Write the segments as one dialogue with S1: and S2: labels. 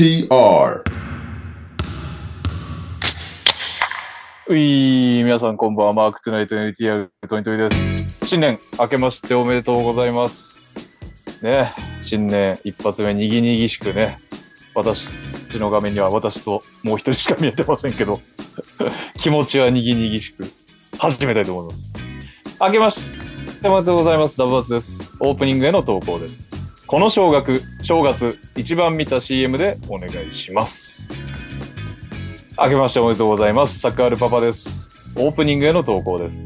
S1: TR
S2: うい皆さんこんばんは、マークトゥナイト NTR トニトニです。新年明けましておめでとうございます。ね、新年一発目にぎにぎしくね、私の画面には私ともう一人しか見えてませんけど、気持ちはにぎにぎしく始めたいと思います。明けましておめでとうございます。ダブバツです。オープニングへの投稿です。この正月、正月、一番見た CM でお願いします。明けましておめでとうございます。サクアルパパです。オープニングへの投稿です。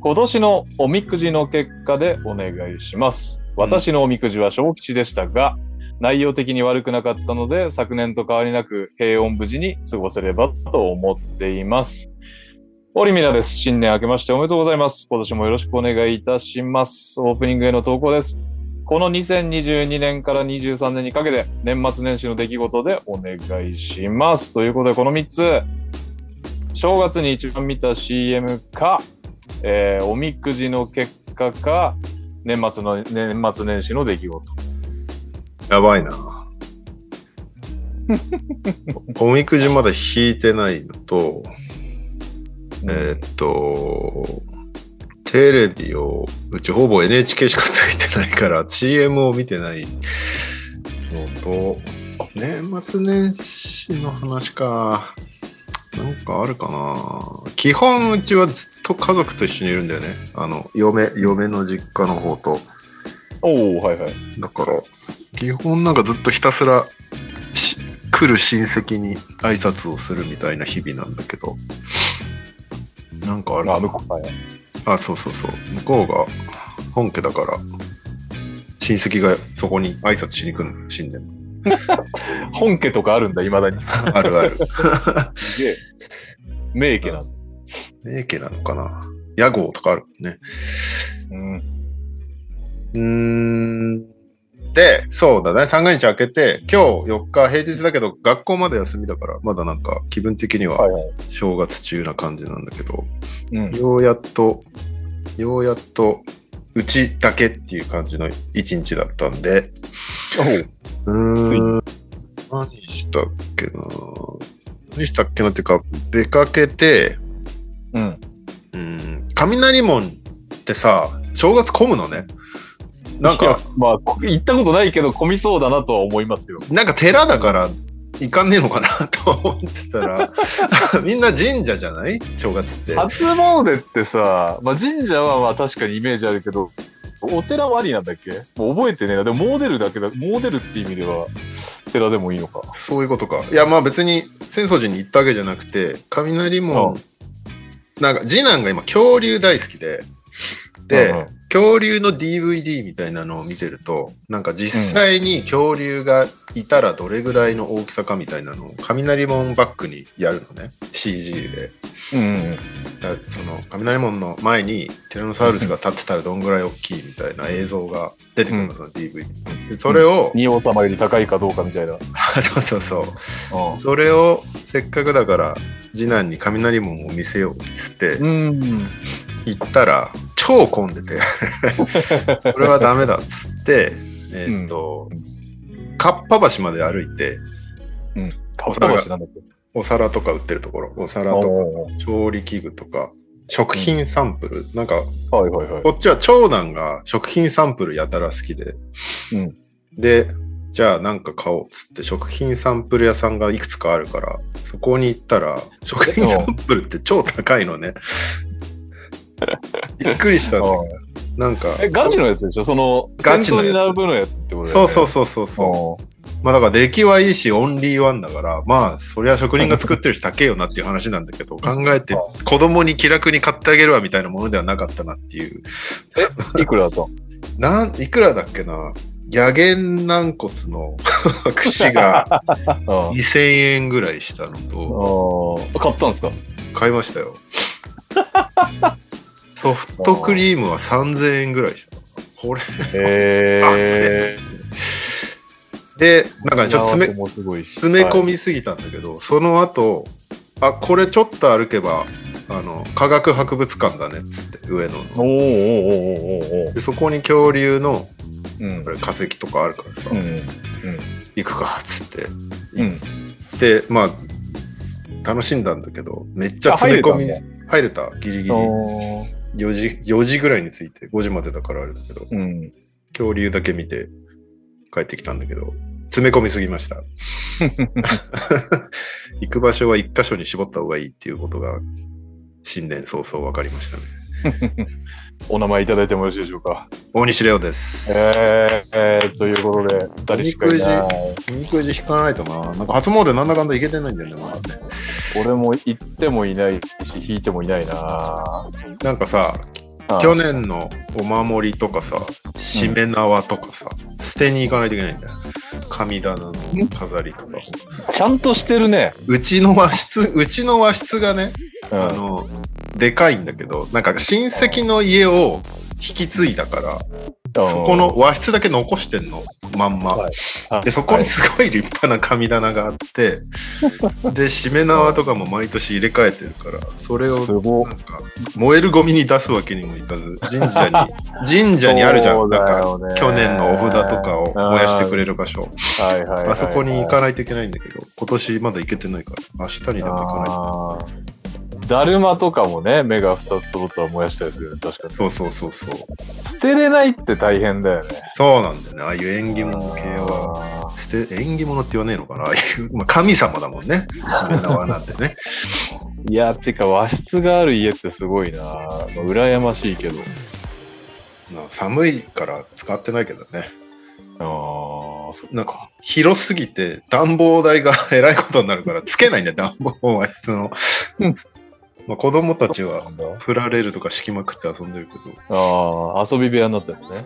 S2: 今年のおみくじの結果でお願いします。私のおみくじは小吉でしたが、内容的に悪くなかったので、昨年と変わりなく平穏無事に過ごせればと思っています。オリミナです。新年明けましておめでとうございます。今年もよろしくお願いいたします。オープニングへの投稿です。この2022年から23年にかけて年末年始の出来事でお願いします。ということで、この3つ、正月に一番見た CM か、えーおみくじの結果か、年末の、年末年始の出来事。
S3: やばいな。おみくじまだ引いてないのと、えーっと、テレビを、うちほぼ NHK しかついてないから CM を見てないのと、年末年始の話か。なんかあるかな。基本うちはずっと家族と一緒にいるんだよね。あの、嫁、嫁の実家の方と。
S2: おおはいはい。
S3: だから、基本なんかずっとひたすらし来る親戚に挨拶をするみたいな日々なんだけど、なんかある
S2: あ、
S3: かな
S2: 向こう。
S3: あ、そうそうそう。向こうが本家だから、親戚がそこに挨拶しに来るの、新年。
S2: 本家とかあるんだ、いまだに。
S3: あるある。
S2: すげえ。名家なんだ。
S3: 名家なのかな屋号とかあるもんね。
S2: うん。
S3: うーん。で、そうだね。三が日明けて、今日4日平日だけど、学校まで休みだから、まだなんか気分的には
S2: はいはい。
S3: 正月中な感じなんだけど、
S2: うん。
S3: ようやっと、ようやっと、うちだけっていう感じの一日だったんで、
S2: おうつい
S3: うーん、何したっけな何したっけなっていうか、出かけて、
S2: うん。
S3: うん、雷門ってさ、正月混むのね。なんか、、
S2: まあ、こ行ったことないけど、混みそうだなとは思いますよ。
S3: なんか寺だから行かねえのかなと思ってたら、みんな神社じゃない？正月って。
S2: 初詣ってさ、まあ、神社はまあ確かにイメージあるけど、お寺はありなんだっけ？もう覚えてねえな。でも、モデルだけだ、モデルって意味では、寺でもいいのか。
S3: そういうことか。いや、まあ別に浅草寺に行ったわけじゃなくて、雷門、なんか次男が今恐竜大好きで、で、
S2: うんうん
S3: 恐竜の DVD みたいなのを見てると、なんか実際に恐竜がいたらどれぐらいの大きさかみたいなのを雷門バックにやるのね、CG で。
S2: うんうん。
S3: だその雷門の前にティラノサウルスが立ってたらどんぐらい大きいみたいな映像が出てくるの、その DVD。でそれを、
S2: 仁王様より高いかどうかみたいな。
S3: そうそうそう。
S2: う
S3: それをせっかくだから次男に雷門を見せようって言って
S2: ん。うん。
S3: 行ったら超混んでて。これはダメだっつってえーっと、かっぱ橋まで歩いて
S2: かっぱ橋なんだっけ？
S3: お皿とか売ってるところ。お皿とか調理器具とか食品サンプル、なんか
S2: はいはいはい。
S3: こ。っちは長男が食品サンプルやたら好きで、
S2: うん。
S3: でじゃあなんか買おうっつって食品サンプル屋さんがいくつかあるからそこに行ったら食品サンプルって超高いのね。びっくりしたんだけどなんか
S2: え、ガチのやつでしょ？その、
S3: ガチのやつ。
S2: のやつってことだよね。
S3: そうそうそうそうそう。まあだから出来はいいしオンリーワンだからまあそりゃ職人が作ってるし高えよなっていう話なんだけど考えて子供に気楽に買ってあげるわみたいなものではなかったなっていう。
S2: うんいくらだった
S3: なんいくらだっけな？野源軟骨の 串が
S2: の
S3: 2000円ぐらいしたのと
S2: ああ。買ったんですか？
S3: 買いましたよ。ソフトクリームは3000円ぐらいしたこれ
S2: へえ。
S3: でなんかねちょっと詰め詰め込みすぎたんだけど、その後あこれちょっと歩けばあの科学博物館だねっつって上野の。でそこに恐竜の
S2: うん。
S3: これ化石とかあるからさ、
S2: うん。うん
S3: 行くかっつって。
S2: うん。
S3: でまあ楽しんだんだけどめっちゃ詰め込み。
S2: あ
S3: 入れた。ギリギリ。
S2: お
S3: 4時 ,4 時ぐらいに着いて5時までだからあれだけど。
S2: うん。
S3: 恐竜だけ見て帰ってきたんだけど。詰め込みすぎました。行く場所は1箇所に絞った方がいいっていうことが新年早々分かりましたね
S2: お名前いただいてもよろしいでしょうか？
S3: 大西レオです
S2: えー、えー、ということで、二人しかいない。
S3: おみくじ引かないとななんか初詣なんだかんだ行けてないんだよねまだね
S2: 俺も行ってもいないし、引いてもいないな
S3: なんかさ去年のお守りとかさ、しめ縄とかさ、捨てに行かないといけないんだよ。神棚の飾りとか。
S2: ちゃんとしてるね。
S3: うちの和室、うちの和室がね、
S2: うん
S3: あの、でかいんだけど、なんか親戚の家を引き継いだから、そこの和室だけ残してんの、まんま。
S2: はい。あ
S3: で、そこにすごい立派な神棚があって、で、しめ縄とかも毎年入れ替えてるから、それをなんか燃えるゴミに出すわけにもいかず神社に 神社にあるじゃ
S2: ん。
S3: なんか去年のお札とかを燃やしてくれる場所。
S2: はいはいはいはい
S3: あそこに行かないといけないんだけど今年まだ行けてないから明日にでも行かないと
S2: だるまとかもね、目が2つ揃ったら燃やしたりするよね、確かに。
S3: そうそうそうそう。
S2: 捨てれないって大変だよね。
S3: そうなんだよね。ああいう縁起物系は。
S2: あ
S3: 捨て縁起物って言わねえのかな。ああいう、まあ、神様だもんね。しめ縄なんてね。
S2: ー いや、てか和室がある家ってすごいな。まあ羨ましいけど。
S3: まあ寒いから使ってないけどね。
S2: ああ、
S3: なんか広すぎて暖房代が えらいことになるからつけないんだよ暖房を和室の、
S2: うん
S3: まあ、子供たちは
S2: なんだ
S3: プラレールとか敷きまくって遊んでるけど
S2: ああ、遊び部屋になってるのね。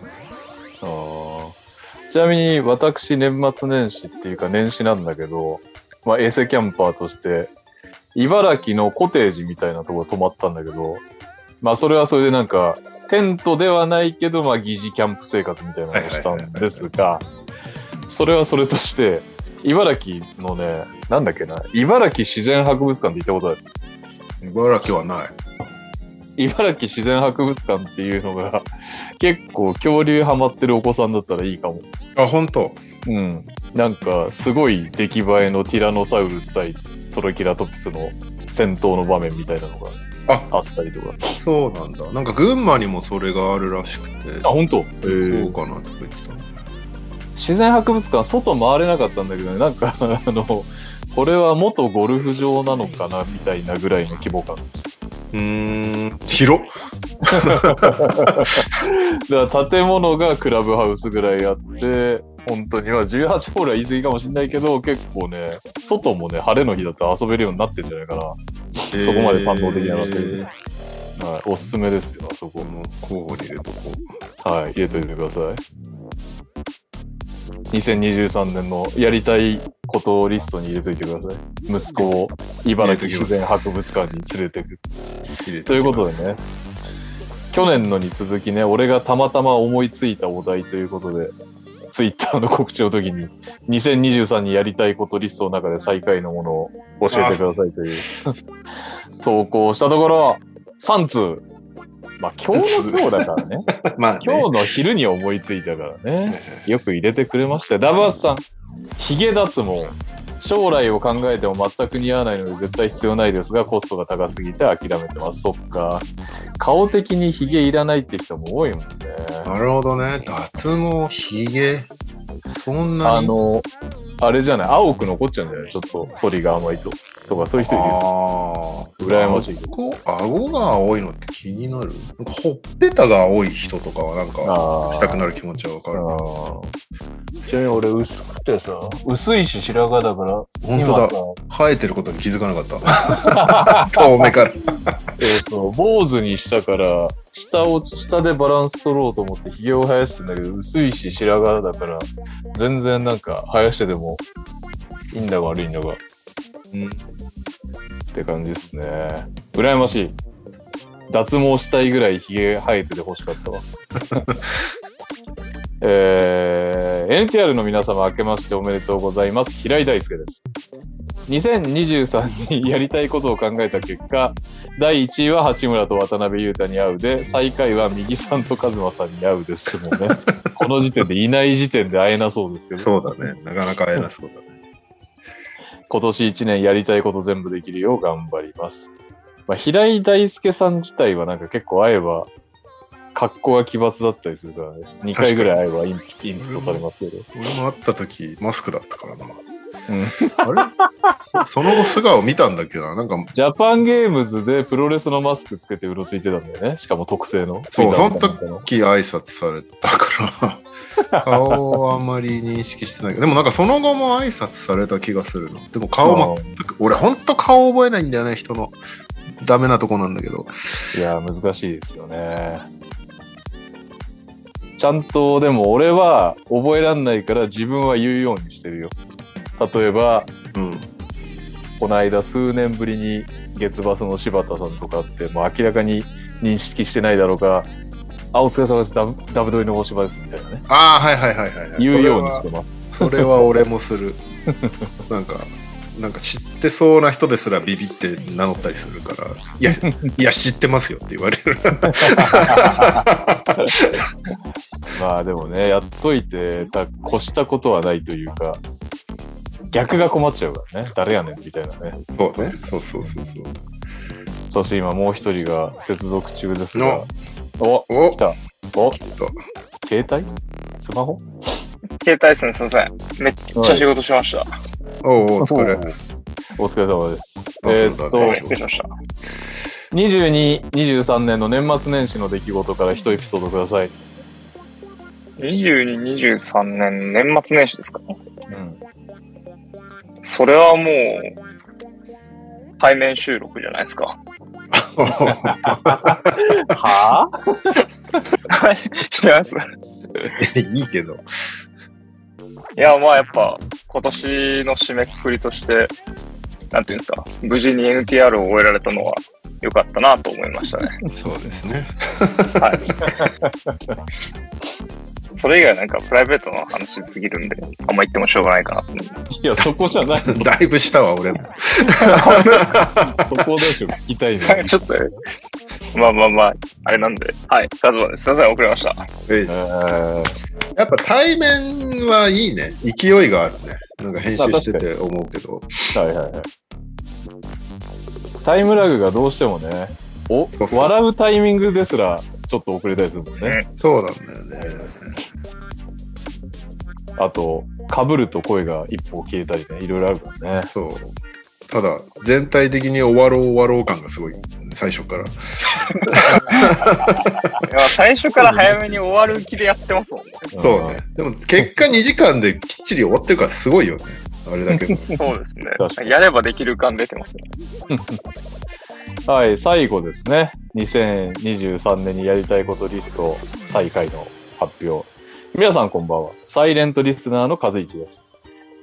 S2: ああ。ちなみに私、年末年始っていうか年始なんだけど、まあ、エセキャンパーとして、茨城のコテージみたいなところ泊まったんだけど、まあ、それはそれでなんか、テントではないけど、まあ、疑似キャンプ生活みたいなのをしたんですが、それはそれとして、茨城のね、なんだっけな、茨城自然博物館って行ったことある
S3: 茨城はない
S2: 茨城自然博物館っていうのが 結構恐竜ハマってるお子さんだったらいいかも。
S3: あ本当？
S2: うん。なんかすごい出来栄えのティラノサウルス対トロキラトプスの戦闘の場面みたいなのが
S3: あ
S2: あったりとか。
S3: そうなんだなんか群馬にもそれがあるらしくて
S2: あ、本当？
S3: どうかなとか言ってた
S2: 自然博物館外回れなかったんだけどね、なんか あの、これは元ゴルフ場なのかなみたいなぐらいの規模感です。
S3: うーん広っ
S2: だから建物がクラブハウスぐらいあって、本当には18ホールは言い過ぎかもしれないけど、結構ね、外もね、晴れの日だったら遊べるようになってんじゃないかな。そこまで堪能できなかったけど
S3: えー
S2: はい、おすすめですよ、あそこ
S3: こ。の候補に入れとこ
S2: はい、入れといてください。2023年のやりたいことリストに入れといてください。息子を茨城自然博物館に連れてく。
S3: う入れ
S2: ということ
S3: で
S2: でね、去年のに続きね、俺がたまたま思いついたお題ということで、ツイッターの告知の時に、2023にやりたいことリストの中で最下位のものを教えてくださいという投稿をしたところ、3通。まあ今日の今日だからね。
S3: まあ、ね、
S2: 今日の昼に思いついたからね。よく入れてくれましたよ。ダブアツさん、ヒゲ脱毛。将来を考えても全く似合わないので絶対必要ないですが、コストが高すぎて諦めてます。そっか。顔的にヒゲいらないって人も多いもんね。
S3: なるほどね脱毛ひげそんなに？
S2: あの、あれじゃない、青く残っちゃうんじゃない？ちょっと反りが甘いと。とか、そういう人いるよ。羨ましい。
S3: 顎顎が青いのって気になる？なんかほっぺたが青い人とかはなんか
S2: あ
S3: したくなる気持ちはわかる。
S2: ちなみに俺薄くてさ、薄いし白髪だから、
S3: 本当だ。生えてることに気づかなかった。遠目から。
S2: そうそう、坊主にしたから、下を、下でバランス取ろうと思って髭を生やしてんだけど、薄いし白髪だから、全然なんか生やしてでもいいんだか悪いんだか
S3: うん
S2: って感じですね。羨ましい。脱毛したいぐらい髭生えてて欲しかったわ。えー、NTR の皆様明けましておめでとうございます。平井大輔です。2023にやりたいことを考えた結果、第1位は八村と渡辺裕太に会うで、最下位は右さんと和馬さんに会うですもんね。この時点でいない時点で会えなそうですけど。
S3: そうだね。なかなか会えなそうだね。
S2: 今年1年やりたいこと全部できるよう頑張ります。まあ、平井大輔さん自体はなんか結構会えば、格好が奇抜だったりするからね。2回ぐらい会えばインインプットされますけど。
S3: 俺も会った時、マスクだったからな。
S2: うん
S3: あれ？そその後素顔見たんだけどな、なんか、
S2: ジャパンゲームズでプロレスのマスクつけてうろついてたんだよね。しかも特製の。
S3: そう、その時挨拶されたから、顔はあんまり認識してないけど、でもなんかその後も挨拶された気がするの。でも顔全く、俺ほんと顔覚えないんだよね、人の。ダメなとこなんだけど。
S2: いや、難しいですよね。ちゃんと、でも俺は覚えらんないから自分は言うようにしてるよ。例えば、
S3: うん。
S2: この間数年ぶりに月バスの柴田さんとかって、もう明らかに認識してないだろうが、あ、お疲れ様です。ダブダブドリの大柴です。みたいなね。
S3: ああ、はいはいはいはい。
S2: 言うようにしてます。
S3: それは俺もする。なんか、なんか知ってそうな人ですらビビって名乗ったりするから、いや、いや、知ってますよって言われる。
S2: まあでもね、やっといて、た越したことはないというか、逆が困っちゃうからね。誰やねんみたいなね。
S3: そうね。そうそうそうそう。
S2: そして今もう一人が接続中ですが
S3: の。
S2: お
S3: お
S2: 来た。お
S3: と
S2: 携帯？スマホ？
S1: 携帯ですね、すいません。めっちゃ仕事しました。
S3: おうお疲れ。
S2: お疲れ様です。
S3: あ
S2: えーっと
S1: 失礼しました。
S2: 22、23年の年末年始の出来事から一エピソードください。
S1: 22、23年、年末年始ですかね。
S2: うん。
S1: それはもう、対面収録じゃないですか。
S2: は
S1: はい、違います。
S3: いいけど。
S1: いや、まあやっぱ、今年の締めくくりとして、なんていうんですか、無事に NTR を終えられたのは良かったなと思いましたね。
S3: そうですね。
S1: はい。それ以外なんかプライベートの話すぎるんで、あんま言ってもしょうがないかなと思い
S2: や、そこじゃない。そ
S3: だいぶしたわ、俺も。
S2: こでしょ、聞きたいね。
S1: ちょっと、まあまあまあ、あれなんで、はい、カズマです。すいません、遅れました。
S3: え
S2: えー
S3: やっぱ対面はいいね。勢いがあるね。なんか編集してて思うけど。
S2: はいはいはい。タイムラグがどうしてもね、お
S3: そうそう
S2: 笑うタイミングですらちょっと遅れたりするもんね。
S3: そうなんだよね。
S2: あと、被ると声が一歩消えたりね、いろいろあるからね。
S3: そう。ただ、全体的に終わろう終わろう感がすごい。最初から。
S1: いや最初から早めに終わる気でやってますもんね。
S3: そうね。でも結果2時間できっちり終わってるからすごいよね。あれだけど。
S1: そうですね
S2: 確か。に
S1: やればできる感出てますね。
S2: はい、最後ですね。2023年にやりたいことリスト再開の発表。皆さんこんばんは。サイレントリスナーの和一です。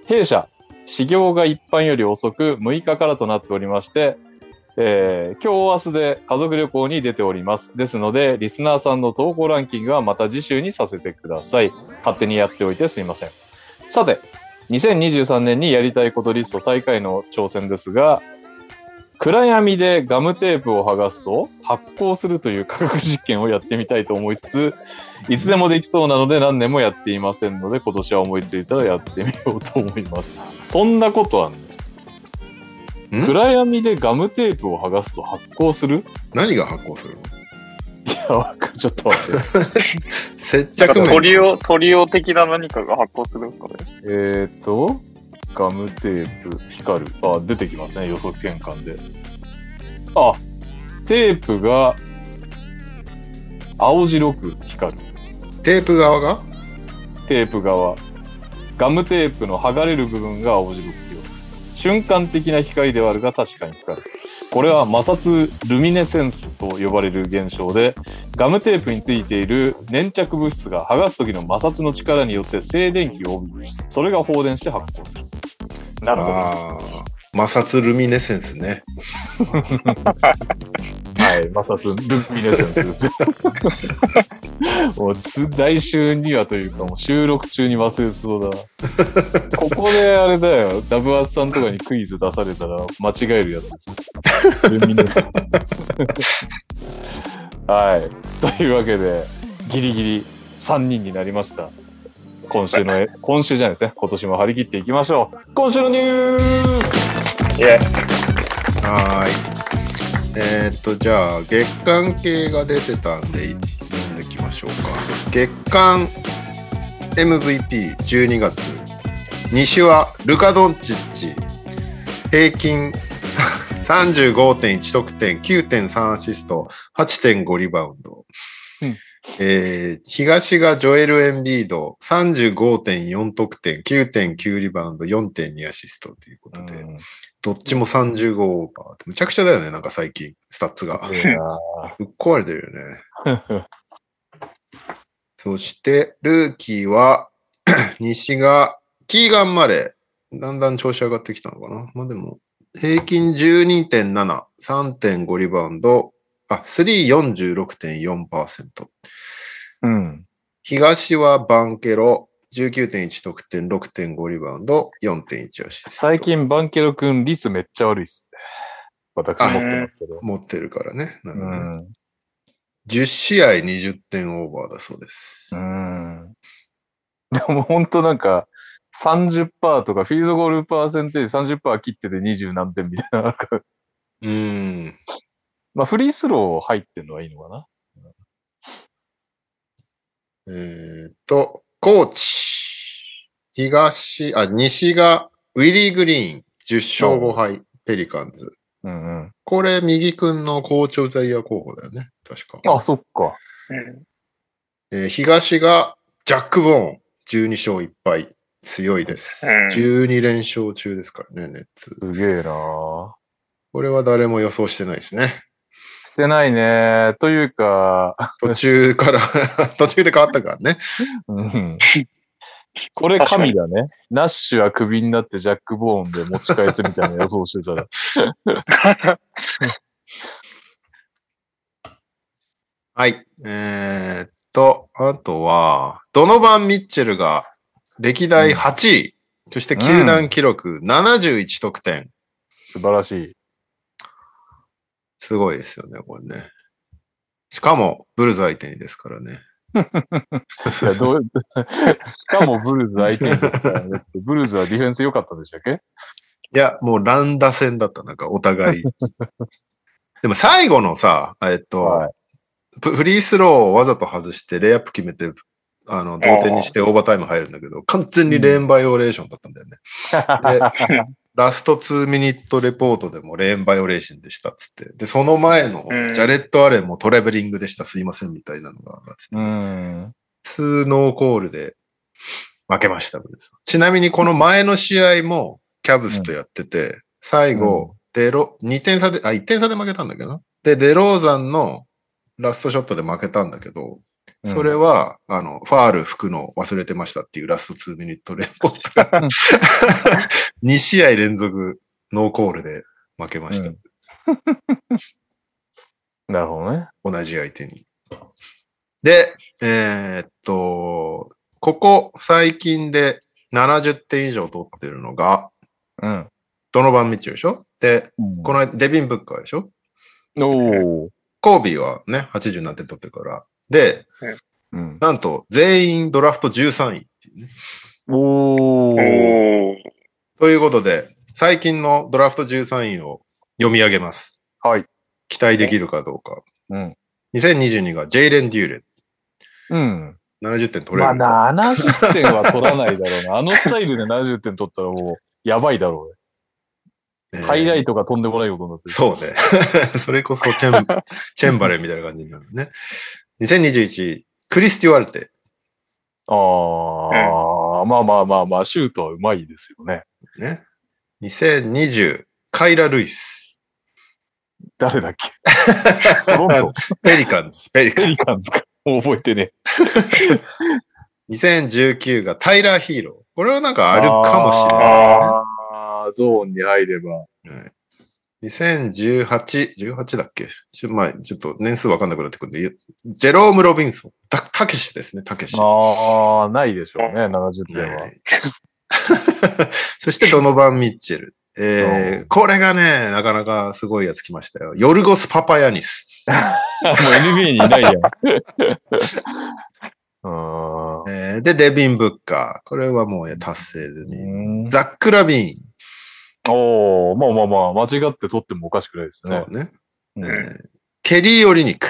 S2: 弊社、始業が一般より遅く6日からとなっておりまして、えー今日明日で家族旅行に出ております。ですので、リスナーさんの投稿ランキングはまた次週にさせてください。勝手にやっておいてすいません。さて、2023年にやりたいことリスト再開の挑戦ですが、暗闇でガムテープを剥がすと発光するという科学実験をやってみたいと思いつつ、いつでもできそうなので何年もやっていませんので、今年は思いついたらやってみようと思います。そんなことあんの？
S3: ん？
S2: 暗闇でガムテープを剥がすと発光する？
S3: 何が発光するの？
S2: いや、わかちょっと待って。
S3: 接着面。
S1: トリオ、トリオ的な何かが発光するかね。
S2: えーっと、ガムテープ、光る。あ、出てきますね、予測変換で。あ、テープが青白く光る。
S3: テープ側が？
S2: テープ側。ガムテープの剥がれる部分が青白く光る。瞬間的な光ではあるが確かに光る。これは摩擦ルミネセンスと呼ばれる現象で、ガムテープについている粘着物質が剥がす時の摩擦の力によって静電気を帯び、それが放電して発光する。なるほど。
S3: 摩擦ルミネセンスね。
S2: はい、摩擦ルミネセンスですよ。もうつ来週にはというか、もう収録中に忘れそうだな。ここであれだよ、ダブアツさんとかにクイズ出されたら間違えるやつですよ。ルミネセンス。はい。というわけで、ギリギリ3人になりました。今週の、今週じゃないですね。今年も張り切っていきましょう。今週のニュース
S1: いえ、
S3: はーい。えーっと、じゃあ、月間系が出てたんで、読んでいきましょうか。月間 MVP12 月。西はルカ・ドンチッチ。平均さ35.1得点、9.3アシスト、8.5リバウンド。
S2: うん
S3: えー東がジョエル・エンビード、35.4得点、9.9リバウンド、4.2アシストということで、
S2: うん
S3: どっちも35オーバー。むちゃくちゃだよね、なんか最近、スタッツが。ぶっ壊れてるよね。
S2: ー
S3: そして、ルーキーは、西が、キーガン・マレー。だんだん調子上がってきたのかな。まあでも、平均12.7、3.5リバウンド、あ、346.4%。
S2: うん。
S3: 東はバンケロ、19.1得点、6.5リバウンド、4.1アシスト。
S2: 最近、バンケロ君率めっちゃ悪いっすね。私持ってますけど。
S3: 持ってるからね。なるほどね
S2: うん。
S3: 10試合20点オーバーだそうです。
S2: うん。でも本当なんか、30%とか、フィールドゴールパーセンテージ30%切ってて20何点みたいな。なんか
S3: うーん。
S2: まあ、フリースロー入ってんのはいいのかな。
S3: えーっと、高知、東、あ、西がウィリー・グリーン、10勝5敗、ペリカンズ。
S2: うんうん。
S3: これ、右くんのコーチオブザイヤー候補だよね。確か。
S2: あ、そっか。
S1: うん
S3: えー東がジャック・ボーン、12勝1敗。強いです。
S1: うん
S3: 12連勝中ですからね、ネッツ。
S2: すげえな
S3: これは誰も予想してないですね。
S2: してないね。というか、
S3: 途中から、途中で変わったからね。
S2: うんこれ神だね。ナッシュはクビになってジャック・ボーンで持ち返すみたいな予想してたら。
S3: はい。えーっと、あとは、ドノバン・ミッチェルが歴代8位、そして球団記録71得点。
S2: 素晴らしい。
S3: すごいですよね、これね。しかも、ブルズ相手にですからね。
S2: いやどう しかもブルーズ相手にですからね。ブルーズはディフェンス良かったでしたっけ？
S3: いや、もう乱打戦だった、なんかお互い。でも最後のさ、えっと、
S2: はい。
S3: フフリースローをわざと外して、レイアップ決めて、あの、同点にしてオーバータイム入るんだけど、完全にレーンバイオレーションだったんだよね。で、ラスト2 Minute Report でもレーンバイオレーションでしたっつって。で、その前の
S1: うん
S3: ジャレット・アレンもトラベリングでした、すいませんみたいなのがあって、
S2: うん。
S3: 2ノーコールで負けました。ちなみにこの前の試合もキャブスとやってて、最後、デロ、2点差で、あ、1点差で負けたんだけどな。で、デローザンのラストショットで負けたんだけど、それは、あの、ファール吹くの忘れてましたっていうラスト2ミニットレポートが、2試合連続ノーコールで負けました。
S2: うん なるほどね。
S3: 同じ相手に。で、えーっと、ここ最近で70点以上取ってるのが、
S2: うん。
S3: ドノバン・ミッチでしょ？で、こ
S2: こ
S3: のデビン・ブッカーでしょ？
S2: の、おー
S3: コービーはね、80何点取ってるから。で、
S2: うん。
S3: なんと全員ドラフト13位っていうね。
S2: おー。
S3: ということで、最近のドラフト13位を読み上げます。
S2: はい。
S3: 期待できるかどうか。
S2: うん。
S3: 2022がジェイレン・デューレン。
S2: うん。
S3: 70点取れる。
S2: まあ、70点は取らないだろうな。あのスタイルで70点取ったらもう、やばいだろう
S3: えー
S2: ね。ハイライトがとんでもないことになってる。
S3: そうね。それこそチェン、チェンバレンみたいな感じになるね。2021、クリスティワルテ。
S2: ああ、まあまあまあまあ、シュートはうまいですよね。
S3: ね。2020、カイラ・ルイス。
S2: 誰だっけ？
S3: ペリカンズ、ペリカ
S2: ペ
S3: ン
S2: リカンズか。もう覚えてね。
S3: ズ。2019がタイラー・ヒーロー。これはなんかあるかもしれない、
S2: ああ、ゾーンに入れば。
S3: はい2018、18だっけ？ちょ,、まあ、ちょっと年数わかんなくなってくるんで、ジェローム・ロビンソン。た、たけしですね、たけし。
S2: ああ、ないでしょうね、70点は。
S3: ね そしてドノバン・ミッチェル。えー、これがね、なかなかすごいやつ来ましたよ。ヨルゴス・パパヤニス。
S2: もう NBA にいないやん。
S3: で、デビン・ブッカー。これはもう達成済み。
S2: うん
S3: ザック・ラビーン。
S2: おー、まあまあまあ、間違って取ってもおかしくないですね
S3: そう。ね。
S2: うん
S3: えーケリー・オリニク。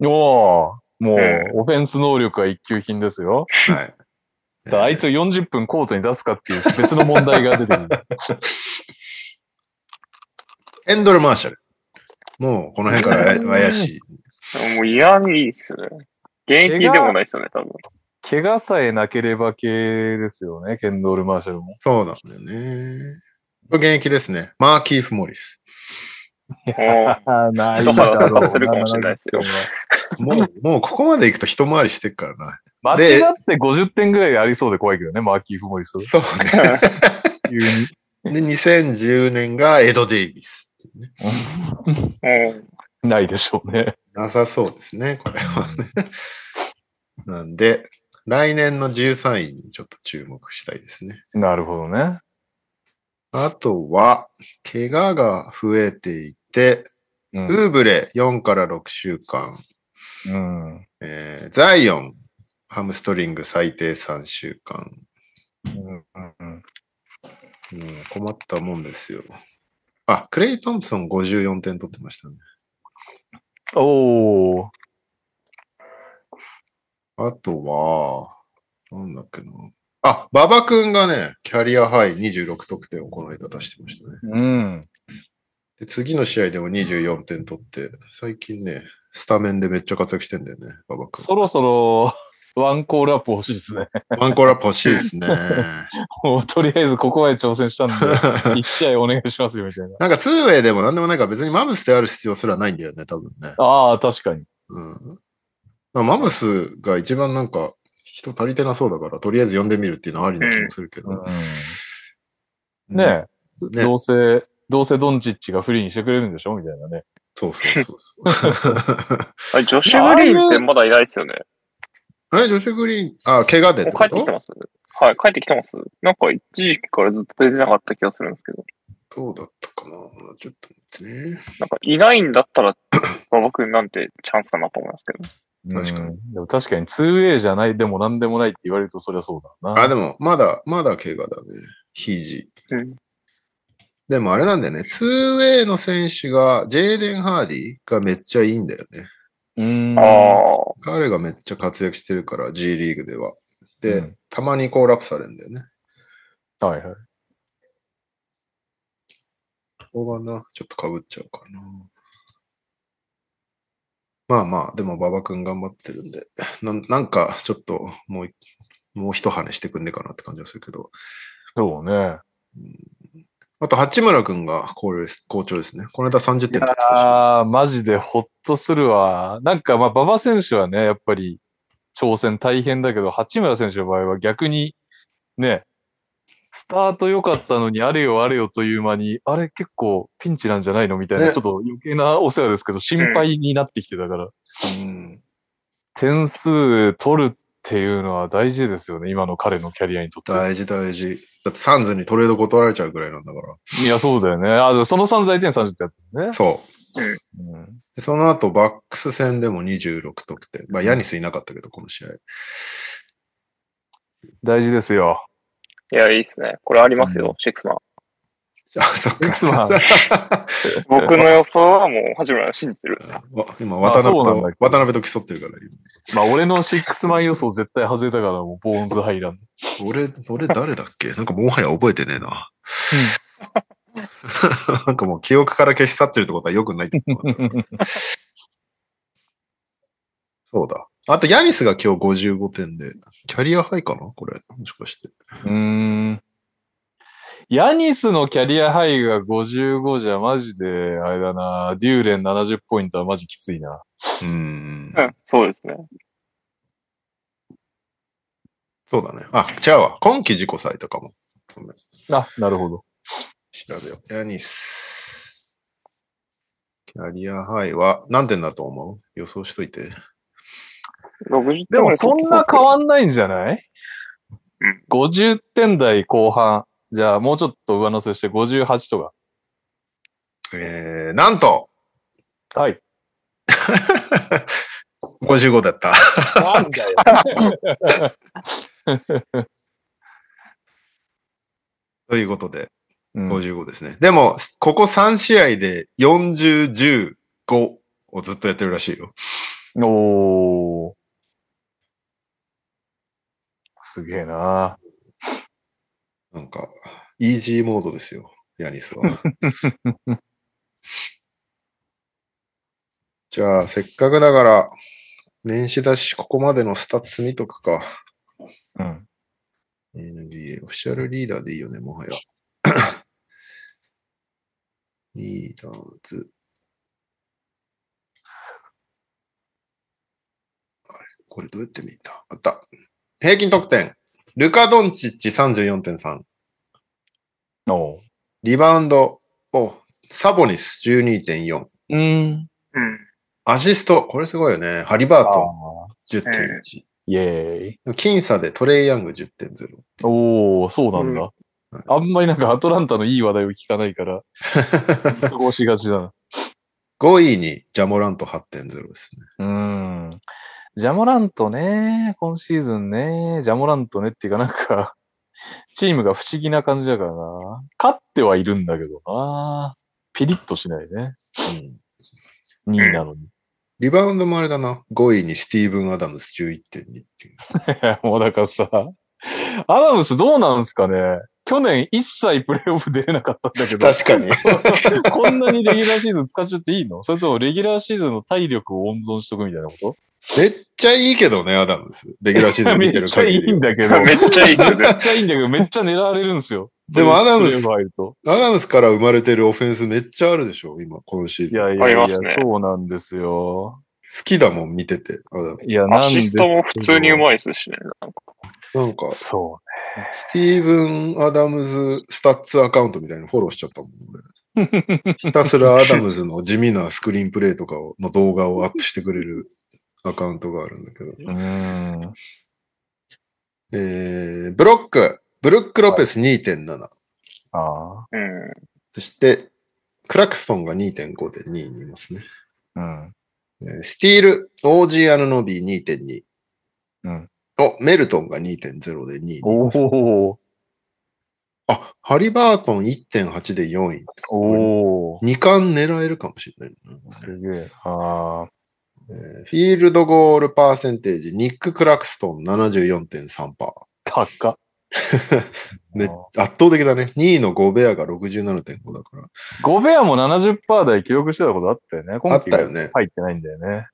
S2: おー、もう
S1: う、
S2: オフェンス能力は一級品ですよ。
S3: はい。
S2: あいつを40分コートに出すかっていう別の問題が出てくる。
S3: エンドル・マーシャル。もう、この辺から怪怪しい。
S1: もう嫌にいいっすよね。現役でもないっすよね、多分。
S2: 怪我さえなければ系ですよね、ケンドール・マーシャルも。
S3: そうなんだよね。現役ですね。マーキーフ・モリス。
S2: ない
S1: 一肌立たせるかもしれないですよ。
S3: もう、もうここまで行くと一回りしてっからな。
S2: 間違って50点ぐらいありそうで怖いけどね、マーキー・フモリス。
S3: そうね。
S2: 急に。
S3: で、2010年がエド・デイビス。
S1: うん
S2: ないでしょうね。
S3: なさそうですね、これはね。なんで、来年の13位にちょっと注目したいですね。
S2: なるほどね。
S3: あとは、怪我が増えていて、
S2: うん。
S3: ウーブレ4から6週間、
S2: うん。
S3: えーザイオン、ハムストリング最低3週間。
S2: うんうん
S3: うん、困ったもんですよ。あ、クレイ・トンプソン54点取ってましたね。
S2: おー。
S3: あとは、なんだっけな。あ、馬場くんがね、キャリアハイ26得点をこの間出してましたね。
S2: うん。
S3: で次の試合でも24点取って、最近ね、スタメンでめっちゃ活躍してんだよね、馬場くん。
S2: そろそろ、ワンコールアップ欲しいですね。
S3: ワンコーラップ欲しいですね。
S2: もうとりあえずここまで挑戦したんで、1試合お願いしますよ、みたいな。
S3: なんかツーウェイでもなんでもないから別にマブスである必要すらないんだよね、多分ね。
S2: ああ、確かに。
S3: うん。まあマブスが一番なんか人足りてなそうだから、とりあえず呼んでみるっていうのはありな気もするけど。
S2: うん、ねえ、
S3: ね
S2: どうせ、どうせドンチッチがフリーにしてくれるんでしょみたいなね。
S3: そうそうそうそう。
S1: あれ、ジョシュ・グリーンってまだいないっすよね。
S3: え、ジョシュ・グリーン、あ、怪我でってこと？
S1: 帰ってきてますはい、帰ってきてますなんか一時期からずっと出てなかった気がするんですけど。
S3: どうだったかなちょっと待ってね。
S1: なんかいないんだったら、馬場君なんてチャンスかなと思いますけど。
S3: 確かに
S2: うんでも確かに 2way じゃない、でも何でもないって言われるとそりゃそうだな。
S3: あ、でも、まだ、まだ怪我だね。肘。
S1: うん。
S3: でもあれなんだよね。2way の選手が、ジェイデン・ハーディがめっちゃいいんだよね。
S2: うん。
S1: ああ。
S3: 彼がめっちゃ活躍してるから、G リーグでは。で、
S2: うん
S3: たまにコールアップされるんだよね。
S2: はいはい。
S3: ここがな、ちょっと被っちゃうかな。まあまあ、でも馬場くん頑張ってるんで、なんなんかちょっともうい、もう一跳ねしてくんねえかなって感じがするけど。
S2: そうね。
S3: あと、八村くんが好調ですね。この間30点取。
S2: ああ、マジでほっとするわ。なんか、まあ、馬場選手はね、やっぱり挑戦大変だけど、八村選手の場合は逆に、ね、スタート良かったのに、あれよあれよという間に、あれ結構ピンチなんじゃないのみたいな、
S3: ね
S2: ちょっと余計なお世話ですけど、心配になってきてたから、
S3: うん
S2: 点数取るっていうのは大事ですよね、今の彼のキャリアにとって。
S3: 大事大事。だってサンズにトレード断られちゃうぐらいなんだから。
S2: いや、そうだよね。あ、その3在点30ってやってるね。
S3: そう。
S2: うん
S3: でその後、バックス戦でも26得点。まあ、ヤニスいなかったけど、この試合。
S2: 大事ですよ。
S1: いや、いいっすね。これありますよ、シックスマン。
S3: あ、そっか。
S2: X マン
S1: 僕の予想はもう、八村を信じてる。
S3: わ今、渡辺と渡辺と競ってるから、
S2: まあ、俺のシックスマン予想絶対外れたから、もう、ボーンズハイラン
S3: 今 俺、俺誰だっけ？なんかもはや覚えてねえな。なんかもう記憶から消し去ってるってことはよくないってこと。そうだ。あと、ヤニスが今日55点で、キャリアハイかな？これ。もしかして。
S2: うーん。ヤニスのキャリアハイが55じゃマジで、あれだな、デューレン70ポイントはマジきついな。
S3: うーん
S1: う。ん、そうですね。
S3: そうだね。あ、違うわ。今季自己最多かも。
S2: あ、なるほど。
S3: 調べよう。ヤニス。キャリアハイは何点だと思う？予想しといて。
S1: 60
S2: でもそんな変わんないんじゃない？
S1: うん
S2: ?50 点台後半？じゃあもうちょっと上乗せして58とか。
S3: えー、なんと
S2: はい。
S3: 55だった。
S2: なんだよ。
S3: ということで、
S2: うん
S3: 55ですね。でも、ここ3試合で40、15をずっとやってるらしいよ。
S2: おー。すげえな。
S3: なんか、イージーモードですよ、ヤニスは。じゃあ、せっかくだから、年始だし、ここまでのスタッツ見とくか。
S2: うん。
S3: NBA オフィシャルリーダーでいいよね、もはや。リーダーズ。あれ、これどうやって見た？あった。平均得点。ルカ・ドンチッチ34.3。
S2: おー。
S3: リバウンド。お、サボニス12.4。
S2: うん。
S1: うん。
S3: アシスト。これすごいよね。ハリバー
S2: あ
S3: トン10.1。
S2: イェーイ。
S3: 僅差でトレイ・ヤング10.0。
S2: おー、そうなんだ。
S3: うん
S2: あんまりなんかアトランタのいい話題を聞かないから、過ごしがちだな。
S3: 5位にジャモラント8.0ですね。
S2: うーん。ジャモラントね、今シーズンね、ジャモラントねっていうかなんか、チームが不思議な感じだからな。勝ってはいるんだけどな。ピリッとしないね。
S3: うん
S2: 2位なのに。
S3: リバウンドもあれだな。5位にスティーブン・アダムス11.2っていう。
S2: もうだからさ、アダムスどうなんすかね去年一切プレイオフ出れなかったんだけど。
S3: 確かに。
S2: こんなにレギュラーシーズン使っちゃっていいの？それともレギュラーシーズンの体力を温存しとくみたいなこ
S3: めっちゃいいけどね、アダムス。レギュラーシーズ
S2: と
S3: ン
S2: め
S3: 見てる
S2: っちゃい
S3: 限り。
S2: いんだけど。
S1: めっちゃいいっすよね
S2: めっちゃいいんだけど、めっちゃ狙われるんですよ。
S3: でもアダムス。アダムスから生まれてるオフェンスめっちゃあるでしょ、今、このシー
S2: い
S3: ズン。好
S2: やいやいや、
S1: ね
S2: そうなんですよ。
S3: きだもん、見てて。アダム
S2: いや、
S1: ア
S2: なんです
S1: シストも普通にう
S2: い。
S1: まいですしね。なんか
S3: なんか、
S2: そ
S3: スティーブン・アダムズスタッツアカウントみたいにフォローしちゃったもん、俺。ひたすらアダムズの地味なスクリーンプレイとかをの動画をアップしてくれるアカウントがあるんだけど。えー、ブロック、ブルック・ロペス2.7。
S2: ああ。
S1: うん。
S3: そして、クラクストンが2.5で2位にいますね。
S2: うん。
S3: えースティール、オージー・アヌノビー2.2。
S2: うん。
S3: お、メルトンが2.0で2位にい
S2: お
S3: ます。
S2: お。
S3: あ、ハリバートン1.8で4位。
S2: おお。
S3: 2冠狙えるかもしれないな。
S2: すげえ。ああ。
S3: えーフィールドゴールパーセンテージ、ニック・クラクストン74.3%。
S2: 高っ。
S3: め 圧倒的だね。2位のゴベアが67.5だから。
S2: ゴベアも70%台記録してたことあったよね。
S3: あったよね
S2: 入ってないんだよね。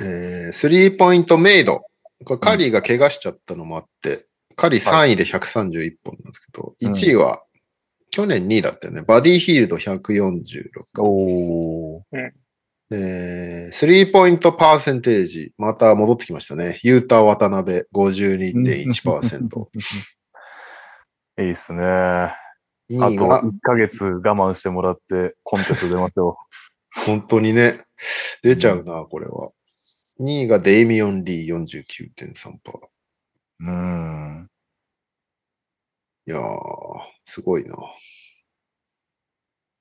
S3: えースリーポイントメイド。これカリーが怪我しちゃったのもあって、カリー3位で131本なんですけど、
S2: うん
S3: 1位は去年2位だったよね。バディヒールド146。
S2: おお。
S3: えースリーポイントパーセンテージ、また戻ってきましたね。ユータ・渡辺52.1%。
S2: いいっすね。あ
S3: 2位
S2: と
S3: が
S2: 1ヶ月我慢してもらってコンテスト出ますよ。
S3: 本当にね、出ちゃうな、これは。2位がデイミオン・リー49.3%。
S2: うーん。
S3: いやー、すごいな。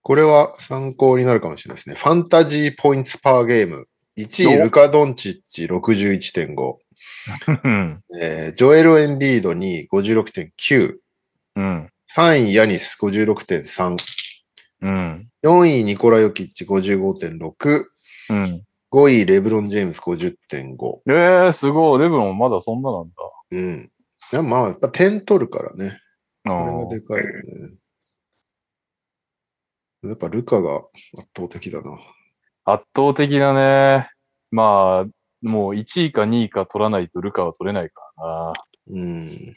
S3: これは参考になるかもしれないですね。ファンタジーポイントパーゲーム。1位、
S2: お
S3: ルカ・ドンチッチ61.5。
S2: うん。
S3: えージョエル・エンビード2位56.9。
S2: うん。
S3: 3位、ヤニス56.3。
S2: うん。
S3: 4位、ニコラ・ヨキッチ55.6。
S2: うん。
S3: 5位、レブロン・ジェームス50.5。
S2: えー、すごい。レブロンまだそんななんだ。
S3: うん。まあ、やっぱ点取るからね。それがでかいよね。やっぱルカが圧倒的だな。
S2: 圧倒的だね。まあ、もう1位か2位か取らないとルカは取れないからな。
S3: うん。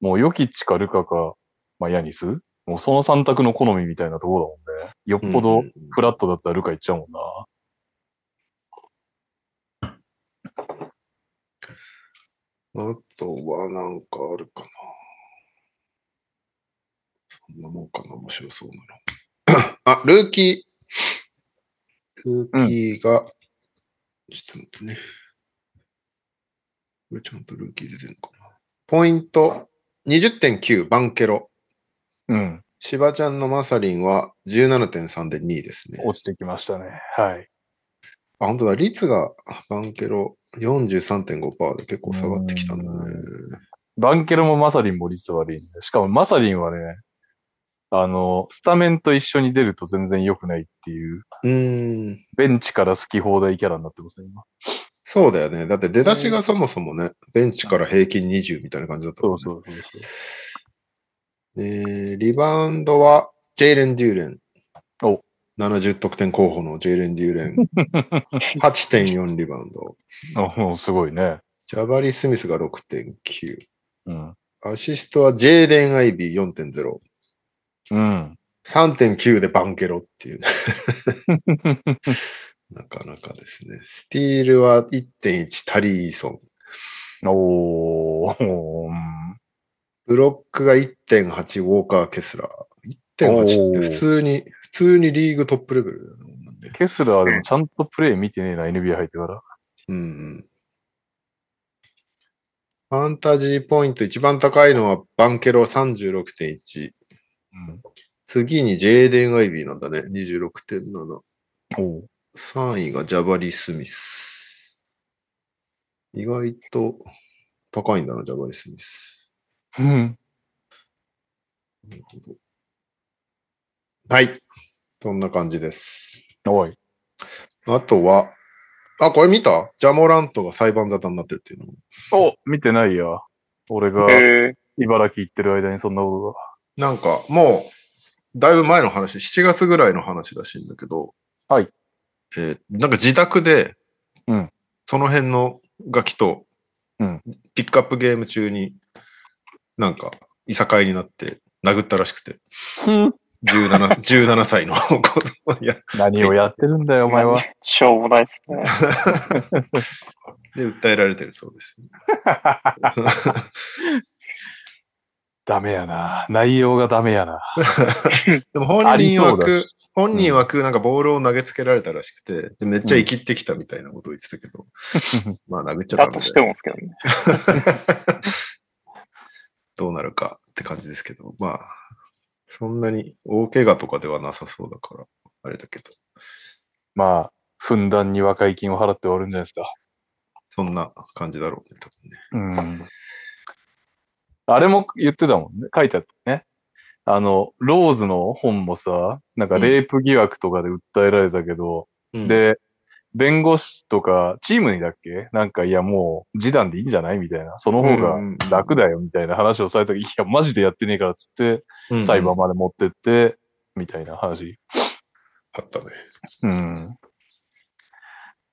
S2: もうヨキッチかルカか、まあヤニス？もうその3択の好みみたいなところだもんね。よっぽど
S3: うん
S2: フラットだったらルカいっちゃうもんな。
S3: あとはなんかあるかな。そんなもんかな、面白そうなの。あ、ルーキー。ルーキーが、ちょっと待ってね。これちゃんとルーキー出てるのかな。ポイント20.9、バンケロ。
S2: うん。
S3: シバちゃんのマサリンは17.3で2位ですね。
S2: 落ちてきましたね。はい。
S3: あ、本当だ。率がバンケロ43.5%で結構下がってきたんだね。
S2: バンケロもマサリンも率悪いんで。しかもマサリンはね、あの、スタメンと一緒に出ると全然良くないっていう、
S3: うーん。
S2: ベンチから好き放題キャラになってますね、今。
S3: そうだよね。だって出だしがそもそもね、ベンチから平均20みたいな感じだったもんね。
S2: そうそうそうそう。
S3: でリバウンドはジェイレン・デューレン。
S2: お
S3: 70得点候補のジェイレン・デューレン。8.4リバウンド。
S2: あもうすごいね。
S3: ジャバリ・スミスが6.9。
S2: うん。
S3: アシストはジェイデン・アイビー4.0。
S2: うん。
S3: 3.9でバンケロっていうね。なかなかですね。スティールは1.1タリーソン。
S2: おー。うん
S3: ブロックが1.8ウォーカー・ケスラー。1.8って普通に、普通にリーグトップレベルだよね。
S2: ケスラーでもちゃんとプレイ見てねえな、NBA 入ってから。
S3: うんうん。ファンタジーポイント一番高いのはバンケロ36.1。
S2: うん。
S3: 次にジェイデン・アイビーなんだね。26.7。
S2: おう
S3: 3位がジャバリ・スミス。意外と高いんだな、ジャバリ・スミス。
S2: うん。
S3: なるほどはい。そんな感じです。
S2: おい。
S3: あとは、あ、これ見た？ジャモラントが裁判沙汰になってるっていうの。
S2: お見てないや。俺が茨城行ってる間にそんなことが。
S3: なんか、もう、だいぶ前の話、7月ぐらいの話らしいんだけど、
S2: はい。
S3: えーなんか自宅で、
S2: うん
S3: その辺のガキと、
S2: うん
S3: ピックアップゲーム中に、なんか、いさかいになって、殴ったらしくて、17, 17 歳の子供 いや、
S2: 何をやってるんだよ、お前は。。
S1: しょうもないっすね。
S3: で、訴えられてるそうです。
S2: ダメやな。内容がダメやな。
S3: でも本人
S2: そうだ
S3: 枠
S2: し、
S3: 本人枠なんかボールを投げつけられたらしくて、でめっちゃ生きってきたみたいなことを言ってたけど、まあ殴っちゃダメだよ
S1: だとしてもですけどね。
S3: どうなるかって感じですけど、まあ、そんなに大怪我とかではなさそうだから、あれだけど、
S2: まあ、ふんだんに和解金を払って終わるんじゃないですか。
S3: そんな感じだろうね、多分ね。
S2: うん。あれも言ってたもんね。書いてあったね。あの、ローズの本もさ、なんかレイプ疑惑とかで訴えられたけど、
S3: うん、
S2: で、弁護士とか、チームにだっけ？なんか、いや、もう、示談でいいんじゃない？みたいな。その方が
S3: うん
S2: 楽だよ、みたいな話をされた時、いや、マジでやってねえから、つって、
S3: うん
S2: 裁判まで持ってって、みたいな話。
S3: あったね。
S2: うん。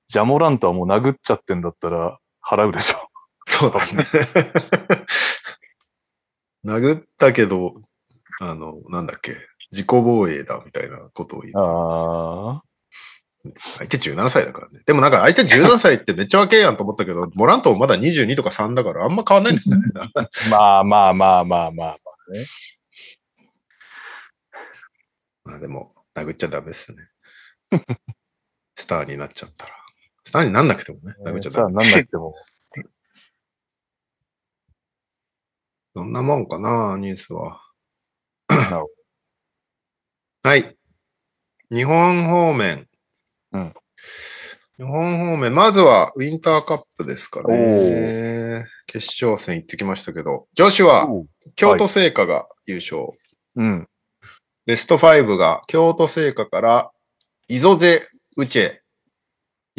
S2: ジャモラントはもう殴っちゃってんだったら、払うでしょ。
S3: そうだね。殴ったけど、あの、なんだっけ、自己防衛だみたいなことを言って、
S2: ああ。
S3: 相手17歳だからね。でもなんか相手17歳ってめっちゃ若えやんと思ったけど、モラントもまだ22とか3だからあんま変わんないんですよね。
S2: まあまあまあまあまあ。
S3: まあでも、殴っちゃダメですよね。スターになっちゃったら。スターになんなくてもね、殴っちゃダメ。
S2: なんなくても。
S3: そんなもんかな、ニュースは。はい。日本方面。
S2: うん
S3: 日本方面、まずはウィンターカップですか
S2: お
S3: ね。決勝戦行ってきましたけど、女子は
S2: ど。
S3: 京都聖火が優勝。
S2: うん。
S3: ベスト5が京都聖火から、磯瀬ウチェ、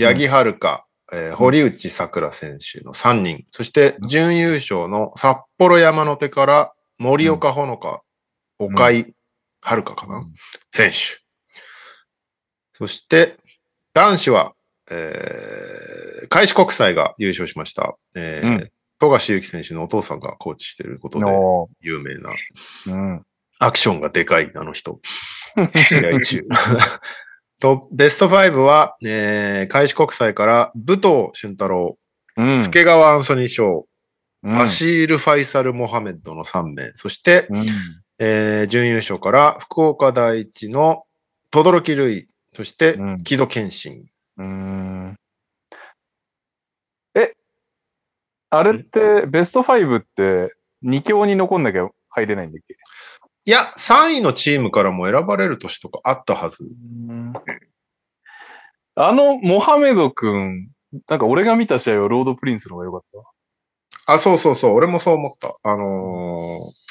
S3: 八木遥香、えー堀内さくら選手の3人、そして準優勝の札幌山手から森岡ほのか、岡井遥香かな、選手。そして、男子は、えー、開志国際が優勝しました。えー
S2: うん
S3: 富樫勇樹選手のお父さんがコーチしていることで
S2: の、
S3: 有名な
S2: うん。
S3: アクションがでかい、あの人。試合中。と、ベスト5は、えー、開志国際から、武藤俊太郎、
S2: うん。
S3: 助川アンソニー賞、
S2: うん
S3: バシール・ファイサル・モハメッドの3名、そして、
S2: うん。
S3: えー準優勝から、福岡第一の轟瑠衣、そして
S2: うん、
S3: 木戸健信。
S2: うん。え、あれって、ベスト5って2強に残んなきゃ入れないんだっけ？
S3: いや、3位のチームからも選ばれる年とかあったはず。
S2: あの、モハメド君、なんか俺が見た試合はロードプリンスの方が良かった？
S3: あ、そうそうそう。俺もそう思った。あのー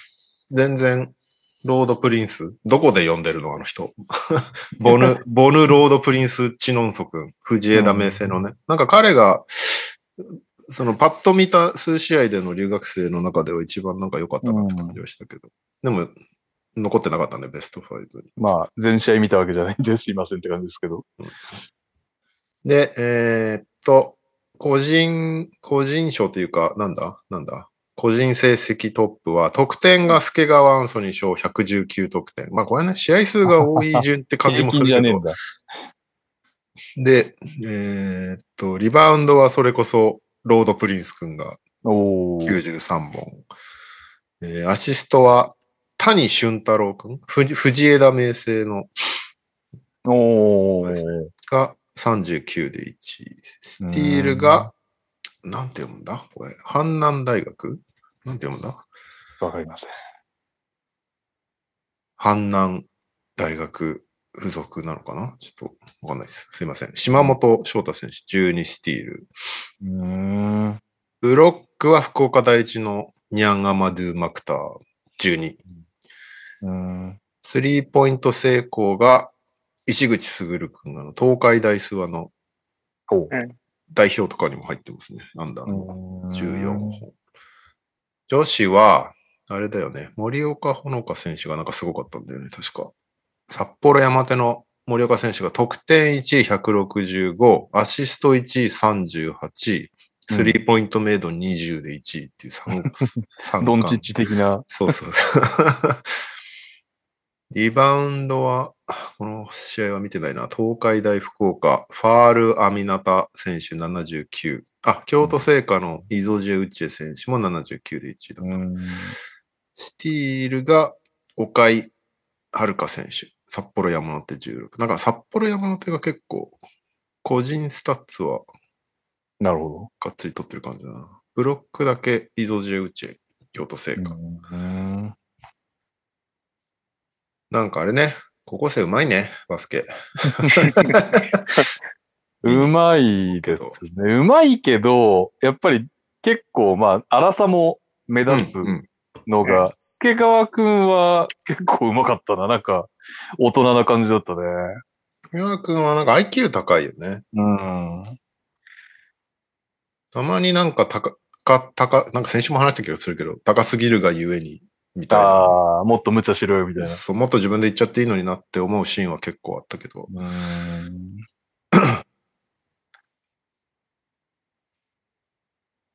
S3: 全然、ロードプリンス。どこで呼んでるのあの人。ボヌ、ボヌロードプリンスチノンソ君。藤枝明星のね。なんか彼が、そのパッと見た数試合での留学生の中では一番なんか良かったなって感じはしたけど。でも、残ってなかったね、ベスト5に。
S2: まあ、全試合見たわけじゃないんですいませんって感じですけど。
S3: で、えーっと、個人、個人賞というか、なんだ？なんだ？個人成績トップは、得点が助川アンソニー賞119得点。まあこれね、試合数が多い順って感じもするけど。で、えーっと、リバウンドはそれこそ、ロードプリンス君が
S2: おー。
S3: 93本。えーアシストは、谷俊太郎君、ふ藤枝明星の
S2: おー。
S3: が39で1位。スティールが、なんて読むんだ？これ。阪南大学？なんて読むんだ？
S2: わかりません。
S3: 阪南大学附属なのかな？ちょっとわかんないです。すいません。島本翔太選手、12スティール。
S2: うーん。
S3: ブロックは福岡第一のニャンアマドゥ・マクター、12。スリーポイント成功が石口卓君、あの東海大諏訪の。代表とかにも入ってますね。アンダーの。
S2: うーん
S3: 14本。女子は、あれだよね。森岡ほのか選手がなんかすごかったんだよね。確か。札幌山手の森岡選手が得点1位165、アシスト1位38、スリーポイントメイド20で1位っていう3、三
S2: ドンチッチ的な。
S3: そうそうそう。リバウンドは、この試合は見てないな。東海大福岡、ファール・アミナタ選手79。あ、京都聖火のイゾジェ・ウッチェ選手も79で1位だ。
S2: うーん。
S3: スティールが岡井遥選手。札幌山手16。なんか札幌山手が結構、個人スタッツは
S2: なるほ
S3: がっつり取ってる感じだな。ブロックだけイゾジェ・ウッチェ、京都
S2: 精
S3: 華。
S2: うーん。
S3: なんかあれね、高校生うまいね、バスケ。
S2: うまいですね。うまいけど、やっぱり結構、まあ、荒さも目立つ
S3: うんうん
S2: のが、助川くんは結構うまかったな。なんか、大人な感じだったね。
S3: 山君はなんか IQ 高いよね。
S2: うん。
S3: たまになんか高、か高、なんか先週も話した気がするけど、高すぎるがゆえに、みたいな。
S2: ああ、もっと無茶しろよ、みたいな。
S3: そうもっと自分で言っちゃっていいのになって思うシーンは結構あったけど。
S2: うーん。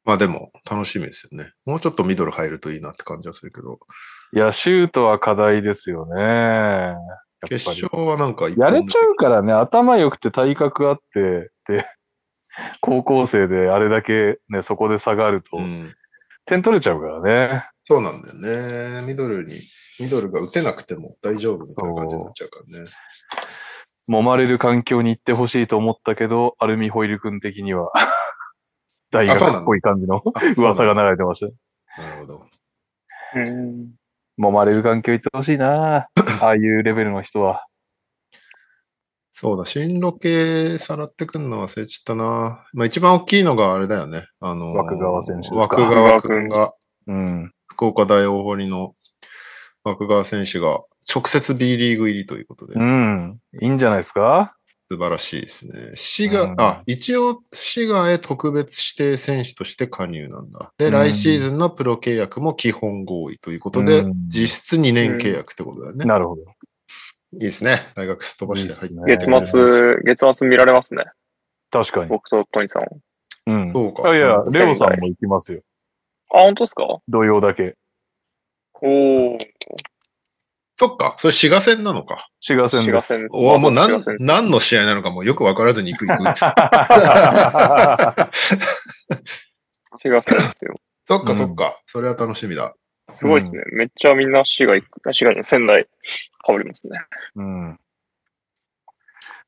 S3: まあでも、楽しみですよね。もうちょっとミドル入るといいなって感じはするけど。
S2: いや、シュートは課題ですよね。
S3: 決勝はなんか
S2: やれちゃうからね、頭良くて体格あって、で、高校生であれだけね、そこで差があると
S3: う、ん。
S2: 点取れちゃうからね。
S3: そうなんだよね。ミドルに、ミドルが打てなくても大丈夫みたいな感じになっちゃうからね。
S2: 揉まれる環境に行ってほしいと思ったけど、アルミホイル君的には、大学っぽい感じの
S3: あ
S2: 噂が流れてました。
S3: なるほど。
S1: うん。
S2: 揉まれる環境行ってほしいな ああいうレベルの人は。
S3: そうだ、進路系さらってくんの忘れちゃったな。まあ一番大きいのがあれだよね。あのー
S2: 枠川選手ですか
S3: 枠川くんが、
S2: うん。
S3: 福岡大大堀の枠川選手が直接 B リーグ入りということで、
S2: うん。いいんじゃないですか？
S3: 素晴らしいですね。滋賀、
S2: うん
S3: あ、一応滋賀へ特別指定選手として加入なんだ。で、
S2: うん
S3: 来シーズンのプロ契約も基本合意ということで、
S2: うん
S3: 実質2年契約ってことだよね。
S2: なるほど。
S3: いいですね。大学すっ飛ばして入って。
S1: 月末、月末見られますね。
S2: 確かに。
S1: 僕とトニーさんは。
S2: うん。
S3: そうか
S2: あいや、
S1: 仙台
S2: レオさんも行きますよ。
S1: あ、本当ですか？
S2: 土曜だけ。
S1: おー。
S3: そっか。それ滋賀戦なのか。
S2: 滋賀戦です。
S1: 滋賀戦です
S3: おもう何何の試合なのかもうよく分からずに行く行く
S1: 滋賀戦ですよ。
S3: そっか
S2: うん
S3: そっか。それは楽しみだ。
S1: すごいですね。めっちゃみんな滋賀行く。あ滋賀に仙台被りますね。
S2: うん。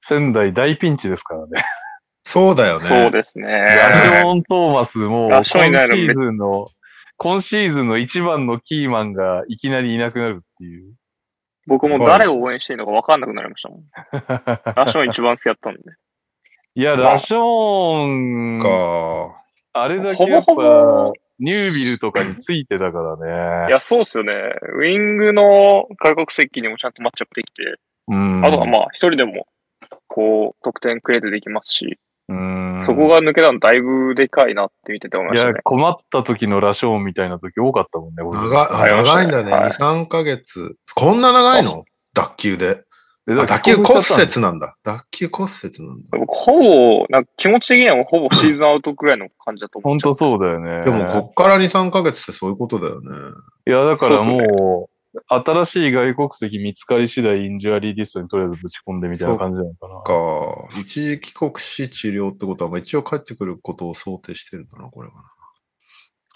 S2: 仙台大ピンチですからね。
S3: そうだよね。
S1: そうですね。
S2: ラショーン・トーマスも、今シ
S1: ラショー
S2: ズンの、今シーズンの一番のキーマンがいきなりいなくなるっていう。
S1: 僕も誰を応援していいのか分かんなくなりましたもん。ラション一番好きだったんで。
S2: いや、
S1: まあ
S2: ラショーン、
S3: か。
S2: あれだけやっぱ、
S1: ほぼほぼ
S2: ニュービルとかについてたからね。
S1: いや、そうっすよね。ウィングの外国籍にもちゃんとマッチアップできて、
S2: うん。
S1: あとはまあ、一人でも、こう、得点クリエイトできますし、
S2: うん。
S1: そこが抜けたのだいぶでかいなって見てて思いま
S2: いや
S1: したね、。
S2: 困った時のラショーンみたいな時多かったもんね、俺
S3: 長長いんだね。
S1: はい
S3: 2、3ヶ月。こんな長いの？脱臼で？脱臼骨
S2: 折
S3: 折なんだ。脱臼骨折なんだ。
S1: 僕、ほぼ、なんか気持ち的にはもうほぼ シーズンアウトくらいの感じだと思
S2: ほ
S1: うん
S2: とそうだよね。
S3: でも、こっから2、3ヶ月ってそういうことだよね。
S2: いや、だから
S1: そうっすね
S2: もう、新しい外国籍見つかり次第インジュアリーリストにとりあえずぶち込んでみたいな感じなのかな。
S3: か、一時帰国し治療ってことは、まあ一応帰ってくることを想定してるんだな、これはな。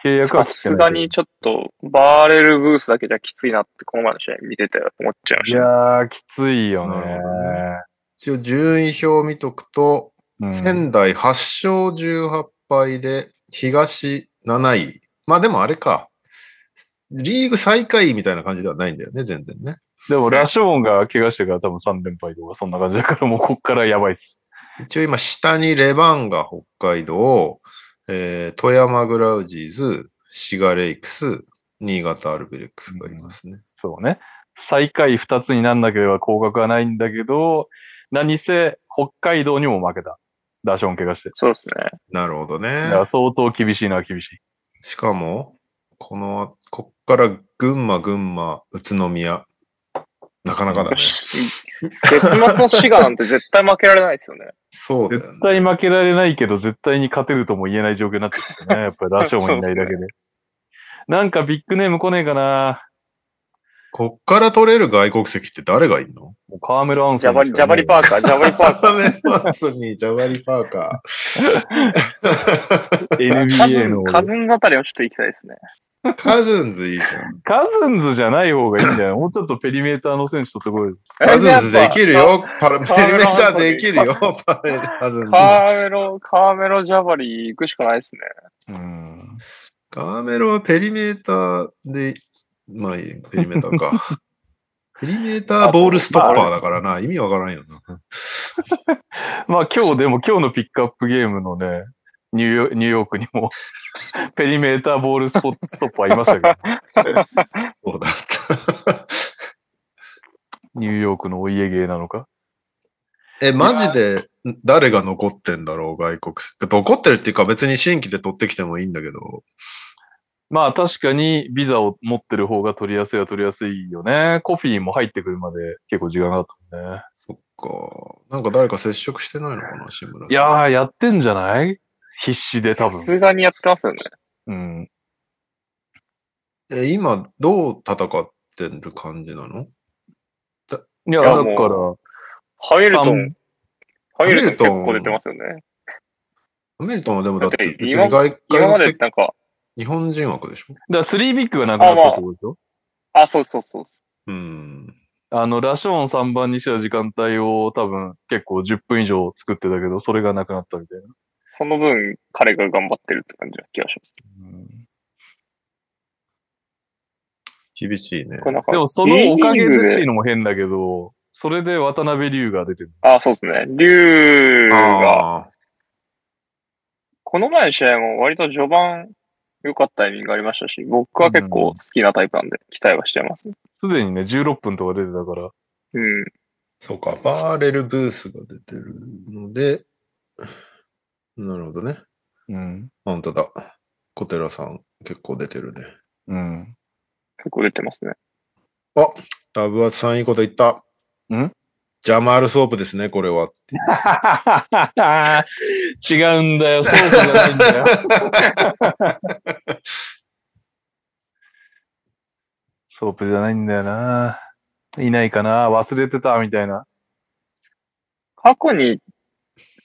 S2: 契約は
S1: さすがにちょっと、バーレルブースだけじゃきついなって、この前の試合見てて思っちゃいま
S2: い
S1: したね。
S2: やー、きついよね。
S3: なるほど一応順位表を見とくと、
S2: うん
S3: 仙台8勝18敗で、東7位。まあでもあれか。リーグ最下位みたいな感じではないんだよね、全然ね。
S2: でも、ラショーンが怪我してから多分3連敗とか、そんな感じだから、もうこっからやばいっす。
S3: 一応今下にレバンガ北海道、えー富山グラウジーズ、シガレイクス、新潟アルベレックスがいますね。
S2: そうね。最下位2つになんなければ降格はないんだけど、何せ北海道にも負けた。ラショーン怪我して。
S1: そうですね。
S3: なるほど
S2: だ
S3: ね
S2: 相当厳しいのは厳しい。
S3: しかも、この、こっから群馬、群馬、宇都宮。なかなかだね。
S1: し月末の滋賀なんて絶対負けられないですよね。
S3: そうだよね
S2: 絶。対負けられないけど、絶対に勝てるとも言えない状況になってるね。やっぱりラショーンいないだけで。なんかビッグネーム来ねえかな。
S3: こっから取れる外国籍って誰がいんの？
S2: もうカーメル・アン
S1: ジャバリ、
S2: ソニー
S1: ジャバリパーカー、ジャバリパーカ
S3: カメランソニー、ジャバリパーカ
S2: ー。NBA
S1: ズン、
S2: の。
S1: カズンあたりもちょっと行きたいですね。
S3: ー。カズンズいいじゃん。
S2: カズンズじゃない方がいいんじゃない？もうちょっとペリメーターの選手とってこい。
S3: カズンズできるよ。パラペ
S1: カ
S3: リメーターできるよ。パメカズンズ。
S1: カーメロ、カーメロジャバリ行くしかないですね。
S2: うん。
S3: カーメロはペリメーターで、まあいい、ペリメーターか。ペリメーターボールストッパーだからな、意味わからんよな。
S2: まあ今日でも今日のピックアップゲームのね、ニューヨークにもペリメーターボールスポストッパーいましたけど、
S3: そうだった。
S2: ニューヨークのお家芸なのか？
S3: え、マジで誰が残ってんだろう、外国籍。残ってるっていうか別に新規で取ってきてもいいんだけど。
S2: まあ確かにビザを持ってる方が取りやすいは取りやすいよね。コフィーも入ってくるまで結構時間がかかったもんね。
S3: そっか。なんか誰か接触してないのかな、志村さん。
S2: いやー、やってんじゃない？必死で多
S1: さ
S2: 分。
S1: すがにやってますよね。
S2: うん。
S3: え、今どう戦ってる感じなの？
S2: いや、
S1: いや
S2: だから、
S1: ハミルト
S2: 三
S1: ン、ハミルトン
S3: ハミルトン
S1: 結構出てますよね。
S3: アメリカンはでもだって
S1: だって
S3: 別に外
S1: 今ま
S3: 外国籍
S1: でなんか、
S3: 日本人枠でしょ？
S2: だからスリービッグがなくなったってことでしょ？
S1: あ、そうそうそう。
S3: うん。
S2: あの、ラショーン3番にした時間帯を多分結構10分以上作ってたけど、それがなくなったみたいな。
S1: その分、彼が頑張ってるって感じな気がします。
S3: 厳しいね。
S2: でもそのおかげでっていうのも変だけど、それで渡辺龍が出てる。
S1: あ、そうですね。竜が、
S3: あ
S1: この前の試合も割と序盤良かったタイミングがありましたし、僕は結構好きなタイプなんで、期待はしてます。
S2: すでにね、16分とか出てたから。
S1: うん。
S3: そうか、バーレルブースが出てるので、なるほどね。
S2: うん。
S3: 本当だ。小寺さん結構出てるね。
S2: うん。
S1: 結構出てますね。
S3: あ、タブアツさんいいこと言った。
S2: ん？
S3: ジャマールソープですね、これは。
S2: 違うんだよ、ソースじゃないんだよ。ソープじゃないんだよな。いないかな忘れてたみたいな。
S1: 過去に、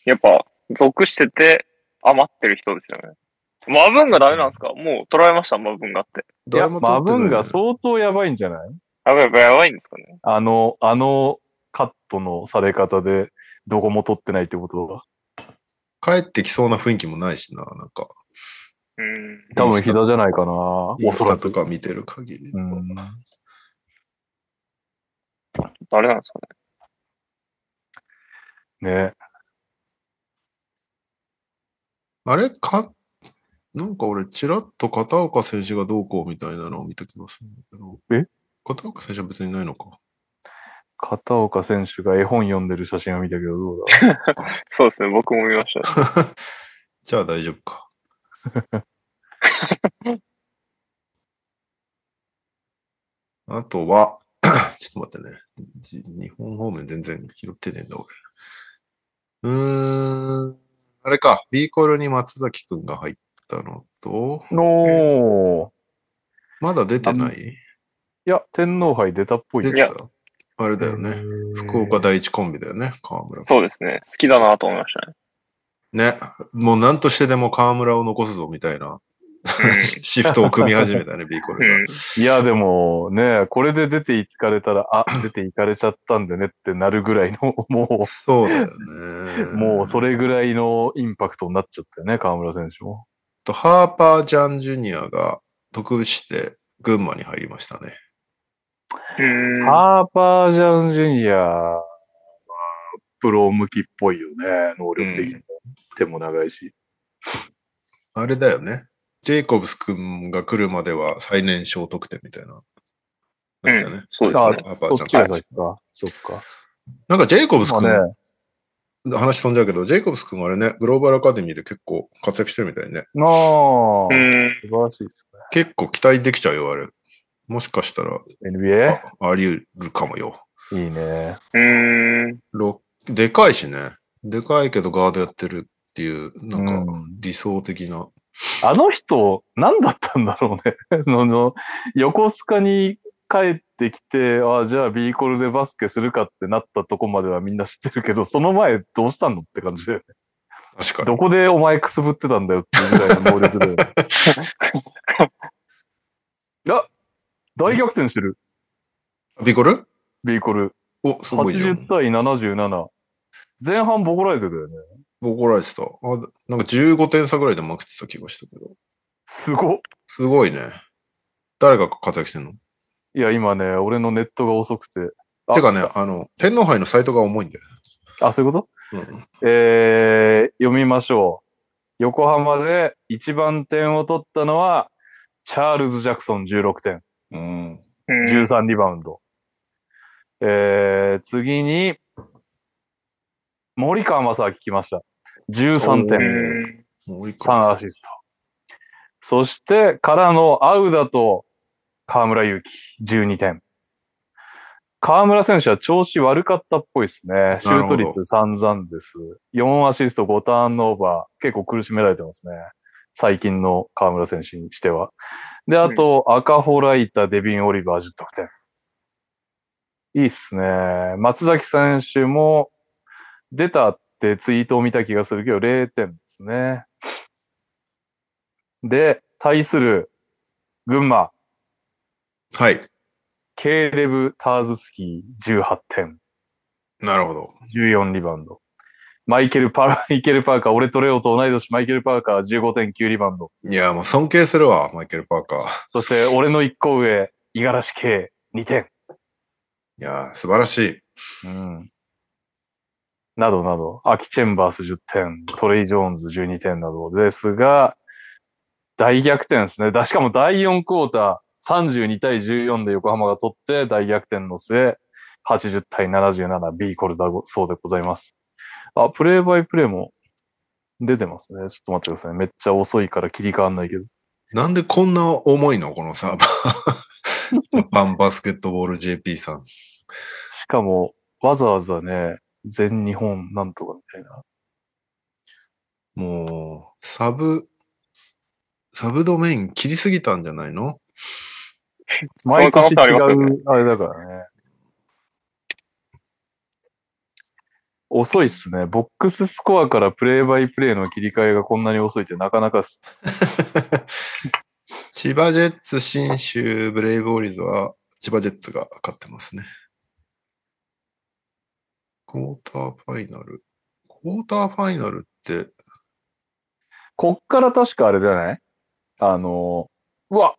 S1: やっぱ、属してて余ってる人ですよね。マブンがダメなんですか？もう取られました、マブンがって。
S2: いや、マブンが相当やばいんじゃない？
S1: やばいやばいやばいんですかね。
S2: あの、あのカットのされ方で、どこも取ってないってことは。
S3: 帰ってきそうな雰囲気もないしな、なんか。
S1: うん。
S2: 多分膝じゃないかな。おそらく。
S3: とか見てる限り。
S2: うん。
S1: 誰なんですかね？
S2: ね。
S3: あれ？か、なんか俺、ちらっと片岡選手がどうこうみたいなのを見た気がす。
S2: え？
S3: 片岡選手は別にないのか。
S2: 片岡選手が絵本読んでる写真を見たけど、どうだ？
S1: そうですね、僕も見ました。
S3: じゃあ大丈夫か。あとは、ちょっと待ってね。じ日本方面全然拾ってねえんだ、俺。うーん。あれか、B コールに松崎くんが入ったのと、
S2: のー。
S3: まだ出てない？
S2: いや、天皇杯出たっぽいね。
S3: 出てたあれだよね。福岡第一コンビだよね、河村。
S1: そうですね。好きだなと思いましたね。
S3: ね。もう何としてでも河村を残すぞみたいな シフトを組み始めたね、コールが。
S1: うん。
S2: いや、でもね、これで出ていかれたら、あ、出ていかれちゃったんでねってなるぐらいの、も
S3: そうだよ
S2: う、
S3: ね。
S2: もうそれぐらいのインパクトになっちゃったよね、河村選手も。
S3: と、ハーパー・ジャン・ジュニアが得して群馬に入りましたね。
S1: うん
S2: ハーパージャンジュニアは、プロ向きっぽいよね、能力的にも。手も長いし。
S3: あれだよね。ジェイコブス君が来るまでは最年少得点みたいな。だったよね。
S2: あ
S1: そうですね。
S3: ハーパーちゃん
S2: そっちが先か。そっか。
S3: なんかジェイコブス君、話飛んじゃうけど、ジェイコブス君はあれね、グローバルアカデミーで結構活躍してるみたいね。
S2: なあ、
S1: うん。
S2: 素晴らしいです
S3: 結構期待できちゃうよ、あれ。もしかしたら、
S2: ね。NBA?
S3: ああり得るかもよ。
S2: いいね。
S1: うん。
S3: ろでかいしね。でかいけどガードやってるっていう、なんか
S2: うん
S3: 理想的な。
S2: あの人、何だったんだろうね。その、横須賀に帰ってきて、あじゃあ B コルでバスケするかってなったとこまではみんな知ってるけど、その前どうしたのって感じだよね。
S3: 確かに。
S2: どこでお前くすぶってたんだよっていうぐらいの能力だよね。あ大逆転してる。
S3: ビコル
S2: ？B コル。
S3: お、すごいじゃん
S2: 80。対77。前半ボコられてたよね。
S3: 怒られてた。あなんか15点差ぐらいで負けてた気がしたけど。
S2: すごっ。
S3: すごいね。誰が活躍してんの？
S2: いや、今ね、俺のネットが遅くて。あ
S3: てかね、あの、天皇杯のサイトが重いんだよ
S2: あ、そういうこと？
S3: ね。うん
S2: えー、読みましょう。横浜で一番点を取ったのは、チャールズ・ジャクソン16点。うん。
S1: うん
S2: 13リバウンド。えー、次に、森川正明来ました。13
S1: う
S2: 点。
S1: ん
S3: もう一個
S2: 3アシスト。そして、からのアウダと河村勇輝、12点。河村選手は調子悪かったっぽいですね。シュート率散々です。4アシスト5ターンオーバー。結構苦しめられてますね。最近の河村選手にしては。で、あと、赤ホライタ、デビン・オリバー10得点。いいっすね。松崎選手も出たってツイートを見た気がするけど、0点ですね。で、対する群馬、
S3: はい。
S2: ケーレブ・ターズスキー18点、
S3: なるほど。
S2: 14リバウンド。マイケル・パー、マイケル・パーカー、俺とレオと同い年、マイケル・パーカー15点9リバウンド。
S3: いや、もう尊敬するわ、マイケル・パーカー。
S2: そして、俺の一個上、五十嵐圭2点。
S3: いや、素晴らしい。
S2: うん。などなど、アキ・チェンバース10点、トレイ・ジョーンズ12点などですが、大逆転ですね。だしかも第4クォーター、32対14で横浜が取って、大逆転の末、80対 77B コルだそうでございます。あ、プレイバイプレイも出てますね。ちょっと待ってください。めっちゃ遅いから切り替わんないけど。
S3: なんでこんな重いの？このサーバー。パンバスケットボール JP さん。
S2: しかも、わざわざね、全日本なんとかみたいな。
S3: もう、サブ、サブドメイン切りすぎたんじゃないの？
S2: 毎年違うあれだからね。遅いっすね。ボックススコアからプレイバイプレイの切り替えがこんなに遅いってなかなかっす。
S3: 千葉ジェッツ、新州、ブレイブオーリーズは千葉ジェッツが勝ってますね。クォーターファイナル。クォーターファイナルって、
S2: こっから確かあれじゃないあの、うわ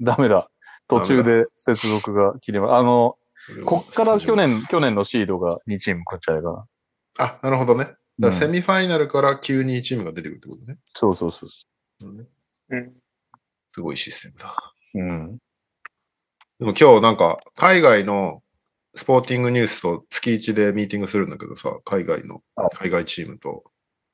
S2: ダメだ。途中で接続が切れま、あの、こっから去年、去年のシードが2チーム来るんじゃないかな。
S3: あ、なるほどね。だセミファイナルから急にチームが出てくるってことね。
S2: そうそうそうそ
S1: うん。
S3: すごいシステムだ。
S2: う。うん。
S3: でも今日なんか海外のスポーティングニュースと月1でミーティングするんだけどさ、海外の
S2: はい、
S3: 海外チームと。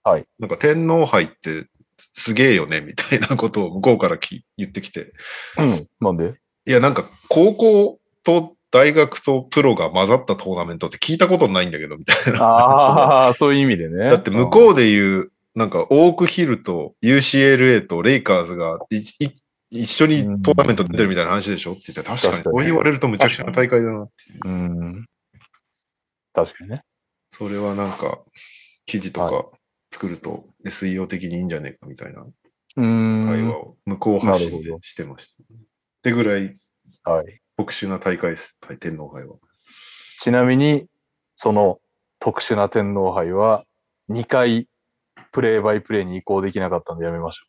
S2: はい。
S3: なんか天皇杯ってすげえよねみたいなことを向こうからき言ってきて。
S2: うん。なんで？
S3: いやなんか高校と大学とプロが混ざったトーナメントって聞いたことないんだけどみたいな。
S2: ああ、そういう意味でね。
S3: だって向こうで言う、なんかオークヒルと UCLA とレイカーズがいい一緒にトーナメント出てるみたいな話でしょ？って言って確かに
S2: 確かに
S3: そう言われるとむちゃくちゃな大会だなっていう。
S2: うん。確かにね。
S3: それはなんか記事とか作ると SEO 的にいいんじゃねえかみたいな
S2: う
S3: 会
S2: ん。
S3: 話を向こう発信してました。ってぐらい
S2: はい。
S3: 特殊な大会です。はい天皇杯は。
S2: ちなみに、その特殊な天皇杯は、2回プレイバイプレイに移行できなかったんでやめましょ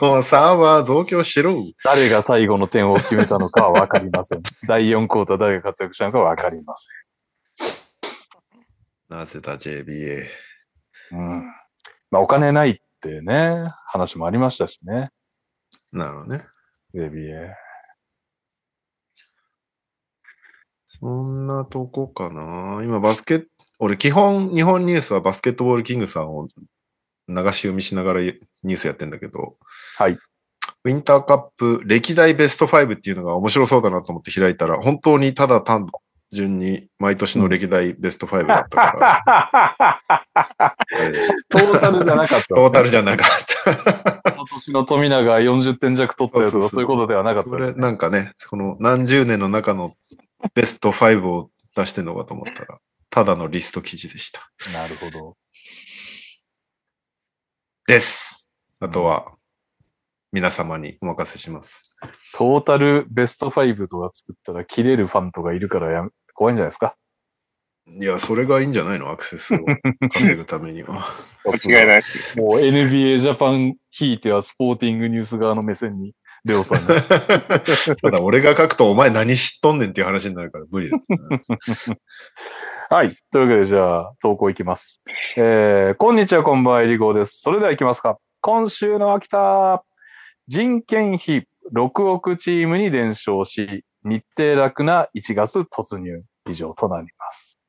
S2: う。
S3: もうサーバー増強しろ。
S2: 誰が最後の点を決めたのかはわかりません。第4クォーター誰が活躍したのかはわかりませ
S3: なぜだ JBA。
S2: ん。うん。まあ、お金ないってね、話もありましたしね。
S3: なるほどね。
S2: JBA。
S3: そんなとこかな。今バスケット、俺基本日本ニュースはバスケットボールキングさんを流し読みしながらニュースやってんだけど、
S2: はい。
S3: ウィンターカップ歴代ベスト5っていうのが面白そうだなと思って開いたら、本当にただ単純に毎年の歴代ベスト5だったから、
S2: トータルじゃなかった。
S3: トータルじゃなかった。
S2: 今年の富永が40点弱取ったやつ
S3: そうそう
S2: いうことではなかった
S3: そ。れなんかね、この何十年の中のベスト5を出してんのかと思ったら、ただのリスト記事でした。
S2: なるほど。
S3: です。あとは、皆様にお任せします。
S2: トータルベスト5とか作ったら切れるファンとかいるからやめ怖いんじゃないですか？
S3: いや、それがいいんじゃないの？アクセスを 稼ぐためには。
S1: 間違いない。
S2: もう NBA ジャパン引いてはスポーティングニュース側の目線に、レオさんが。
S3: ただ、俺が書くとお前何知っとんねんっていう話になるから無理だ。
S2: はい。というわけで、じゃあ、投稿いきます。えー、こんにちは、こんばんは、えりごーです。それでは行きますか。今週の秋田、人件費6億チームに連勝し、日程楽な1月突入。以上となります。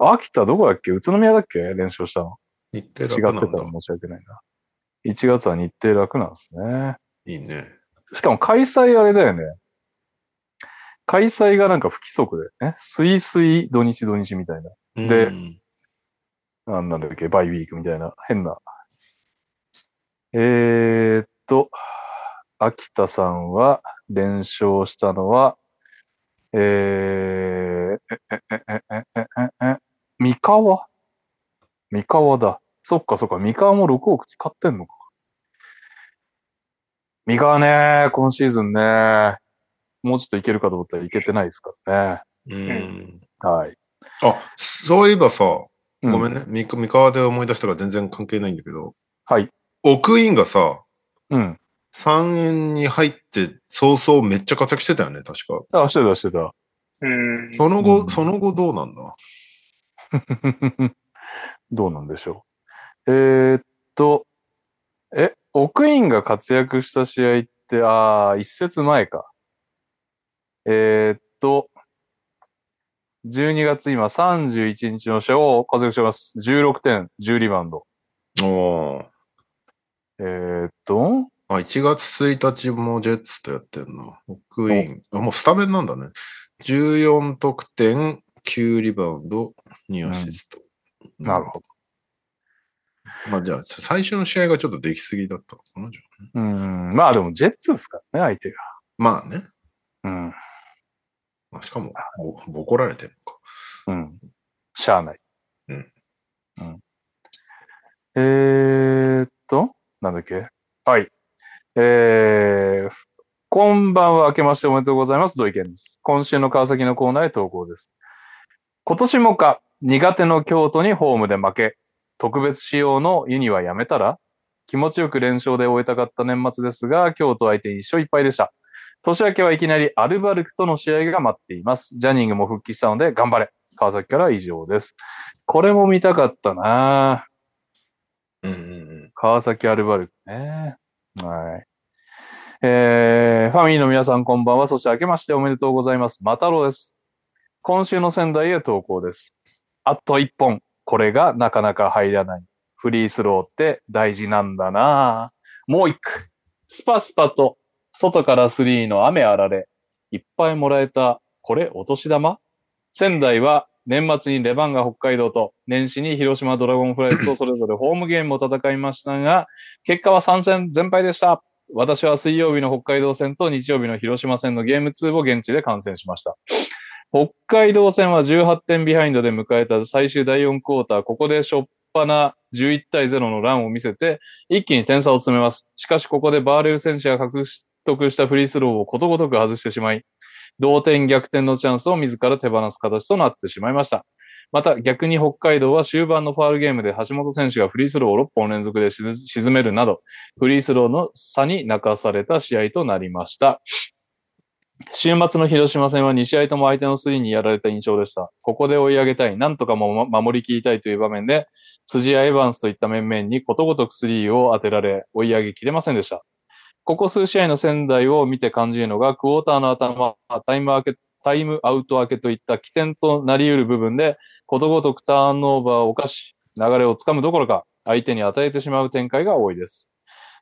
S2: 秋田どこだっけ？宇都宮だっけ？連勝したの。
S3: 日
S2: 違って
S3: 程楽なんだ。
S2: たら申し訳ないな。1月は日程楽なんですね。
S3: いいね。
S2: しかも開催あれだよね。開催がなんか不規則で、ね、すいすい土日土日みたいな。で、
S3: う、
S2: なんなんだっけ、バイウィークみたいな、変な。えー、っと、秋田さんは連勝したのは、えー、え、え、え、え、え、え、え、三河？三河だ。そっかそっか、三河も6億使ってんのか。三河ね、今シーズンね、もうちょっといけるかと思ったらいけてないですからね。
S3: うん。
S2: はい。
S3: あ、そういえばさ、
S2: う
S3: ごめんね。三三河で思い出したから全然関係ないんだけど、
S2: はい。
S3: 奥インがさ、
S2: うん。
S3: 3円に入って早々めっちゃ活躍してたよね、確か。
S2: あ、してた、してた。
S1: うん。
S3: その後、
S2: うん
S3: その後どうなんだ？
S2: どうなんでしょう。えーっと、え、奥インが活躍した試合って、ああ、一節前か。えーっと、12月今31日の試合を活躍してます。16点、10リバウンド。
S3: おー
S2: えーっと、
S3: あ、1月1日もジェッツとやってんな。奥イン。あ、もうスタメンなんだね。14得点、9リバウンド、2アシスト。
S2: なるほど。
S3: まあじゃあ、最初の試合がちょっとできすぎだったのかな、じゃあ
S2: うん、まあでもジェッツですからね、相手が。
S3: まあね。
S2: うん、
S3: まあ、しかも、ぼボコられてるのか。
S2: うん。しゃあない。
S3: うん。
S2: うん。えーっと、なんだっけ？はい。えー、こんばんは、明けましておめでとうございます。土井健です。今週の川崎のコーナーへ投稿です。今年もか、苦手の京都にホームで負け、特別仕様のユニはやめたら気持ちよく連勝で終えたかった年末ですが、京都相手に一勝一敗でした。年明けはいきなりアルバルクとの試合が待っています。ジャニングも復帰したので頑張れ。川崎からは以上です。これも見たかったな
S3: うんうん
S2: 川崎アルバルクね。はい。えー、ファミリーの皆さんこんばんは。そして明けましておめでとうございます。またろうです。今週の仙台へ投稿です。あと一本。これがなかなか入らない。フリースローって大事なんだなもう一句。スパスパと外からスリーの雨あられ。いっぱいもらえた。これお年玉？仙台は年末にレバンガ北海道と年始に広島ドラゴンフライズとそれぞれホームゲームを戦いましたが、結果は3戦全敗でした。私は水曜日の北海道戦と日曜日の広島戦のゲーム2を現地で観戦しました。北海道戦は18点ビハインドで迎えた最終第4クォーター、ここでしょっぱな11対0のランを見せて、一気に点差を詰めます。しかしここでバーレル選手が獲得したフリースローをことごとく外してしまい、同点逆転のチャンスを自ら手放す形となってしまいました。また逆に北海道は終盤のファールゲームで橋本選手がフリースローを6本連続で沈めるなど、フリースローの差に泣かされた試合となりました。週末の広島戦は2試合とも相手のスリーにやられた印象でした。ここで追い上げたい、なんとかも守り切りたいという場面で、辻やエヴァンスといった面々にことごとくスリーを当てられ、追い上げきれませんでした。ここ数試合の仙台を見て感じるのが、クォーターの頭、タイム明けタイムアウト明けといった起点となり得る部分で、ことごとくターンオーバーを犯し、流れをつかむどころか、相手に与えてしまう展開が多いです。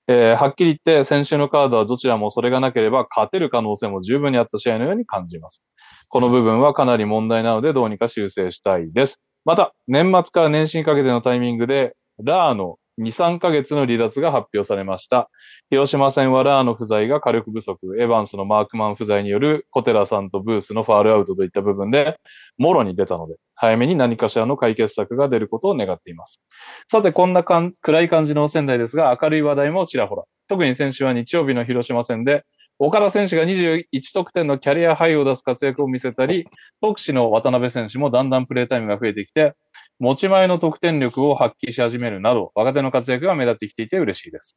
S2: えーはっきり言って、先週のカードはどちらもそれがなければ勝てる可能性も十分にあった試合のように感じます。この部分はかなり問題なので、どうにか修正したいです。また、年末から年始にかけてのタイミングで、ラーの2、3ヶ月の離脱が発表されました。広島戦はラーの不在が火力不足、エヴァンスのマークマン不在による小寺さんとブースのファールアウトといった部分で、もろに出たので、早めに何かしらの解決策が出ることを願っています。さて、こんなかん暗い感じの仙台ですが、明るい話題もちらほら。特に先週は日曜日の広島戦で、岡田選手が21得点のキャリアハイを出す活躍を見せたり、特使の渡辺選手もだんだんプレータイムが増えてきて、持ち前の得点力を発揮し始めるなど、若手の活躍が目立ってきていて嬉しいです。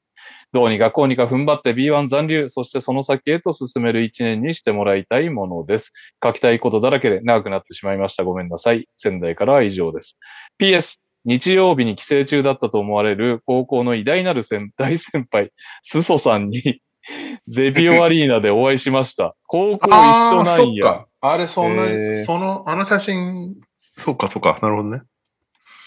S2: どうにかこうにか踏ん張って B1 残留、そしてその先へと進める一年にしてもらいたいものです。書きたいことだらけで長くなってしまいました。ごめんなさい。仙台からは以上です。PS、日曜日に帰省中だったと思われる高校の偉大なる先大先輩、スソさんに、ゼビオアリーナでお会いしました。高校一緒
S3: ああ、
S2: なんや。
S3: そっか。あれ、そんな、その、あの写真、そっか、そっか。なるほどね。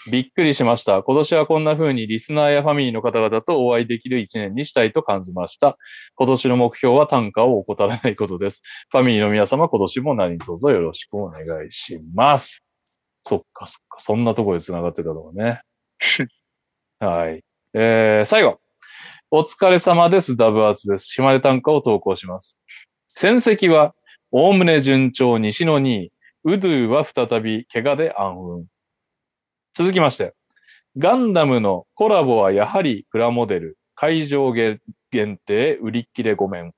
S2: びっくりしました。今年はこんな風にリスナーやファミリーの方々とお会いできる一年にしたいと感じました。今年の目標は単価を怠らないことです。ファミリーの皆様、今年も何卒よろしくお願いします。そっかそっか。そんなところで繋がってたのね。はい。えー、最後。お疲れ様です。ダブアツです。島根単価を投稿します。戦績は、おおむね順調西の2位。ウドゥは再び怪我で暗雲。続きまして、ガンダムのコラボはやはりプラモデル、会場限定、売り切れごめん。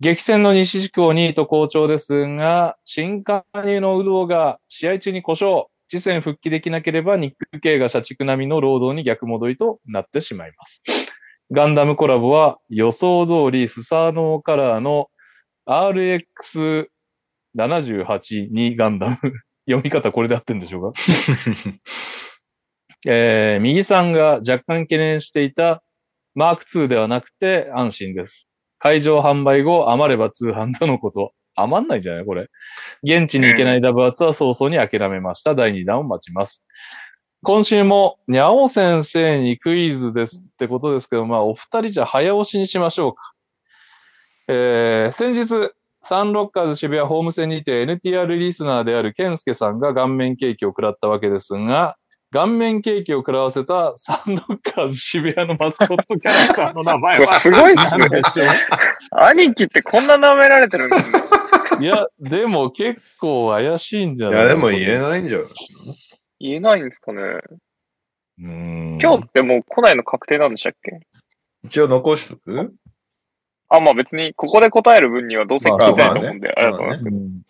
S2: 激戦の西地区を2位と好調ですが、新加入の有働が試合中に故障、次戦復帰できなければ日系が社畜並みの労働に逆戻りとなってしまいます。ガンダムコラボは予想通りスサノーカラーの RX78 にガンダム。読み方これで合ってんでしょうか？えー右さんが若干懸念していたマーク2ではなくて安心です。会場販売後余れば通販とのこと。余んないんじゃないこれ？現地に行けないダブアツは早々に諦めました。第2弾を待ちます。今週も、にゃお先生にクイズですってことですけど、まあ、お二人じゃ早押しにしましょうか。えー先日、サンロッカーズ渋谷ホーム戦にて NTR リスナーであるケンスケさんが顔面ケーキを食らったわけですが、顔面ケーキを食らわせたサンロッカーズ渋谷のマスコットキャラクターの名前は
S1: すごいっすね兄貴ってこんな舐められてるんですね。
S2: いや、でも結構怪しいんじゃない
S3: いや、でも言えないんじゃない？
S1: 言えないんですかね。
S2: うーん。
S1: 今日ってもう来ないの確定なんでしたっけ？
S3: 一応残しとく？
S1: あ、まあ別にここで答える分にはどうせ聞いてないと思うんで、
S3: まあ
S1: ありがとうございます。
S2: うん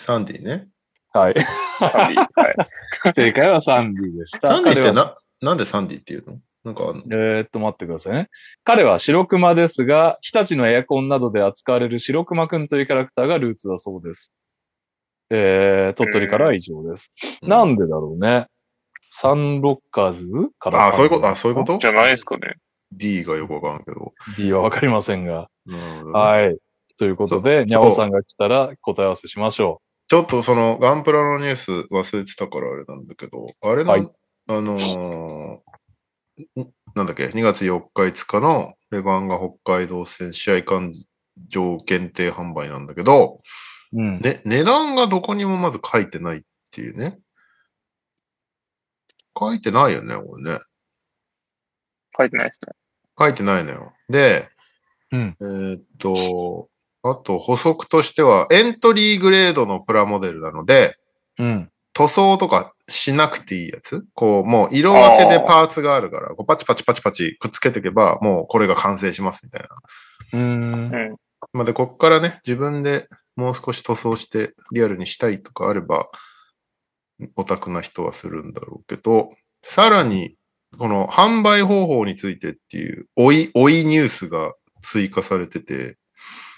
S3: サンディね。
S2: はい。
S1: サンディはい。
S2: 正解はサンディでした。
S3: サンディってな、なんでサンディっていうの？なんかあんの？
S2: えーっと、待ってくださいね。彼は白熊ですが、日立のエアコンなどで扱われる白熊くんというキャラクターがルーツだそうです。えー、鳥取からは以上です。なんでだろうね。サンロッカーズから
S3: あ、そういうこと、あ、そういうこと？
S1: じゃないですかね。
S3: ?D がよくわからんけど。
S2: D はわかりませんが。はい。ということで、にゃおさんが来たら答え合わせしましょ
S3: ちょっとそのガンプラのニュース忘れてたからあれなんだけど、あれの、
S2: はい
S3: あのーんなんだっけ、2月4日5日のレバンガ北海道戦試合会場限定販売なんだけど、
S2: う。うん。
S3: ね、値段がどこにもまず書いてないっていうね。書いてないよね、これね。
S1: 書いてないですね。
S3: 書いてないのよ。で、
S2: うん。
S3: えーっと、あと補足としては、エントリーグレードのプラモデルなので、
S2: うん。
S3: 塗装とかしなくていいやつ？こう、もう色分けでパーツがあるから、こうパチパチパチパチくっつけていけば、もうこれが完成しますみたいな。
S2: うーん。
S1: うん。
S3: まあ、で、こっからね、自分でもう少し塗装してリアルにしたいとかあれば、オタクな人はするんだろうけど、さらに、この販売方法についてっていう、追い、追いニュースが追加されてて、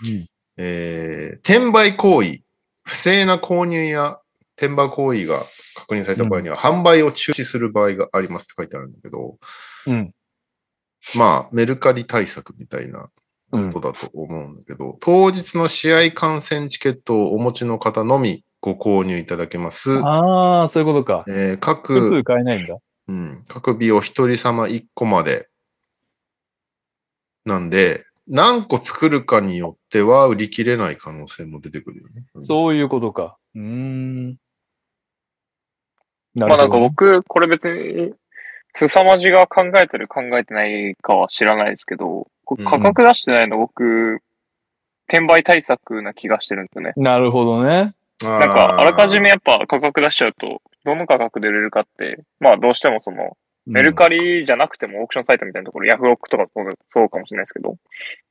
S2: うん
S3: えー転売行為、不正な購入や転売行為が確認された場合には、販売を中止する場合がありますって書いてあるんだけど、
S2: うん。
S3: まあ、メルカリ対策みたいな
S2: うん
S3: ことだと思うんだけど、当日の試合観戦チケットをお持ちの方のみご購入いただけます。
S2: ああ、そういうことか。
S3: えー
S2: 複数
S3: 各、
S2: 買えないんだ。
S3: うん、各日お一人様一個まで。なんで、何個作るかによっては売り切れない可能性も出てくるよね。
S2: そういうことか。うーん。な
S1: まあなんか
S2: ね
S1: 僕、これ別に、すさまじが考えてる考えてないかは知らないですけど、価格出してないの僕、転売対策な気がしてるんですよね。
S2: なるほどね。
S3: な
S1: なんか、あらかじめやっぱ価格出しちゃうと、どの価格で売れるかって、まあどうしてもその、メルカリじゃなくてもオークションサイトみたいなところ、ヤフオクとかそうかもしれないですけど、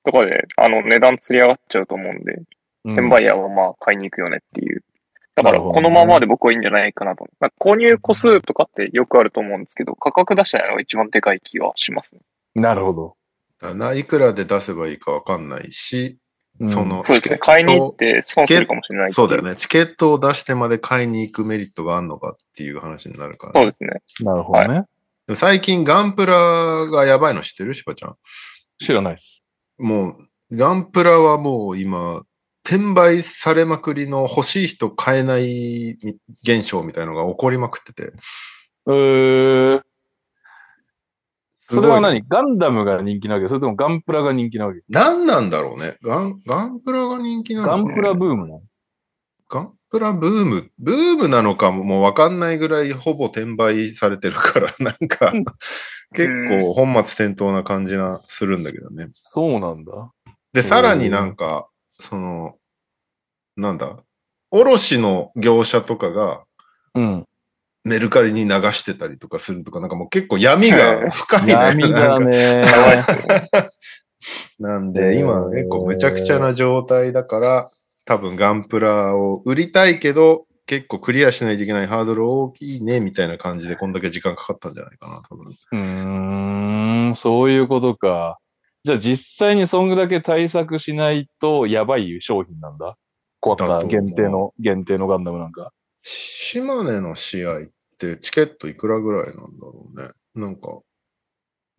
S1: とかで、あの、値段釣り上がっちゃうと思うんで、
S2: うん
S1: 転売ヤーはまあ買いに行くよねっていう。だから、このままで僕はいいんじゃないかなと。な購入個数とかってよくあると思うんですけど、価格出してないのが一番でかい気はしますね。
S2: なるほど。
S3: だないくらで出せばいいかわかんないし、
S2: うん
S3: その
S1: そうですね。買いに行って損するかもしれない
S3: そうだよ。ね。チケットを出してまで買いに行くメリットがあるのかっていう話になるから、
S1: そうですね。
S2: なるほどね。
S3: でも最近ガンプラがやばいの知ってるしばちゃん。
S2: 知らないです。
S3: もう、ガンプラはもう今、転売されまくりの欲しい人買えない現象みたいのが起こりまくってて。
S2: えー、それはい何？ガンダムが人気なわけ？それともガンプラが人気なわけ？
S3: 何なんだろうね。ガン、ガンプラが人気なのかな
S2: ガンプラブームなの？
S3: ガンプラブーム、ブームなのかももうわかんないぐらいほぼ転売されてるから、なんか、結構本末転倒な感じがするんだけどね。
S2: そうなんだ。
S3: で、さらになんか、その、なんだ、卸の業者とかが
S2: うん。
S3: メルカリに流してたりとかするとか、なんかもう結構闇が深いね。
S2: 闇だ
S3: なんか
S2: ね。
S3: なん で、今結構めちゃくちゃな状態だから、多分ガンプラを売りたいけど、結構クリアしないといけないハードル大きいね、みたいな感じでこんだけ時間かかったんじゃないかな、多分。
S2: うーん、そういうことか。じゃあ実際にそんだけ対策しないとやばい商品なんだ。こう
S3: だと思う
S2: った限定の、限定のガンダムなんか。
S3: 島根の試合ってチケットいくらぐらいなんだろうね。なんか、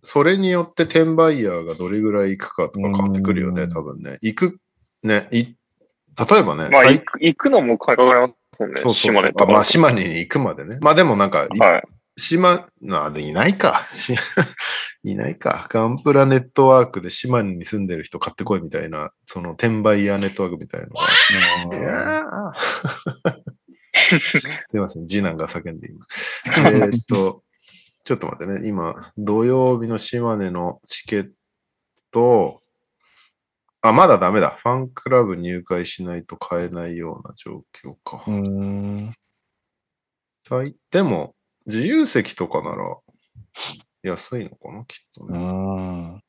S3: それによって転売ヤーがどれぐらい行くかとか変わってくるよね、
S2: うん
S3: 多分ね。行く、ね、い、例えばね、
S1: まあ、
S3: 最
S1: 行く行くのも価格がありますよね。
S3: そうそうそう
S1: 島根とか。
S3: あまあ、島根に行くまでね。まあでもなんか、い
S1: はい。
S3: 島、な、でいないか。し いないか。ガンプラネットワークで島根に住んでる人買ってこいみたいな、その転売ヤーネットワークみたいなのが。いやー すいません、次男が叫んで今。えーっと、ちょっと待ってね、今、土曜日の島根のチケット、あ、まだダメだ。ファンクラブ入会しないと買えないような状況か。
S2: うーん。
S3: 最でも、自由席とかなら安いのかな？きっと
S2: うー
S3: ね。
S2: ん。
S3: わ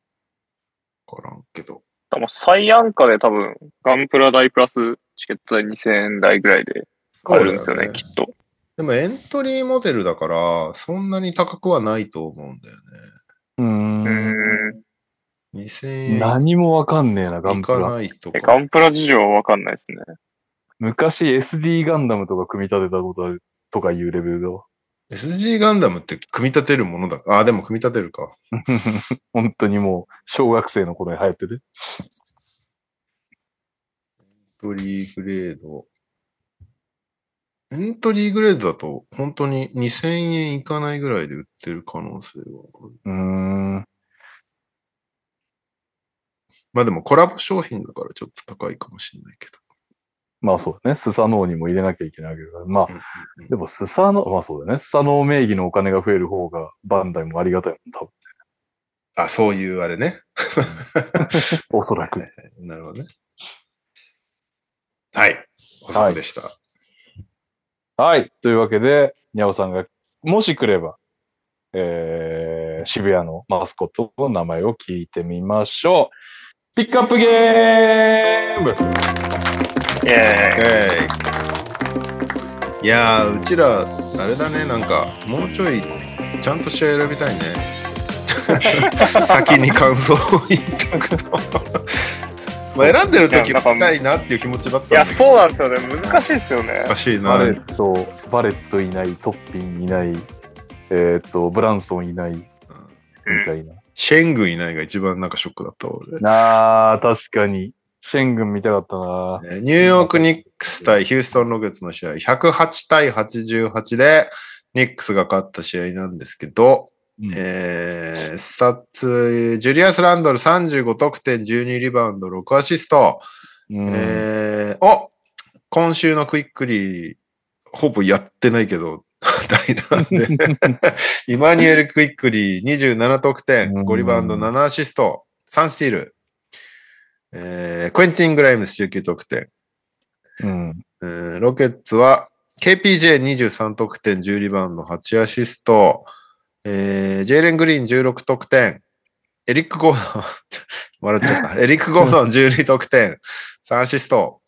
S3: からんけど。
S1: 多分最安価で多分、ガンプラ大プラスチケット代2000円台ぐらいで買えるんですよね、
S3: そうだ
S1: きっと。
S3: でもエントリーモデルだから、そんなに高くはないと思うんだよ
S2: うー。
S1: うんーん。
S3: ね。2000円
S2: 何もわかんねえな、ガン
S3: いか
S2: プラ。
S3: ないとか。
S1: えガンプラ事情はわかんないですね。
S2: 昔 SD ガンダムとか組み立てたことあるとかいうレベルだわ。
S3: SG ガンダムって組み立てるものだ？あ、でも組み立てるか。
S2: 本当にもう、小学生の頃に流行ってて。
S3: エントリーグレード。エントリーグレードだと本当に2000円いかないぐらいで売ってる可能性はある。
S2: うーん。
S3: まあでもコラボ商品だからちょっと高いかもしれないけ
S2: まあそうだね。スサノオにも入れなきゃいけないわけだから。まあ、
S3: ど。
S2: でもスサノオ、まあそうだね。スサノオ名義のお金が増える方がバンダイもありがたいもん、多分。
S3: あ、そういうあれね。
S2: おそらく。
S3: なるほどね。はい。補足でした。
S2: はい。というわけで、にゃおさんが、もし来れば、えー、渋谷のマスコットの名前を聞いてみましょう。ピックアップゲーム
S1: イェーイ。
S3: えいやー、うちら、あれだね、なんか、もうちょい、ちゃんと試合選びたいね。先に感想を言っておくと。まあ選んでる時見たいなっていう気持ちだったん
S1: いや。そうなんですよね。難しいですよね。
S3: 難しいな。
S2: バレット、バレットいない、トッピンいない、えっ、と、ブランソンいない、みたいな。
S3: シェングンいないが一番なんかショックだったわ俺。
S2: あー、確かに。シェングン見たかったな。
S3: ねニューヨークニックス対ヒューストンロケッツの試合、108対88でニックスが勝った試合なんですけど、
S2: うん
S3: えー、スタッツ、ジュリアス・ランドル35得点、12リバウンド、6アシスト。
S2: うん
S3: えー、お今週のクイックリー、ほぼやってないけど、大なんで。イマニュエル・クイックリー27得点、
S2: うん
S3: 5リバウンド、7アシスト、3スティール。えー、クエンティン・グライムス19得点。
S2: うん。
S3: えーロケッツは KPJ23 得点、10リバウンド、8アシスト。えージェイレン・グリーン16得点。エリック・ゴードン、笑っちゃった。エリック・ゴードン12得点、3アシスト。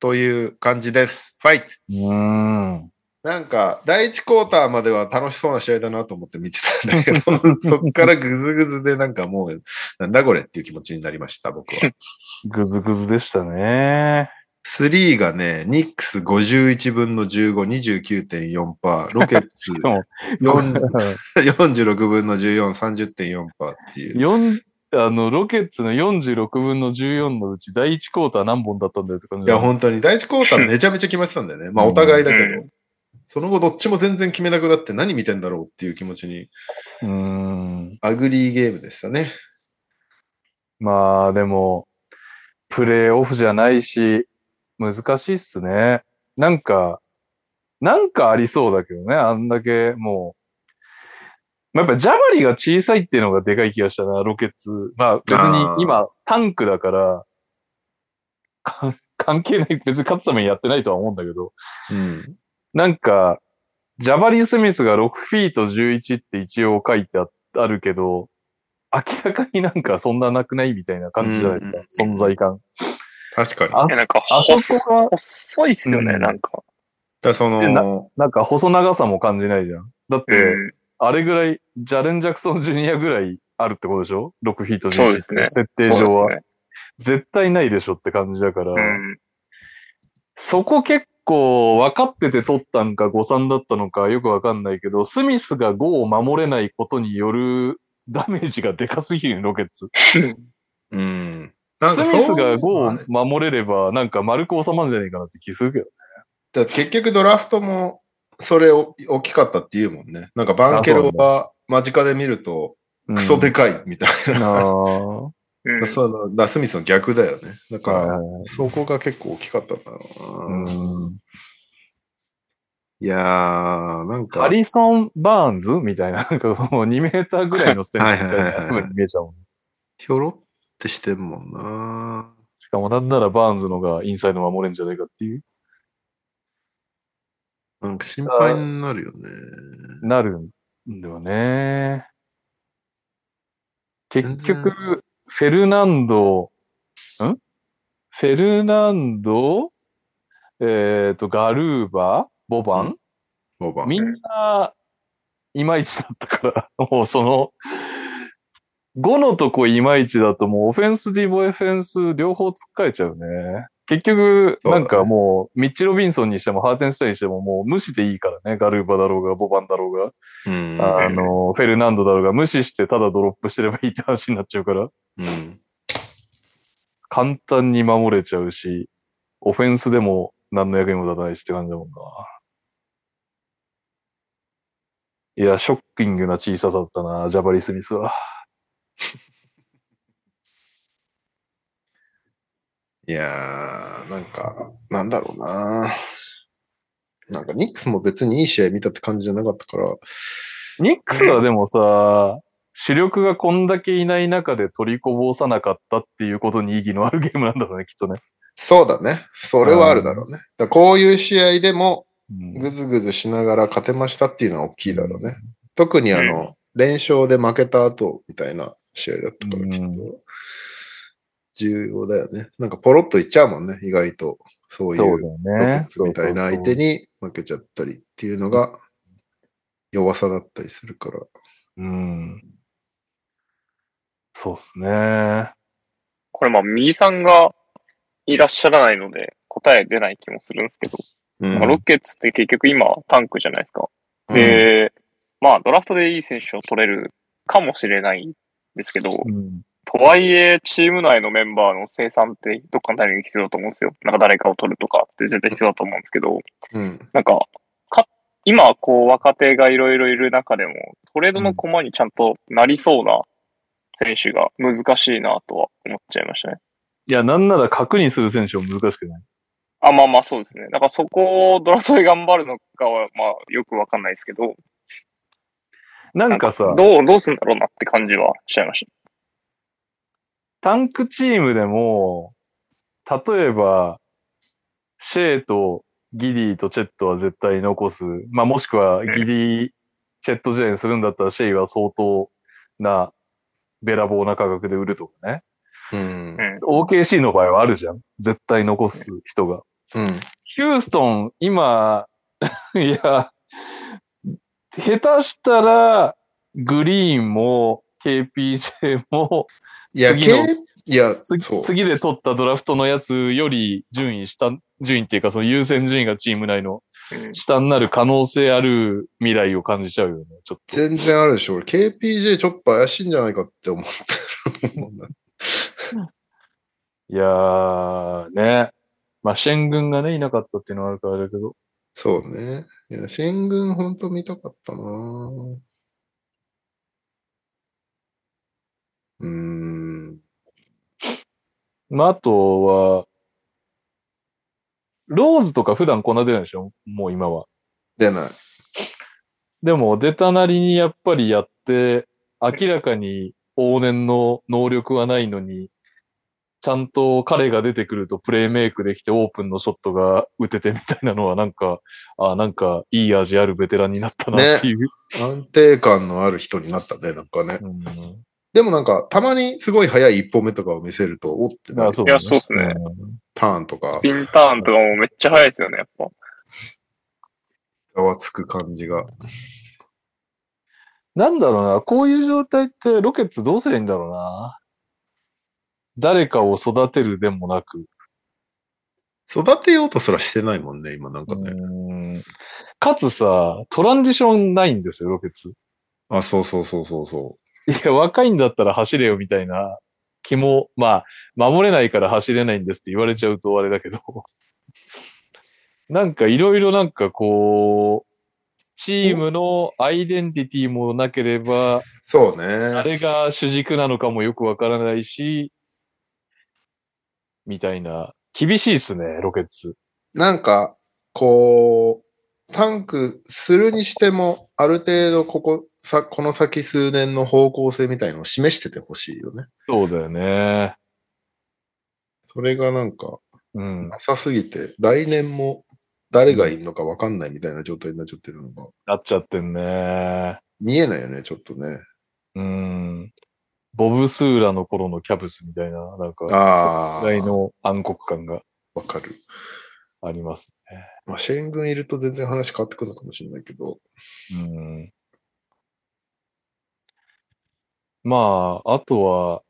S3: という感じです。ファイト
S2: うん。
S3: なんか、第1クォーターまでは楽しそうな試合だなと思って見てたんだけど、そっからグズグズでなんかもう、なんだこれっていう気持ちになりました、僕は。
S2: ぐずぐずでしたね。
S3: 3がね、ニックス51分の15、29.4%、ロケッツ
S2: しかも
S3: 40 46 分の14、30.4%っていう。
S2: 四あの、ロケッツの46分の14のうち第1クォーター何本だったんだよって感じ
S3: いや、本当に第1クォーター めちゃめちゃ決まってたんだよね。まあ、お互いだけど。その後どっちも全然決めなくなって何見てんだろうっていう気持ちに、
S2: うーん。
S3: アグリーゲームでしたね。
S2: まあ、でも、プレイオフじゃないし、難しいっすね。なんか、なんかありそうだけどね、あんだけもう。まあやっぱジャバリが小さいっていうのがでかい気がしたな、ロケッツ。まあ別に今タンクだから、か関係ない、別に勝つためにやってないとは思うんだけど、
S3: うん。
S2: なんか、ジャバリー・スミスが6フィート11って一応書いてああるけど、明らかになんかそんななくないみたいな感じじゃないですか、
S3: うん
S2: 存在感。
S3: 確かに。
S2: あ
S1: なんか、
S2: あそこが、
S1: 細いっすよね、
S2: うん
S1: なんか。
S3: だそ
S2: で
S3: の、
S2: なんか細長さも感じないじゃん。だって、
S1: うん
S2: あれぐらい、ジャレン・ジャクソン・ジュニアぐらいあるってことでしょ ?6 フィート11って
S1: そうですね
S2: 設定上は、
S1: ね
S2: 絶対ないでしょって感じだから、
S1: うん。
S2: そこ結構分かってて取ったんか誤算だったのかよくわかんないけど、スミスが5を守れないことによるダメージがでかすぎるロケッツ。
S3: うん。なん
S2: ス
S3: かそう
S2: ミスが5
S3: まあね
S2: を守れれば、なんか丸く収まるんじゃないかなって気するけど。
S3: だって結局ドラフトもそれお大きかったって言うもんね。なんかバンケロは間近で見るとクソでかいみたい
S2: うん
S3: な。
S1: うん
S3: そのダスミスの逆だよね。だから、そこが結構大きかったんだろうな。
S2: うん
S3: いやー、なんか、
S2: ハリソン・バーンズみたいな、なんかもう2メーターぐらいのステンスみたいな風に見えちゃうもん。
S3: ひょろってしてんもんな。
S2: しかもなんならバーンズのがインサイド守れんじゃないかっていう、
S3: なんか心配になるよね。
S2: なるんだよね。結局、フェルナンド、ん？フェルナンド、えっ、と、ガルーバ、ボバン、
S3: オーバー
S2: みんな、いまいちだったから、もうその、5のとこいまいちだともうオフェンス、ディボエフェンス両方突っかえちゃうね。結局、なんかもう、ミッチ・ロビンソンにしても、ハーテンスタインにしても、もう無視でいいからね。ガルーバだろうが、ボバンだろうが、
S3: うん。
S2: あの、フェルナンドだろうが、無視してただドロップしてればいいって話になっちゃうから、
S3: うん。
S2: 簡単に守れちゃうし、オフェンスでも何の役にも立たないしって感じだもんな。いや、ショッキングな小ささだったな、ジャバリ・スミスは。
S3: いやー、なんか、なんだろうな。なんか、ニックスも別にいい試合見たって感じじゃなかったから、
S2: ニックスはでもさ、主力がこんだけいない中で取りこぼさなかったっていうことに意義のあるゲームなんだろうね、きっとね。
S3: そうだね。それはあるだろうね。だこういう試合でも、
S2: うん
S3: ぐずぐずしながら勝てましたっていうのは大きいだろうね。特にあの、連勝で負けた後みたいな試合だったから、きっと
S2: うん。
S3: 重要だよね。なんかポロッといっちゃうもんね、意外と。そういう
S2: ね。
S3: ツみたいな相手に負けちゃったりっていうのが弱さだったりするから。
S2: うん。そうっすね。
S1: これまあ、ミーさんがいらっしゃらないので答え出ない気もするんですけど、
S3: うん
S1: まあロケッツって結局今タンクじゃないですか。で、まあドラフトでいい選手を取れるかもしれないんですけど、
S2: うん。
S1: とはいえチーム内のメンバーの生産ってどっかのタイミングで必要だと思うんですよ。なんか誰かを取るとかって絶対必要だと思うんですけど、
S3: うん。
S1: なんか、か、今こう若手がいろいろいる中でも、トレードの駒にちゃんとなりそうな選手が難しいなとは思っちゃいましたね。
S2: いや、なんなら角にする選手も難しくない？
S1: あ、まあまあそうですね。だからそこをドラフトで頑張るのかは、まあよくわかんないですけど、
S2: なんかさ、
S1: どう、どうすんだろうなって感じはしちゃいまし
S2: タンクチームでも、例えば、シェイとギディとチェットは絶対残す。まあ、もしくはギディ、チェット時代にするんだったらシェイは相当な、べらぼうな価格で売るとかね。
S3: うん
S1: た。う。ん。
S2: OKC の場合はあるじゃん。絶対残す人が。
S3: うん。
S2: ヒューストン、今、いや、下手したら、グリーンも、KPJ も、
S3: いや、
S2: 次の
S3: いや。
S2: 次で取ったドラフトのやつより順位下、順位っていうかその優先順位がチーム内の
S1: うん
S2: 下になる可能性ある未来を感じちゃうよね、ちょっと。
S3: 全然あるでしょ。俺 KPJ ちょっと怪しいんじゃないかって思ってる。
S2: いやー、ね。まあ、シェン軍がね、いなかったっていうのはあるからだけど。
S3: そうね。いや、新軍ほんと見たかったなぁうーん。
S2: まあ、あとは、ローズとか普段こんな出ないでしょ？もう今は。
S3: 出ない。
S2: でも、出たなりにやっぱりやって、明らかに往年の能力はないのに、ちゃんと彼が出てくるとプレイメイクできてオープンのショットが打ててみたいなのはなんか、あなんかいい味あるベテランになったなっていう。
S3: 安定感のある人になったね、なんかね。
S2: うん
S3: でもなんか、たまにすごい速い一歩目とかを見せると、おってなる
S2: あそう
S1: いやそうっすね
S2: うん
S3: ターンとか
S1: ス、ピンターンとかもめっちゃ速いですよね、やっぱ。
S3: ざわつく感じが。
S2: なんだろうな、こういう状態ってロケッツどうすりゃいいんだろうな。誰かを育てるでもなく。
S3: 育てようとすらしてないもんね、今なんかね。
S2: うんかつさ、トランジションないんですよ、ロケッツ。
S3: あ、そうそうそうそうそ
S2: いや、若いんだったら走れよみたいな気も、まあ、守れないから走れないんですって言われちゃうとあれだけど、なんかいろいろなんかこう、チームのアイデンティティもなければ、
S3: う。そうね。
S2: 誰が主軸なのかもよくわからないし、みたいな。厳しいっすね、ロケッツ。
S3: なんか、こう、タンクするにしても、ある程度ここ、さ、この先数年の方向性みたいのを示しててほしいよね。
S2: そうだよね。
S3: それがなんか、
S2: うん。
S3: なさすぎて、来年も誰がいるのかわかんないみたいな状態になっちゃってるのが、
S2: なっちゃってんね。
S3: 見えないよね、ちょっとね。
S2: うん。ボブ・スーラの頃のキャブスみたいな、なんか、
S3: ああ、
S2: ぐらいの暗黒感が
S3: わかる。
S2: ありますね。
S3: まあ、シェーン軍いると全然話変わってくるのかもしれないけど、
S2: うん。まあ、あとは、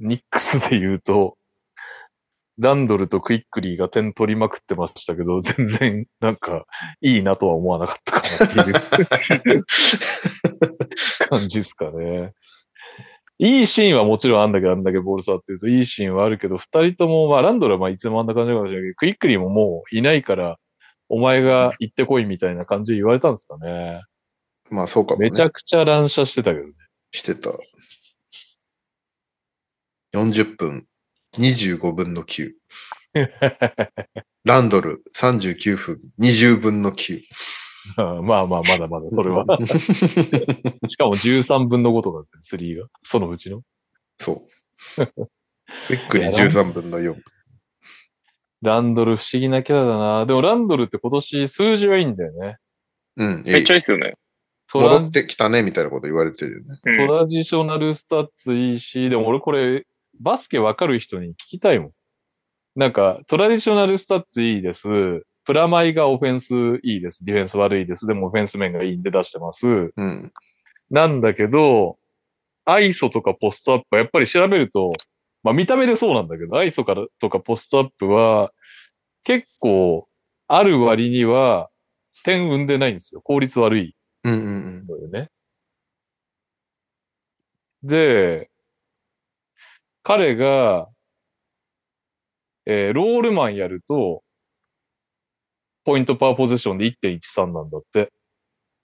S2: ニックスで言うと、ランドルとクイックリーが点取りまくってましたけど、全然なんかいいなとは思わなかったかなっていう 感じですかね。いいシーンはもちろんあんだけど、あんだけボール触ってるといいシーンはあるけど、二人とも、まあランドルはまあいつもあんな感じかもしれないけど、クイックリーももういないから、お前が行ってこいみたいな感じで言われたんですかね。
S3: まあそうかもね。
S2: めちゃくちゃ乱射してたけどね。
S3: してた。40分、25分の9。ランドル39分、20分の9。
S2: まあまあ、まだまだ、それは。しかも13分の5とかだって、3が。そのうちの。
S3: そう。クイックリ13分の4。
S2: ランドル不思議なキャラだな。でもランドルって今年数字はいいんだよね。
S3: うん。
S1: めっちゃいいっすよね。
S3: 戻ってきたね、みたいなこと言われてるよね。
S1: うん
S2: トラディショナルスタッツいいし、でも俺これ、バスケわかる人に聞きたいもん。なんか、トラディショナルスタッツいいです。プラマイがオフェンスいいです。ディフェンス悪いです。でもオフェンス面がいいんで出してます。
S3: うん。
S2: なんだけど、アイソとかポストアップはやっぱり調べると、まあ見た目でそうなんだけど、アイソからとかポストアップは結構ある割には点生んでないんですよ。効率悪い
S3: うんうん
S2: のよね。で、彼が、えーロールマンやると、ポイントパワーポゼッションで1.13なんだって。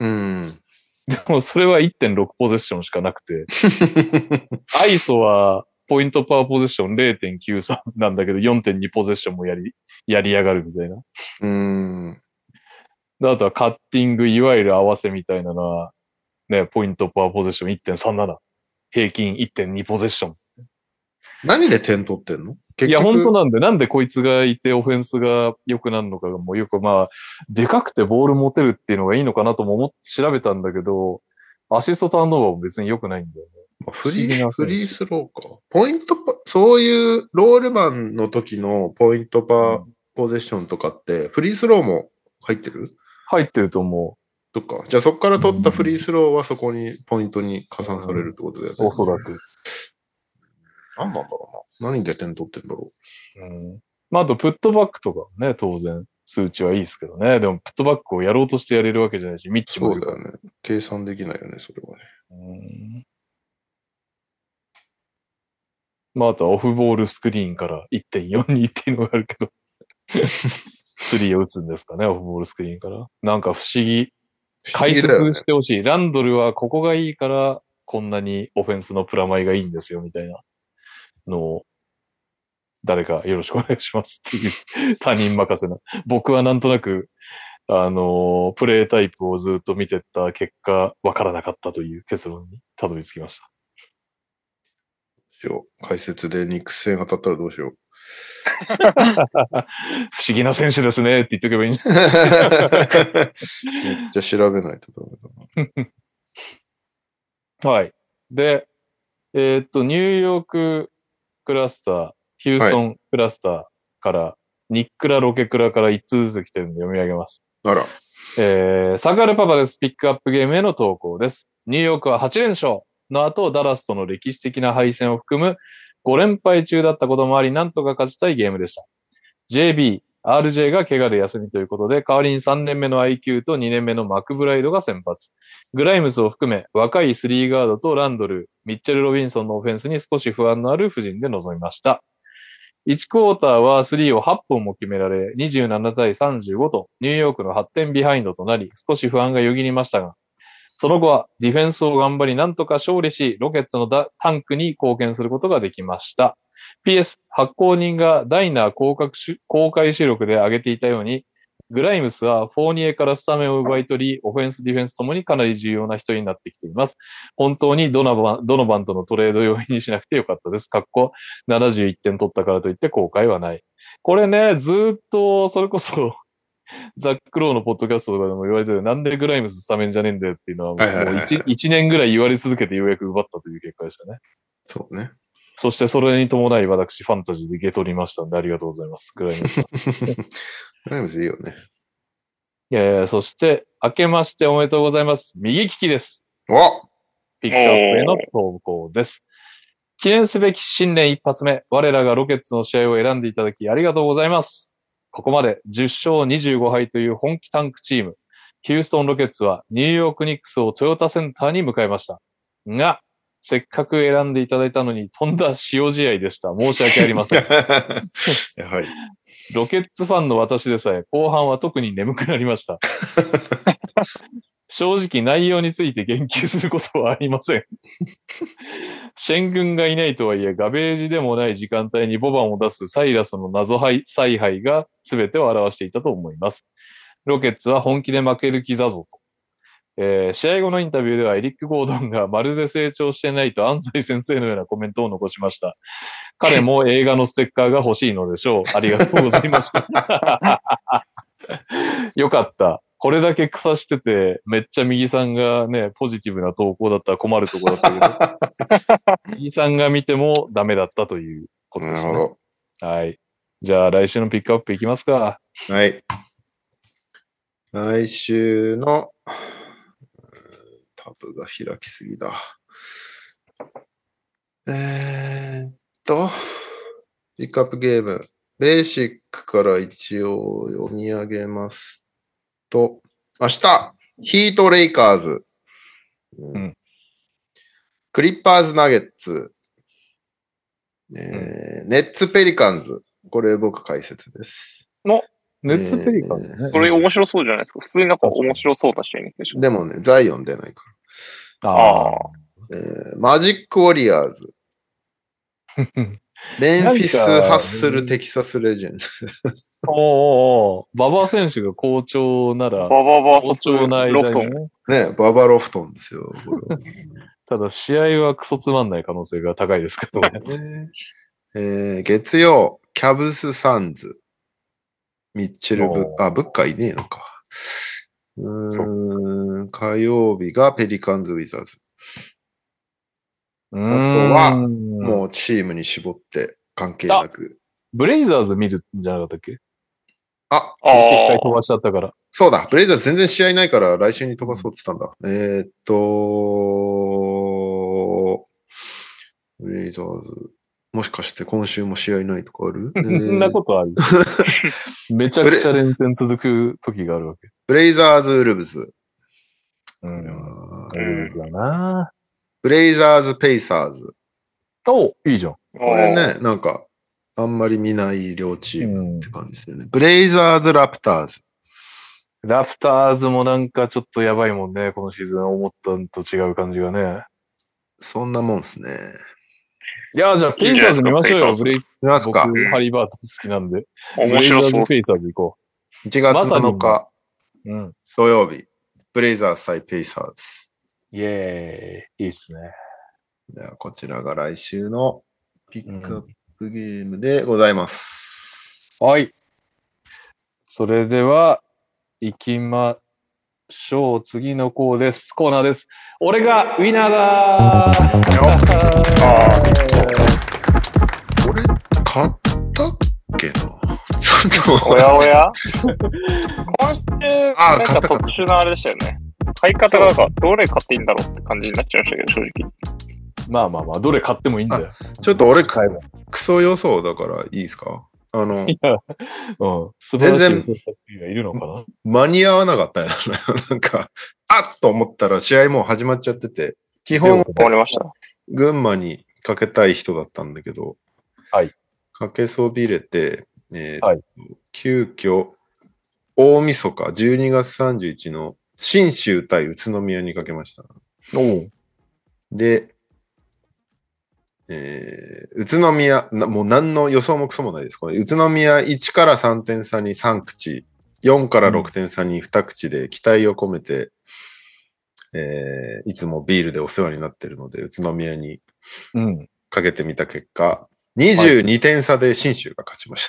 S3: うん。うん。
S2: でもそれは1.6ポゼッションしかなくて、アイソはポイントパワーポゼッション0.93なんだけど4.2ポゼッションもやり、やりやがるみたいな。
S3: うん。
S2: であとはカッティング、いわゆる合わせみたいなのは、ね、ポイントパワーポゼッション1.37。平均1.2ポゼッション。
S3: 何で点取ってんの？結
S2: いや、
S3: 局
S2: 本当なんで、なんでこいつがいてオフェンスが良くなるのかがもうよく、まあ、でかくてボール持てるっていうのがいいのかなとも思って調べたんだけど、アシストターンオーバーも別に良くないんだよね。
S3: まあフリフリースローか。ポイントパ、そういうロールマンの時のポイントパーポゼッションとかって、フリースローも入ってる？
S2: 入ってると思
S3: とか。じゃあそこから取ったフリースローはそこにポイントに加算されるってことだよね。
S2: う。おそらく。
S3: 何なんだろうな。何で点取ってんだろ
S2: うん。まあ、あと、プットバックとかね、当然、数値はいいですけどね。でも、プットバックをやろうとしてやれるわけじゃないし、ミッ
S3: う。
S2: チも
S3: そうだよね。計算できないよね、それはね。
S2: うんまあ、あとはオフボールスクリーンから1.42っていうのがあるけど、3を打つんですかね、オフボールスクリーンから。なんか不思議。解説してほしい。ランドルはここがいいから、こんなにオフェンスのプラマイがいいんですよ、みたいなのを、誰かよろしくお願いしますっていう 他人任せな。僕はなんとなく、あのプレイタイプをずっと見てった結果、わからなかったという結論にたどり着きました。
S3: しよう解説でニックス戦当たったらどうしよう。
S2: 不思議な選手ですねって言っとけばいいんじゃ
S3: めっちゃ調べないとダメだな。
S2: はい。で、えーっと、ニューヨーククラスター、ヒューストンクラスターから、ニックラ、ロケクラから1通ずつ来てるんで読み上げます。
S3: あら。
S2: えー、サガルパパです。ピックアップゲームへの投稿です。ニューヨークは8連勝の後、ダラスとの歴史的な敗戦を含む5連敗中だったこともあり、なんとか勝ちたいゲームでした。JB、RJ が怪我で休みということで、代わりに3年目の IQ と2年目のマクブライドが先発。グライムスを含め、若いスリーガードとランドル、ミッチェル・ロビンソンのオフェンスに少し不安のある布陣で臨みました。1クォーターは3を8本も決められ、27対35とニューヨークの8点ビハインドとなり、少し不安がよぎりましたが、その後はディフェンスを頑張り、なんとか勝利し、ロケッツのタンクに貢献することができました。PS、発行人がダイナー公開し公開収録で挙げていたように、グライムスはフォーニエからスタメンを奪い取り、オフェンス、ディフェンスともにかなり重要な人になってきています。本当にドナバン、ドノバンとのトレード要因にしなくてよかったです。かっこ71点取ったからといって後悔はない。これね、ずーっと、それこそ、ザックローのポッドキャストとかでも言われてる、なんでグライムススタメンじゃねえんだよっていうのは、もう
S3: はいはいはいはい
S2: 1, 一年ぐらい言われ続けてようやく奪ったという結果でしたね。
S3: そうね。
S2: そしてそれに伴い私、ファンタジーでゲ取りましたんで、ありがとうございます。グライムスさん。
S3: グライムズいいよね。
S2: いやいや、そして、明けましておめでとうございます。右利きです。
S3: お
S2: ピックアップへの投稿です。記念すべき新年一発目、我らがロケッツの試合を選んでいただきありがとうございます。ここまで10勝25敗という本気タンクチーム。ヒューストンロケッツはニューヨークニックスをトヨタセンターに迎えました。が、せっかく選んでいただいたのに飛んだ塩試合でした。申し訳ありません。
S3: やはり。
S2: ロケッツファンの私でさえ、後半は特に眠くなりました。正直内容について言及することはありません。シェン軍がいないとはいえ、ガベージでもない時間帯にボバンを出すサイラスの謎敗采配が全てを表していたと思います。ロケッツは本気で負ける気だぞと。えー試合後のインタビューではエリック・ゴードンがまるで成長してないと安西先生のようなコメントを残しました。彼も映画のステッカーが欲しいのでしょう。ありがとうございました。よかった。これだけ草してて、めっちゃ右さんがね、ポジティブな投稿だったら困るところだったけど、右さんが見てもダメだったということですね。
S3: なるほど。
S2: はい。じゃあ来週のピックアップいきますか。
S3: はい。来週の、うーんタブが開きすぎだ。えーっと、ピックアップゲーム。ベーシックから一応読み上げますと、明日、ヒートレイカーズ。うん
S2: うん
S3: クリッパーズナゲッツ。えーネッツペリカンズ。これ僕解説です。
S2: ネッツペリカンね。
S1: これ面白そうじゃないですか。普通になんか面白そうな試合にでしょ。
S3: でもね、ザイオン出ないか
S2: あ
S1: あ。
S3: えーマジック・ウォリアーズ。
S2: ー。
S3: メンフィス・ハッスル・テキサス・レジェンド。
S2: おーおーおー馬場選手が好調なら、
S1: バババ
S2: 好
S1: ソ
S2: 調な
S1: ロフトン。
S2: ね。
S3: ね、ババロフトンですよ。こ
S2: ただ試合はクソつまんない可能性が高いですけどね
S3: えー月曜、キャブス・サンズ。ミッチェル・ブ
S2: おー
S3: あ、ブッカーいねえのか。うーん、火曜日がペリカンズ・ウィザーズ。
S2: あと
S3: は
S2: も
S3: もうチームに絞って関係なく。
S2: ブレイザーズ見るんじゃなかったっけ？
S3: あ、
S2: 一
S1: あ
S2: 回飛ばしちゃったから。
S3: そうだ、ブレイザーズ全然試合ないから来週に飛ばそうって言ったんだ。えーっと、ブレイザーズ、もしかして今週も試合ないとかある、え
S2: そんな
S3: ー
S2: ことある？めちゃくちゃ連戦続く時があるわけ。
S3: ブレイザーズ・ウルブズ。
S2: うん。
S3: あー
S2: エルズだな。
S3: ブレイザーズ・ペイサーズ。
S2: おいいじゃん。
S1: あ。
S3: これね、なんか、あんまり見ない両チーム
S2: うん
S3: って感じですよね。ブレイザーズ・ラプターズ。
S2: ラプターズもなんかちょっとやばいもんね。このシーズン思ったんと違う感じがね。
S3: そんなもんっすね。
S2: いや、じゃあペイサーズ見ましょうよ。
S1: いい
S2: ブレイ
S3: 見ますか
S2: ハリバート好きなんで。
S1: 面白そう
S2: ペイサーズ行こ
S3: ?1 月
S2: まさに
S3: 7日
S2: う。うん。
S3: 土曜日。ブレイザーズ対ペイサーズ。
S2: イエーイ。いいっすね。
S3: では、こちらが来週のピックアップゲームでございます。
S2: はい。それでは、行きましょう。次のコーです。コーナーです。俺がウィナーだー
S1: あ
S3: これ、買ったっけな？ちょっと、
S1: おやおや？今週、なんか特殊なあれでしたよね。買い方がなんか、どれ買っていいんだろうって感じになっちゃいましたけど、正直。
S2: まあまあまあ、どれ買ってもいいんだよ。
S3: ちょっと俺。クソ予想だからいいですか？あの、
S2: いや、うん。素晴らしいがいるのかな？
S3: 間に合わなかったよ。なんか、あっと思ったら試合もう始まっちゃってて、基本、
S1: 終わりました。
S3: 群馬にかけたい人だったんだけど、
S2: はい。
S3: かけそびれて、えー
S2: はい
S3: 急遽、大晦日、12月31の新州対宇都宮にかけました。で、えー宇都宮な、もう何の予想もクソもないです。これ、宇都宮1から3点差に3口、4から6点差に2口で期待を込めて、えーいつもビールでお世話になってるので、宇都宮に
S2: うん。
S3: かけてみた結果、22点差で新州が勝ちまし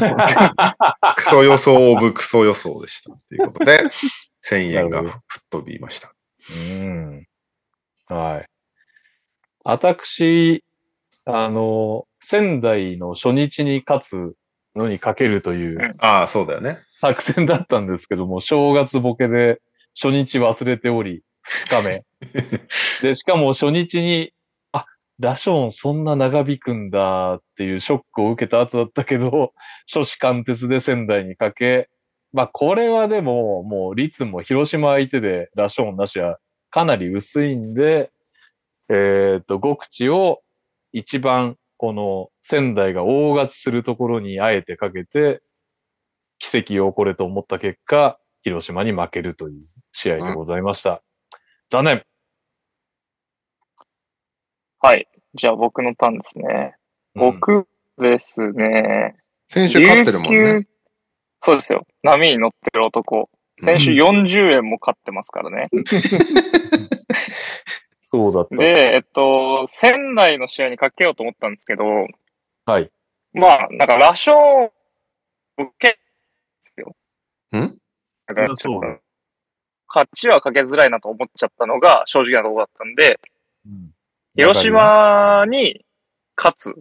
S3: た。クソ予想オブクソ予想でした。ということで、1000円が吹っ飛びました。
S2: うん。はい。私、あの、仙台の初日に勝つのにかけるという
S3: ああ、そうだよね。
S2: 作戦だったんですけども、正月ボケで初日忘れており、二日目。で、しかも初日に、あ、ラショーンそんな長引くんだっていうショックを受けた後だったけど、初子貫徹で仙台にかけ、まあこれはでももう率も広島相手でラショーンなしはかなり薄いんで、えっ、と、極地を一番この仙台が大勝ちするところにあえてかけて、奇跡を起これと思った結果、広島に負けるという試合でございました。残念
S1: はい。じゃあ僕のターンですね。僕ですね。
S3: 先週勝ってるもんね。
S1: そうですよ。波に乗ってる男。先週40円も勝ってますからね。
S2: そうだった。
S1: で、えっと、仙台の試合にかけようと思ったんですけど、
S2: はい。
S1: まあ、なんか、羅生受けですよ。
S3: ん？
S1: だからち勝ちはかけづらいなと思っちゃったのが正直なところだったんで、
S2: うん
S1: 広島に勝つ。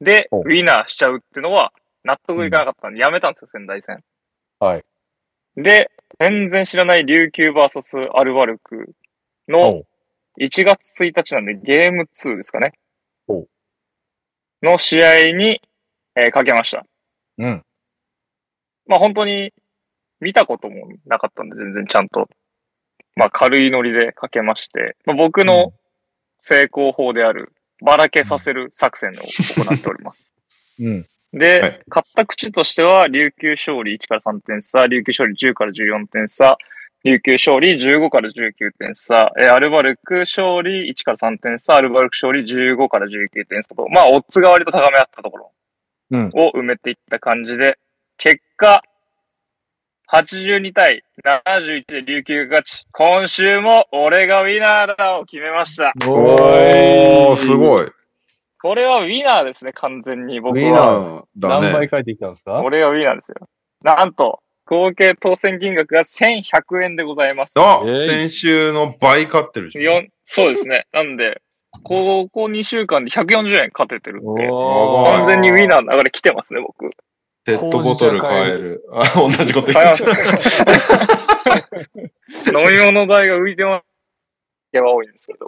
S1: で、
S2: お
S1: ウィナーしちゃうっていうのは納得いかなかったんで、やめたんですよ、仙台戦。
S2: はい。
S1: で、全然知らない琉球 VS アルバルクの
S2: お
S1: 1月1日なんでゲーム2ですかね
S2: お。
S1: の試合に、えーかけました。
S2: うん。
S1: まあ本当に見たこともなかったんで、全然ちゃんと。まあ軽いノリでかけまして、まあ、僕の成功法である、ばらけさせる作戦を行っております。
S2: うん。
S1: で、
S3: はい
S1: 勝った口としては、琉球勝利1から3点差、琉球勝利10から14点差、琉球勝利15から19点差、えーアルバルク勝利1から3点差、アルバルク勝利15から19点差と、まあ、オッズが割と高めあったところ
S2: うん
S1: を埋めていった感じで、結果、82対71で琉球が勝ち、今週も俺がウィナーだを決めました。
S3: おー、すごい。
S1: これはウィナーですね、完全に僕は。
S3: ウィナーだね。
S2: 何倍書いてきたんですか？
S1: 俺がウィナーですよ。なんと、合計当選金額が1100円でございます。
S3: あ、
S2: えい
S3: 先週の倍勝ってるじゃん。
S1: そうですね。なんで、ここ2週間で140円勝ててるんで、完全にウィナーの流れ来てますね、僕。
S3: ペットボトル買える。あ、同じこと言っ
S1: ます
S3: た。
S1: 飲み物代が浮いてます。やば多いんですけど。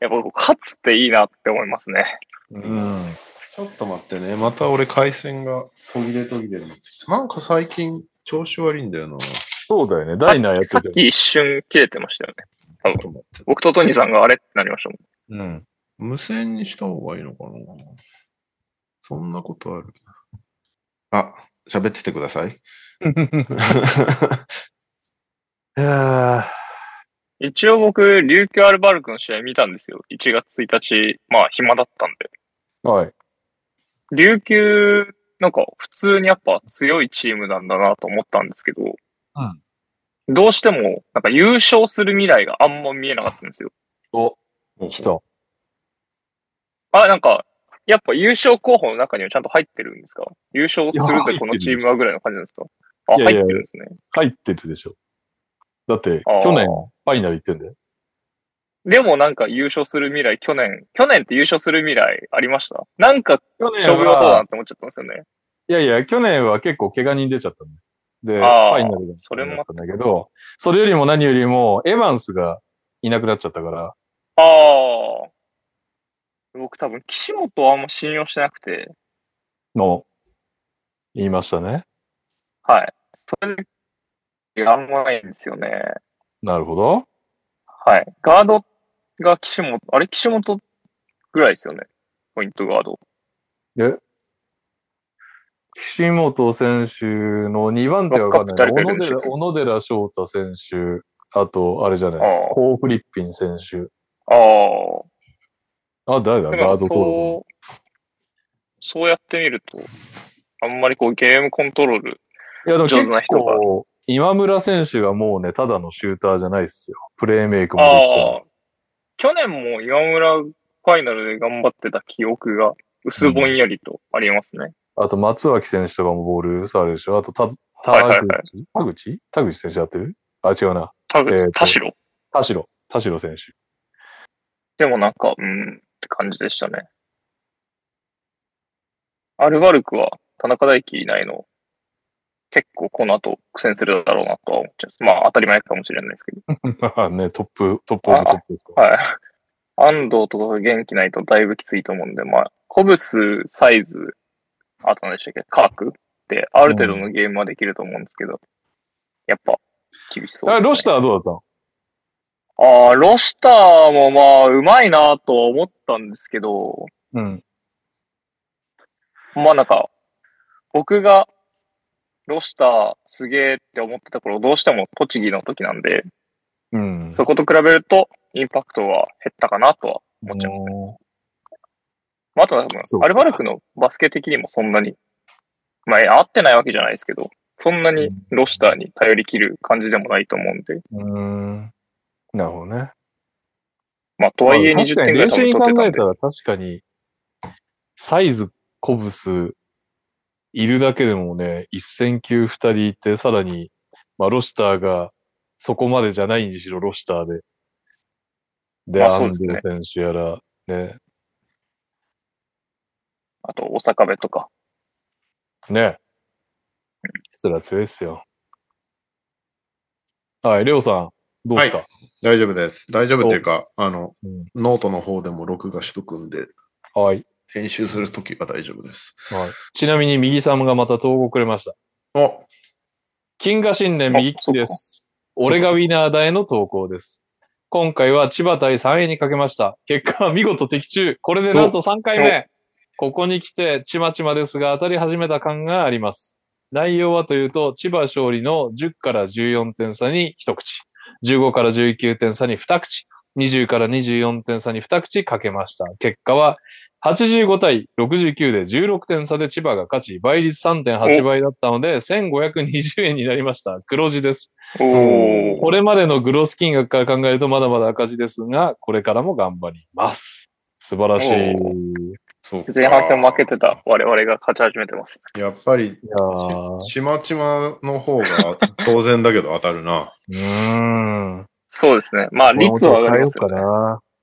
S1: やっぱ僕、勝つっていいなって思いますね。
S2: うん。
S3: ちょっと待ってね。また俺回線が途切れ途切れになってきたなんか最近調子悪いんだよな。ち
S2: そうだよね。ダイナーやってて。
S1: さっき一瞬切れてましたよね。
S3: ょっと待って。
S1: 僕とトニーさんがあれってなりましたもん。
S2: うん。
S3: 無線にした方がいいのかなそんなことあるあ、喋っててください。
S2: いや
S1: 一応僕、琉球アルバルクの試合見たんですよ。1月1日、まあ暇だったんで。
S2: ーはい。
S1: 琉球、なんか普通にやっぱ強いチームなんだなと思ったんですけど、
S2: うん
S1: どうしてもなんか優勝する未来があんま見えなかったんですよ。
S2: お、来た。
S1: あ、なんか、やっぱ優勝候補の中にはちゃんと入ってるんですか？優勝するぜこのチームはぐらいの感じなんですか？あ、
S2: いやいや
S1: 入ってるんですね。
S2: 入ってるでしょ。だって、去年、ファイナル行ってんだよ。
S1: でもなんか優勝する未来、去年、去年って優勝する未来ありました？なんか
S2: 去年
S1: 勝負良そうだなって思っちゃったんですよね。
S2: いやいや、去年は結構怪我人出ちゃったんだよ。で、ファイナルが
S1: それも
S2: だったんだけど、それよりも何よりも、エヴァンスがいなくなっちゃったから、
S1: ああ。僕多分、岸本はあんま信用してなくて、
S2: の、言いましたね。
S1: はい。それで、あんまないんですよね。
S2: なるほど。
S1: はい。ガードが岸本、あれ？岸本ぐらいですよね。ポイントガード。
S2: で、岸本選手の2番手はわかんない。小野寺、翔太選手、あと、あれじゃない、
S1: ああ
S2: コー・フリッピン選手。
S1: ああ。
S2: あ、誰だ？ガード登録。
S1: そう、そうやってみると、あんまりこうゲームコントロール。上
S2: 結
S1: 手な人が
S2: 構、今村選手がもうね、ただのシューターじゃないっすよ。プレーメイクもできて。
S1: 去年も今村ファイナルで頑張ってた記憶が薄ぼんやりとありますね。
S2: あと、松脇選手とかもボール触るでしょ？あと、た、田
S1: はいはいはい
S2: 口田口？田口選手やってる？あ、違うな。
S1: 田口、
S2: えーと
S1: 田代。
S2: 田代。田代選手。
S1: でもなんか、うん、って感じでしたね。アルバルクは田中大輝いないの、結構この後苦戦するだろうなとは思っちゃう。まあ当たり前かもしれないですけど。
S2: ね、トップ、トップオブトップですか。
S1: はい。安藤とかが元気ないとだいぶきついと思うんで、まあ、コブス、サイズ、あと何でしたっけ、カークってある程度のゲームはできると思うんですけど、やっぱ厳しそうね、
S2: あロシターはどうだったの？
S1: ああ、ロシターもまあ、うまいなとは思ったんですけど、
S2: うん。
S1: まあなんか、僕がロシターすげえって思ってた頃、どうしても栃木の時なんで、
S2: うん。
S1: そこと比べると、インパクトは減ったかなとは思っちゃいますね。
S2: も
S1: まあ、あとは多分アルバルクのバスケ的にもそんなに、まあ、合ってないわけじゃないですけど、そんなにロシターに頼り切る感じでもないと思うんで、
S2: ううん。なるほどね。
S1: まあ、とはいえ
S2: まあ
S1: 20点ぐらい取ってたんで
S2: 考えた、ら確かに、サイズ、コブス、いるだけでもね、一戦級二人いて、さらに、まあ、ロシターが、そこまでじゃないにしろ、ロシターで。で、
S1: まあ
S2: アンデル選手やら、ね、
S1: あと、大阪部とか。
S2: ね。それは強いっすよ。はい、レオさん、どうですか、
S3: 大丈夫です。大丈夫っていうか、あの、
S2: うん
S3: ノートの方でも録画しとくんで、
S2: はい、
S3: 編集するときは大丈夫です。
S2: はい。ちなみに、右さんがまた投稿くれました。謹賀新年右利きです。俺がウィナーだへの投稿です。今回は千葉対3位にかけました。結果は見事的中。これでなんと3回目。ここに来て、ちまちまですが当たり始めた感があります。内容はというと、千葉勝利の10から14点差に一口、15から19点差に二口、20から24点差に二口かけました。結果は、85対69で16点差で千葉が勝ち、倍率3.8倍だったので、1520円になりました。黒字です。
S1: おー。
S2: これまでのグロス金額から考えるとまだまだ赤字ですが、これからも頑張ります。素晴らしい。
S1: 前半戦負けてた我々が勝ち始めてます。
S3: やっぱり、ちちまちまの方が当然だけど当たるな。
S2: うーん。
S1: そうですね。まあ、率は上がりますよね。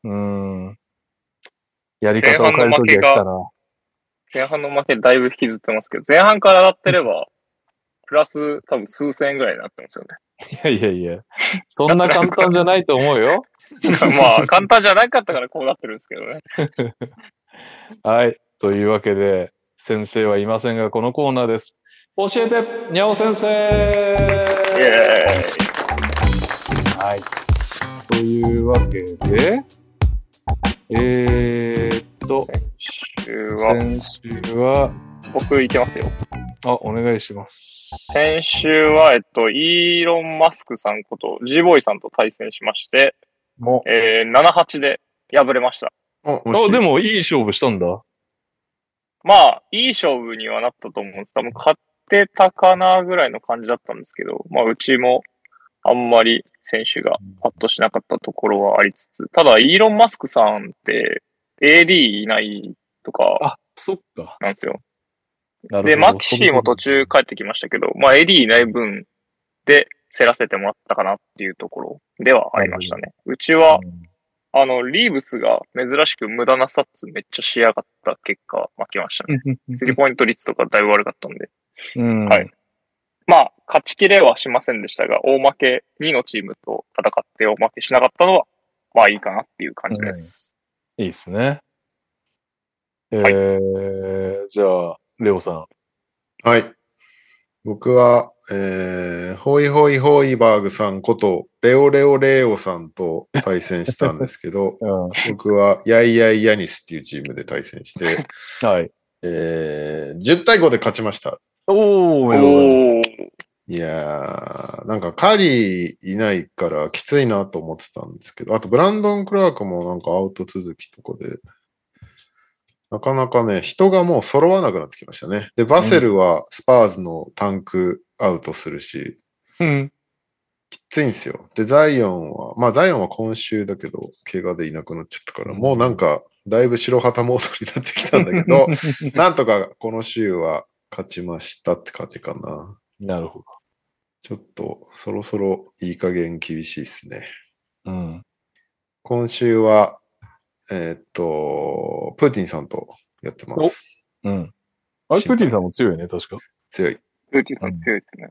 S2: うん。やり方を変えるときが来たな。
S1: 前半の負けだいぶ引きずってますけど、前半から当たってれば、プラス多分数千円ぐらいになってますよね。
S2: いやいやいや。そんな簡単じゃないと思うよ。
S1: まあ、簡単じゃなかったからこうなってるんですけどね。
S2: はい。というわけで、先生はいませんが、このコーナーです。教えて、にゃお先生
S1: イエーイ。
S2: はい。というわけで、えー、っと、
S1: 週は、
S2: 先週は、
S1: 僕いけますよ。
S2: あ、お願いします。
S1: 先週は、えっと、イーロン・マスクさんこと G ボーイさんと対戦しまして、
S2: も
S1: えー、7-8で敗れました。
S3: あ、
S2: あ、でもいい勝負したんだ。
S1: まあ、いい勝負にはなったと思うんです。多分勝ってたかなぐらいの感じだったんですけど、まあ、うちもあんまり選手がパッとしなかったところはありつつ、ただ、イーロン・マスクさんって AD いないとか
S2: あ、そっか。
S1: なんですよ。で、マキシーも途中帰ってきましたけど、まあ、AD いない分で競らせてもらったかなっていうところではありましたね。うちは、あの、リーブスが珍しく無駄なサッツめっちゃしやがった結果負けましたね。
S2: うん。
S1: スリーポイント率とかだいぶ悪かったんで。
S2: うん。
S1: はい。まあ、勝ちきれはしませんでしたが、大負け2のチームと戦って大負けしなかったのは、まあいいかなっていう感じです。
S2: いいっすね。え
S1: はい
S2: ー、じゃあ、レオさん。
S3: はい。僕は、えー、ホイホイホイバーグさんこと、レオレオレオさんと対戦したんですけど、
S2: うん。
S3: 僕は、ヤイヤイヤニスっていうチームで対戦して、
S2: はい。
S3: えー、10対5で勝ちました。
S2: おー、お。い
S3: やー、なんかカリーいないからきついなと思ってたんですけど、あとブランドン・クラークもなんかアウト続きとかで、なかなかね、人がもう揃わなくなってきましたね。で、バセルはスパーズのタンクアウトするし、
S2: うん。
S3: きついんですよ。で、ザイオンは、まあザイオンは今週だけど、怪我でいなくなっちゃったから、もうなんか、だいぶ白旗モードになってきたんだけど、なんとかこの週は勝ちましたって感じかな。
S2: なるほ
S3: ちょっとそろそろいい加減厳しいですね。
S2: ど。うん。
S3: 今週は、えーっと、プーティンさんとやってます。
S2: うん。あれ、プーティンさんも強いね、確か。
S3: 強い。
S1: ルーティさん強いですね。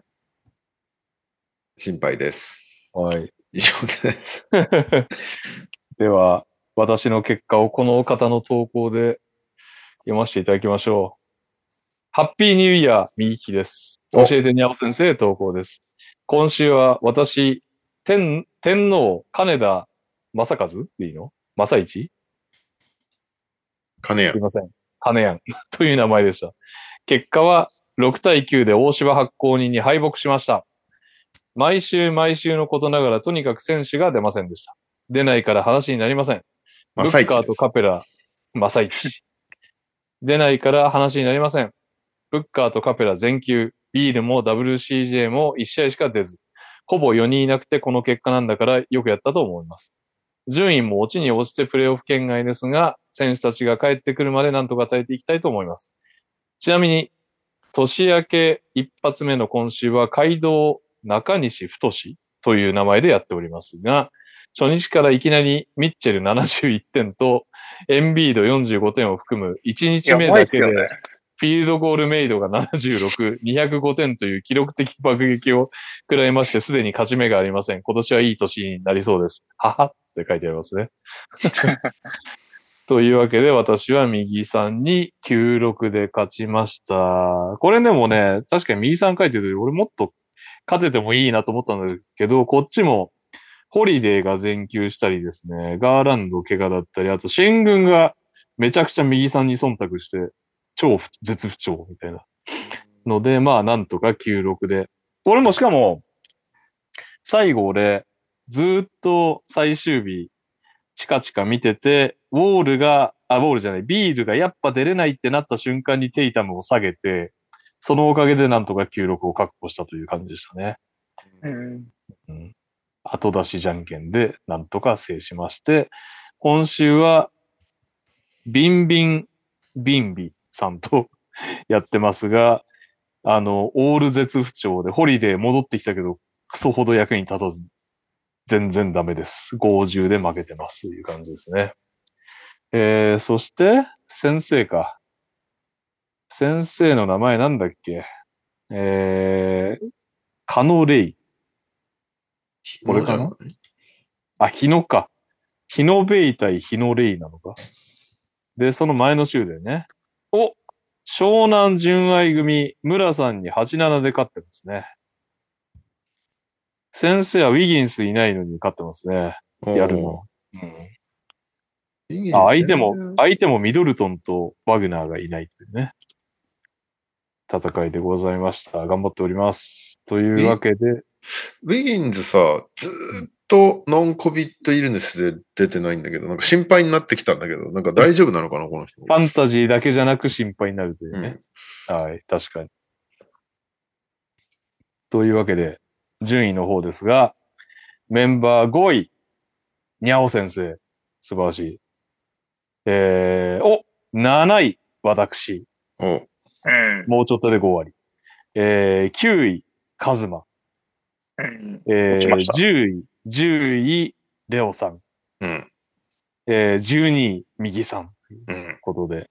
S3: 心配です。
S2: はい。
S3: 以上です。
S2: では、私の結果をこの方の投稿で読ませていただきましょう。ハッピーニューイヤー右利きです。教
S3: お
S2: えてにゃお先生投稿です。今週は私、天、天皇金田正和？でいいの？正一？
S3: 金や
S2: すい。ません。金やん。という名前でした。結果は6対9で大柴発行人に敗北しました。毎週毎週のことながらとにかく選手が出ませんでした。出ないから話になりません。ブ
S3: マサイチ
S2: ッカーとカペラ、マサイチ。出ないから話になりません。ブッカーとカペラ全休、ビールも WCJ も1試合しか出ず、ほぼ4人いなくてこの結果なんだからよくやったと思います。順位も落ちに落ちてプレーオフ圏外ですが、選手たちが帰ってくるまでなんとか耐えていきたいと思います。ちなみに、年明け一発目の今週は街道中西太という名前でやっておりますが、初日からいきなりミッチェル71点とエンビード45点を含む1日目だけで。フィールドゴールメイドが76、205点という記録的爆撃を食らいまして、すでに勝ち目がありません。今年はいい年になりそうです。ははって書いてありますね。というわけで、私は右さんに96で勝ちました。これでもね、確かに右さん書いてる俺もっと勝ててもいいなと思ったんだけど、こっちも、ホリデーが全休したりですね、ガーランド怪我だったり、あと、新軍がめちゃくちゃ右さんに忖度して、超不絶不調みたいな。ので、まあ、なんとか96で。俺もしかも、最後俺、ずーっと最終日、チカチカ見てて、ウォールが、あ、ウォールじゃない、ビールがやっぱ出れないってなった瞬間にテイタムを下げて、そのおかげでなんとか96を確保したという感じでしたね。
S1: うん
S2: うん。後出しじゃんけんでなんとか制しまして、今週は、ビンビン、ビンビさんと やってますが、あの、オール絶不調で、ホリデー戻ってきたけど、クソほど役に立たず、全然ダメです。50で負けてますという感じですね。えー、そして、先生か。先生の名前なんだっけ？えー、カノレイ。これかなあ、日野か。日野ベイ対日野レイなのか。で、その前の週でね。お湘南純愛組、村さんに8-7で勝ってますね。先生はウィギンスいないのに勝ってますね。やるの。うん、あ相手も、相手もミドルトンとワグナーがいないというね。戦いでございました。頑張っております。というわけで。
S3: ウィギンズさ、ずーっとノンコビットイルネスで出てないんだけど、なんか心配になってきたんだけど、なんか大丈夫なのかな、この人。
S2: ファンタジーだけじゃなく心配になるというね。はい、確かに。というわけで、順位の方ですが、メンバー5位、にゃお先生、素晴らしい。えー、お、7位、私、
S3: お
S1: うん。
S2: もうちょっとで5割。えー、9位、カズマ。
S1: うん。
S2: えー、
S1: 落ちました
S2: 10位、10位、レオさん。
S3: うん。
S2: えー、12位、右さん。
S3: うん。
S2: ことで、
S1: うん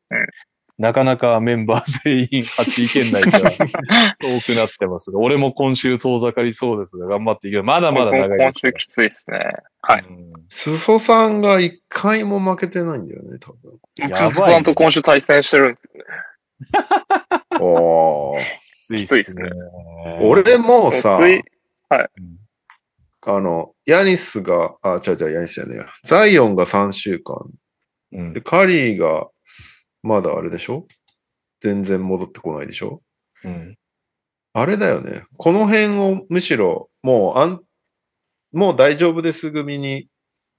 S2: なかなかメンバー全員8位圏内から 遠くなってますが、俺も今週遠ざかりそうですが、頑張っていける。まだまだ長い
S1: 今
S2: です
S1: 週きついっすね。はい。
S2: うん
S3: 裾さんが一回も負けてないんだよね、多分。
S2: やばいね
S1: 僕、スパンと今週対戦してるんですよね。
S3: おー。
S2: きついっ
S1: きついっすね
S3: 俺もさ、
S1: つい
S2: うん
S3: あの、ヤニスが、あ、違う違う、ヤニスじゃねえや。ザイオンが3週間。
S2: うん
S3: で、カリーが、まだあれでしょ？全然戻ってこないでしょ？
S2: うん
S3: あれだよね。この辺をむしろ、もう、あん、もう大丈夫です組に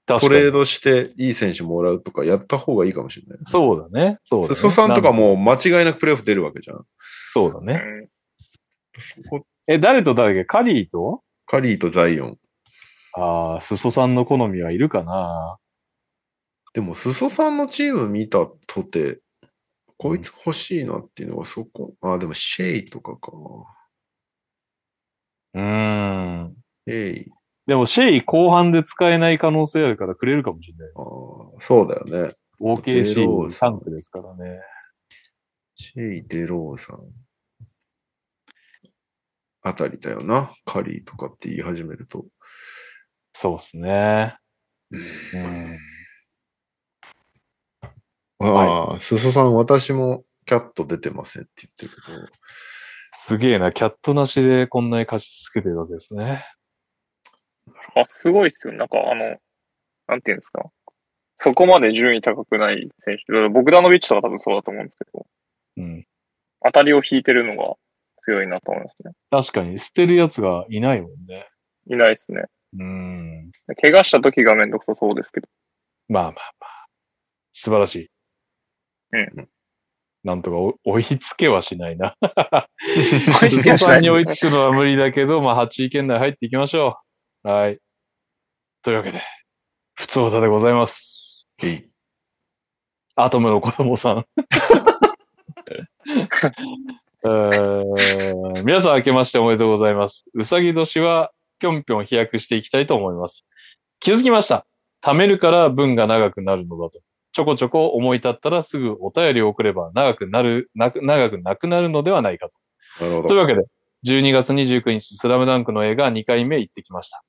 S3: トレードしていい選手もらうとかやった方がいいかもしれない。
S2: そうだね。そうだね。
S3: 裾さんとかも間違いなくプレーオフ出るわけじゃん。
S2: そうだね。え、誰と誰だっけ？カリーと？
S3: カリーとザイオン。
S2: ああ、裾さんの好みはいるかな
S3: でも、裾さんのチーム見たとて、こいつ欲しいなっていうのはそこ。あ、でもシェイとかか。
S2: うーん。
S3: シェイ。
S2: でも、シェイ後半で使えない可能性あるからくれるかもしれない。
S3: あーそうだよね。デロー
S2: OKC3 区ですからね。
S3: シェイ、デローさん。あたりだよな。カリーとかって言い始めると。
S2: そうですね。うん。
S3: ああ、すそさん、私もキャット出てませんって言ってるけど、
S2: すげえな、キャットなしでこんなに勝ち続けてるわけですね。
S1: あ、すごいっすよ。なんかあの、なんていうんですか。そこまで順位高くない選手。ボグダノビッチとか多分そうだと思うんですけど、
S2: うん。
S1: 当たりを引いてるのが強いなと思いますね。
S2: 確かに、捨てるやつがいないもんね。
S1: いないですね。
S2: うん。
S1: 怪我した時がめんどくさそうですけど。
S2: まあまあまあ。素晴らしい。
S1: うん。
S2: なんとかお追いつけはしないな。
S1: 追いつけ
S2: さんに追いつくのは無理だけど、まあ8位圏内入っていきましょう。はい。というわけで、普通歌でございます。
S3: いい。
S2: アトムの子供さん。えー皆さん明けましておめでとうございます。うさぎ年はぴょんぴょん飛躍していきたいと思います。気づきました。貯めるから文が長くなるのだと。ちょこちょこ思い立ったらすぐお便りを送れば長くなる、なく長くなくなるのではないかと。
S3: なるほど。
S2: というわけで、12月29日、スラムダンクの映画2回目行ってきました。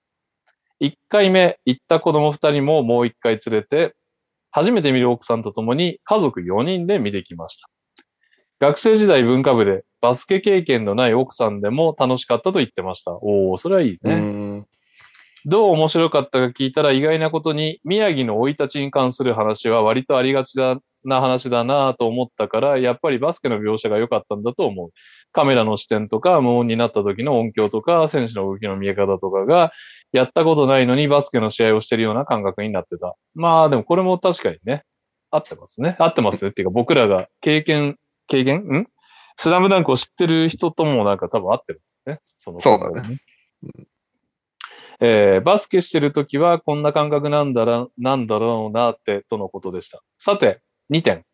S2: 1回目行った子供2人ももう1回連れて、初めて見る奥さんと共に家族4人で見てきました。学生時代文化部でバスケ経験のない奥さんでも楽しかったと言ってました。おー、それはいいうね。
S3: ん。
S2: どう面白かったか聞いたら意外なことに宮城の生い立ちに関する話は割とありがちだな話だなと思ったから、やっぱりバスケの描写が良かったんだと思う。カメラの視点とか、無音になった時の音響とか、選手の動きの見え方とかが、やったことないのにバスケの試合をしてるような感覚になってた。まあでもこれも確かにね、合ってますね。合ってますね。っていうか僕らが経験、経験？ん？スラムダンクを知ってる人ともなんか多分合ってますね。その
S3: そうだね。
S2: えーバスケしてるときはこんな感覚なんだら、なんだろうなって、とのことでした。さて、2点。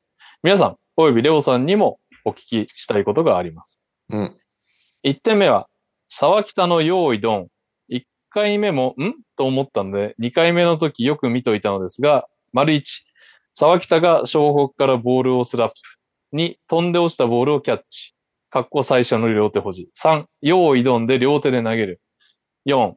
S2: 皆さん、およびレオさんにもお聞きしたいことがあります。
S3: うん。
S2: 1点目は、沢北の用意ドン。1回目も、ん？と思ったので、2回目の時よく見といたのですが、丸1、沢北が湘北からボールをスラップ。2、飛んで落ちたボールをキャッチ。かっこ最初の両手保持。3、用意ドンで両手で投げる。4、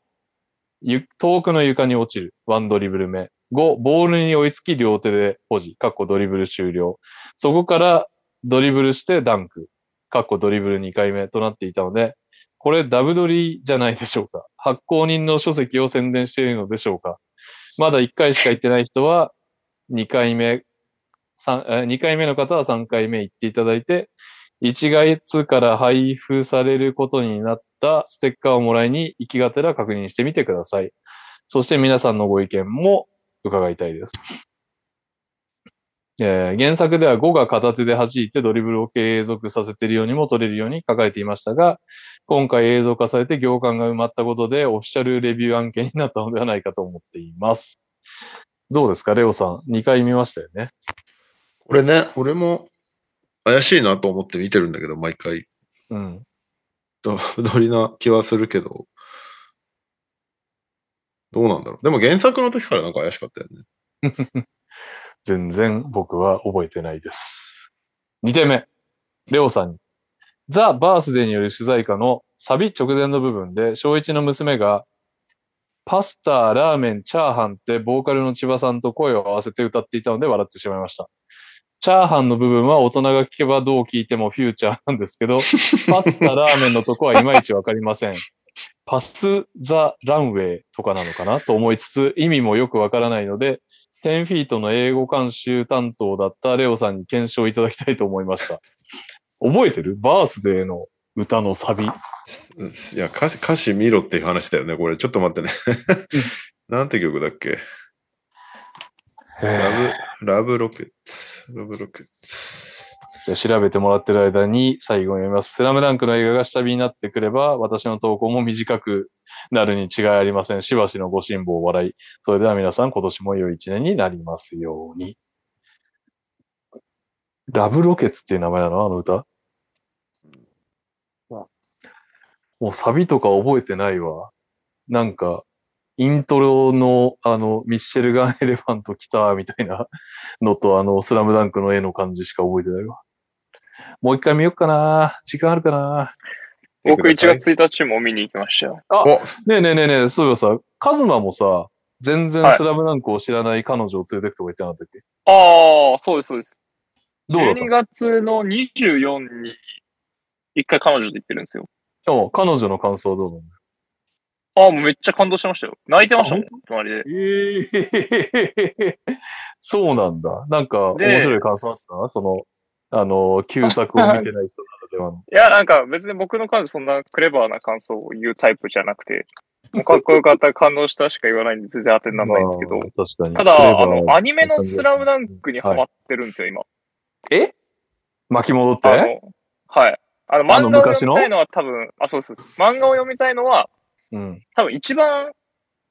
S2: ゆ遠くの床に落ちる。ワンドリブル目。5、ボールに追いつき両手で保持。かっこドリブル終了。そこからドリブルしてダンク。かっこドリブル2回目となっていたので、これダブドリじゃないでしょうか。発行人の書籍を宣伝しているのでしょうか。まだ1回しか行ってない人は2回目、2回目の方は3回目行っていただいて、1月から配布されることになったステッカーをもらいに行きがてら確認してみてください。そして皆さんのご意見も伺いたいです。えー原作では5が片手で弾いてドリブルを継続させているようにも取れるように書かれていましたが、今回映像化されて行間が埋まったことでオフィシャルレビュー案件になったのではないかと思っています。どうですかレオさん、2回見ましたよね。
S3: これね、俺も怪しいなと思って見てるんだけど、毎回。
S2: うん。
S3: どどりな気はするけど、どうなんだろう。でも原作の時からなんか怪しかったよね。
S2: 全然僕は覚えてないです。2点目。レオさんに。ザ・バースデーによる主題歌のサビ直前の部分で、小一の娘が、パスタ、ラーメン、チャーハンってボーカルの千葉さんと声を合わせて歌っていたので笑ってしまいました。チャーハンの部分は大人が聞けばどう聞いてもフューチャーなんですけど、パスタ、ラーメンのとこはいまいちわかりません。パス・ザ・ランウェイとかなのかなと思いつつ、意味もよくわからないので、10フィートの英語監修担当だったレオさんに検証いただきたいと思いました。覚えてる？バースデーの歌のサビ。
S3: いや歌詞、歌詞見ろっていう話だよね。これ、ちょっと待ってね。なんて曲だっけ？ラブ、ラブロケッツ。ラブロケッツ。
S2: じゃあ調べてもらってる間に最後に読みます。スラムダンクの映画が下火になってくれば、私の投稿も短くなるに違いありません。しばしのご辛抱を笑い。それでは皆さん今年も良い一年になりますように。ラブロケッツっていう名前なの？あの歌？もうサビとか覚えてないわ。なんか、イントロの、あの、ミッシェルガンエレファント来た、みたいな のと、あの、スラムダンクの絵の感じしか覚えてないわ。もう一回見よっかな。時間あるかな。
S1: 僕1
S3: 見てください
S1: 月1日も見に行きましたよ。
S2: あ、
S3: お
S2: ねえねえねえねえ、そういえばさ、カズマもさ、全然
S1: はい
S2: スラムダンクを知らない彼女を連れてくとか言ってなかったっけ、
S1: ああ、そうです、そうです。12
S2: どうだった？
S1: 月の24に一回彼女と行ってるんですよ。
S2: の彼女の感想はどうなの？
S1: ああ、もうめっちゃ感動してましたよ。泣いてましたもん
S2: あ、
S1: 隣で。
S2: ええ そうなんだ。なんか、面
S1: で
S2: 白い感想あった？その、あの、旧作を見てない人ならではの。
S1: いや、なんか別に僕の彼女そんなクレバーな感想を言うタイプじゃなくて、もうかっこよかった、感動したしか言わないんで全然当てにならないんですけど
S2: まあ、確かに。
S1: ただ、あの、アニメのスラムダンクにハマ
S2: は
S1: ってるんですよ、今。
S2: いえ？巻き戻って？
S1: はい。あの、漫画を読みたいのは多分、あ、そうそうそう。漫画を読みたいのは、
S2: うん。
S1: 多分一番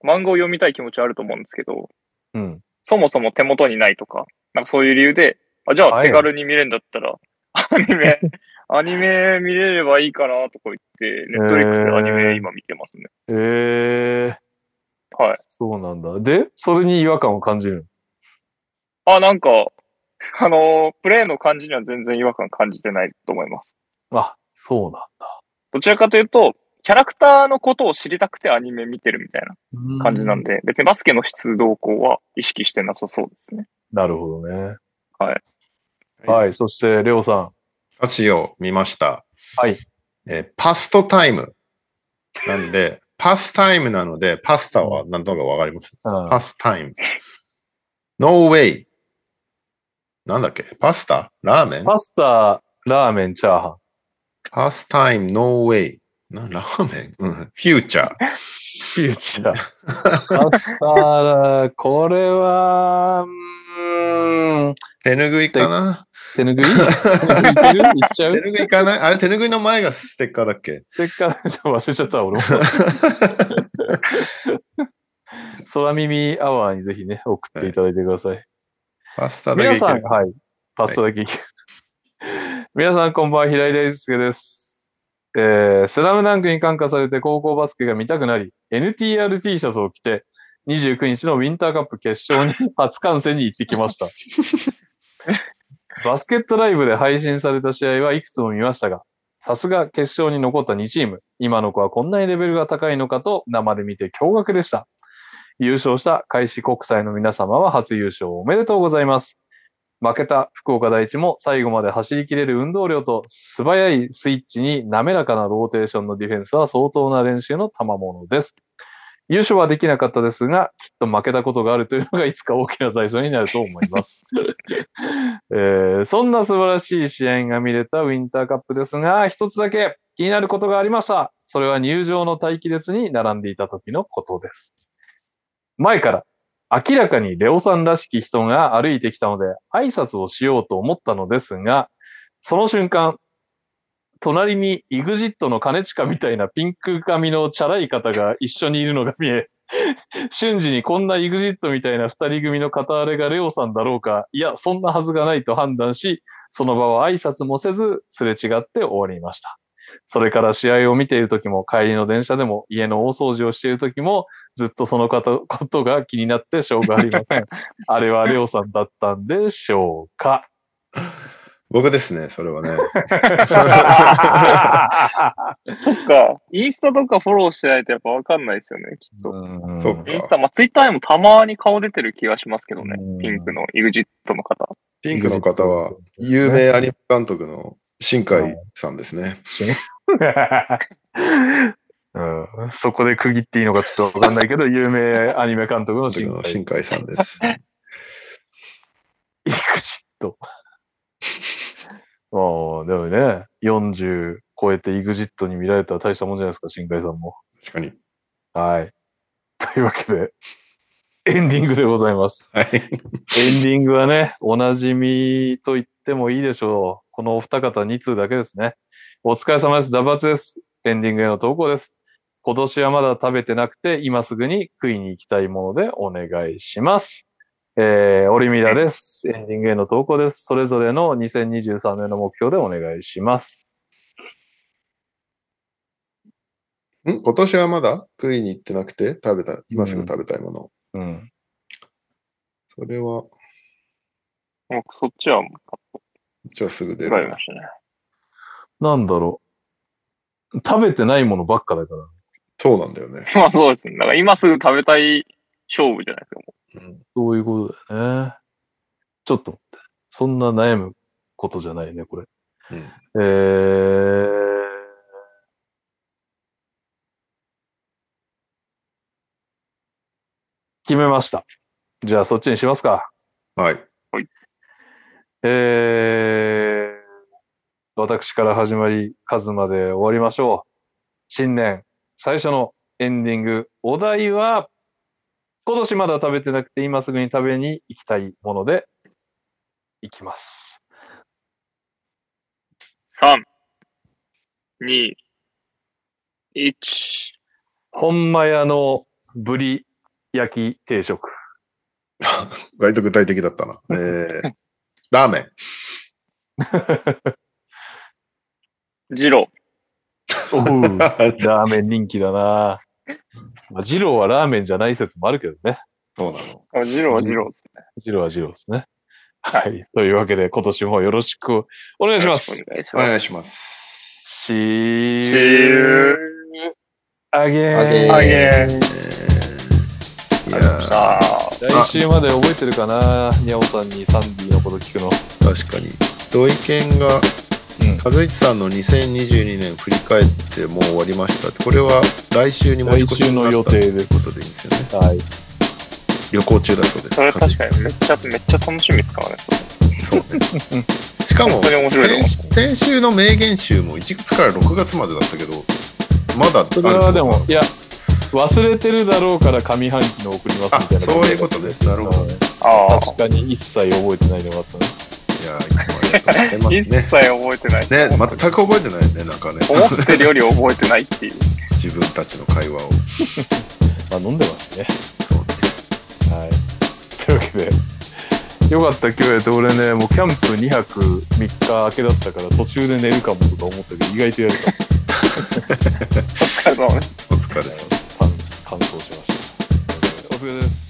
S1: 漫画を読みたい気持ちはあると思うんですけど、
S2: うん。
S1: そもそも手元にないとか、なんかそういう理由で、あじゃ
S2: はい
S1: あ手軽に見れるんだったら、アニメ、アニメ見れればいいかなとか言って、ネットリックスでアニメ今見てますね。
S2: ええ
S1: はい。
S2: そうなんだ。で、それに違和感を感じる。
S1: あ、なんか、あのープレイの感じには全然違和感感じてないと思います。
S2: あ、そうなんだ。
S1: どちらかというと、キャラクターのことを知りたくてアニメ見てるみたいな感じなんで、別にバスケの質動向は意識してなさそうですね。
S2: なるほどね。
S1: はい。
S2: はい。そして、レオさん。
S3: 歌詞を見ました。
S2: はい。
S3: えーパストタイム。なんで、パスタイムなので、パスタは何とかわかります、
S2: うん
S3: パスタイム。No way. なんだっけ？パスタ？ラーメン？
S2: パスタ、ラーメン、チャーハン。
S3: パスタイム、no way. な、ラーメン？うん。フューチャー。
S2: フューチャー。パスタ、これは、うーん、
S3: 手ぬぐいかな？
S2: 手ぬぐい？手ぬぐいいける？いっちゃう？
S3: 手ぬぐいかな？あれ手ぬぐいの前がステッカーだっけ？
S2: ステッカー、ちょっと忘れちゃった、俺も。空耳アワーにぜひね、送っていただいてください。
S3: パスタだけ
S2: 皆さん。はい。パスタだけ。皆さん、こんばんは、平井大輔です。えー、スラムダンクに感化されて高校バスケが見たくなり、NTR T シャツを着て、29日のウィンターカップ決勝に 初観戦に行ってきました。バスケットライブで配信された試合はいくつも見ましたが、さすが決勝に残った2チーム、今の子はこんなにレベルが高いのかと生で見て驚愕でした。優勝した開志国際の皆様は初優勝おめでとうございます。負けた福岡第一も最後まで走り切れる運動量と素早いスイッチに滑らかなローテーションのディフェンスは相当な練習の賜物です。優勝はできなかったですが、きっと負けたことがあるというのがいつか大きな財産になると思います。えーそんな素晴らしい試合が見れたウィンターカップですが、一つだけ気になることがありました。それは入場の待機列に並んでいた時のことです。前から明らかにレオさんらしき人が歩いてきたので、挨拶をしようと思ったのですが、その瞬間、隣に EXIT の兼近みたいなピンク髪のチャラい方が一緒にいるのが見え、瞬時にこんな EXIT みたいな二人組の片割れがレオさんだろうか、いや、そんなはずがないと判断し、その場を挨拶もせず、すれ違って終わりました。それから試合を見ている時も、帰りの電車でも、家の大掃除をしている時も、ずっとその方 ことが気になってしょうがありません。あれはレオさんだったんでしょうか？
S3: 僕ですね、それはね。
S1: そっか。インスタとかフォローしてないとやっぱわかんないですよね、きっと。
S2: うん
S3: そうか
S1: インスタ、まあツイッターにもたまに顔出てる気がしますけどね
S2: うん。
S1: ピンクの EXIT の方。
S3: ピンクの方は、有名アニメ監督の新海さんですね。
S2: うん、そこで区切っていいのかちょっとわかんないけど、有名アニメ監督の新海
S3: 新海さんです。
S2: イグジット。ああ、でもね、40超えて EXIT に見られたら大したもんじゃないですか、新海さんも。
S3: 確かに。
S2: はい。というわけで、エンディングでございます。
S3: はい。
S2: エンディングはね、おなじみと言ってもいいでしょう。このお二方2通だけですね。お疲れ様です。ダバツです。エンディングへの投稿です。今年はまだ食べてなくて、今すぐに食いに行きたいものでお願いします。えー、オリミラです。エンディングへの投稿です。それぞれの2023年の目標でお願いします。
S3: ん？今年はまだ食いに行ってなくて食べた、今すぐ食べたいもの。
S2: うん。
S3: それは、
S1: 僕そっちはも
S3: じゃあすぐ
S1: う、
S3: 出る
S1: 選びま。したね。
S2: なんだろう。食べてないものばっかだから。
S3: そうなんだよね。
S1: まあそうですね。だから今すぐ食べたい勝負じゃないですか。も
S3: うん
S2: そういうことだよね。ちょっと待って。そんな悩むことじゃないね、これ。
S3: うん。
S2: えー、決めました。じゃあそっちにしますか。
S3: はい。
S2: えー、私から始まり、数まで終わりましょう。新年最初のエンディング、お題は、今年まだ食べてなくて今すぐに食べに行きたいもので、いきます。
S1: 3、2、1。
S2: 本間屋のブリ焼き定食。
S3: 割と具体的だったな。えー、ラーメン。
S1: ジロ
S2: おう ラーメン人気だな。まあ、二郎はラーメンじゃない説もあるけどね。
S3: そうなの。
S1: ジローはジローですね。
S2: 二郎は二郎ですね。はい。というわけで、今年もよろしくお願いします。
S1: お願いします。
S3: お願いします。
S2: シー
S1: See
S2: 来週まで覚えてるかな？ニャオさんにサンディのこと聞くの。
S3: ー確かに。土井健が、
S2: うん
S3: 和一さんの2022年振り返ってもう終わりましたって。これは来週に持ち越しになった
S2: 来週の予定です
S3: ということでいいんですよね。
S2: はい。
S3: 旅行中だそうです。
S1: それ確かにめっちゃ、めっちゃ楽しみですからね。
S3: そうね。しかも先先週の名言集も1月から6月までだったけど、まだある
S2: それはでも、いや、忘れてるだろうから上半期の送りますみたいな。
S3: あそういうことねなるほど
S1: ああ。
S2: 確かに一切覚えてないのがあったね。
S3: いや、いつもありがとうございます
S1: 一切
S3: ね。
S1: 覚えてない。
S3: ね、全く覚えてないね、なんかね。
S1: 思ってるより覚えてないっていう。
S3: 自分たちの会話を。
S2: まあ飲んでますね。
S3: そうね。
S2: はい。というわけで、よかった、今日やって、俺ね、もうキャンプ2泊3日明けだったから途中で寝るかもとか思ったけど、意外とやるか
S1: お疲れ様です。
S3: お疲れ様。
S2: 完完走しました。お疲れ様です。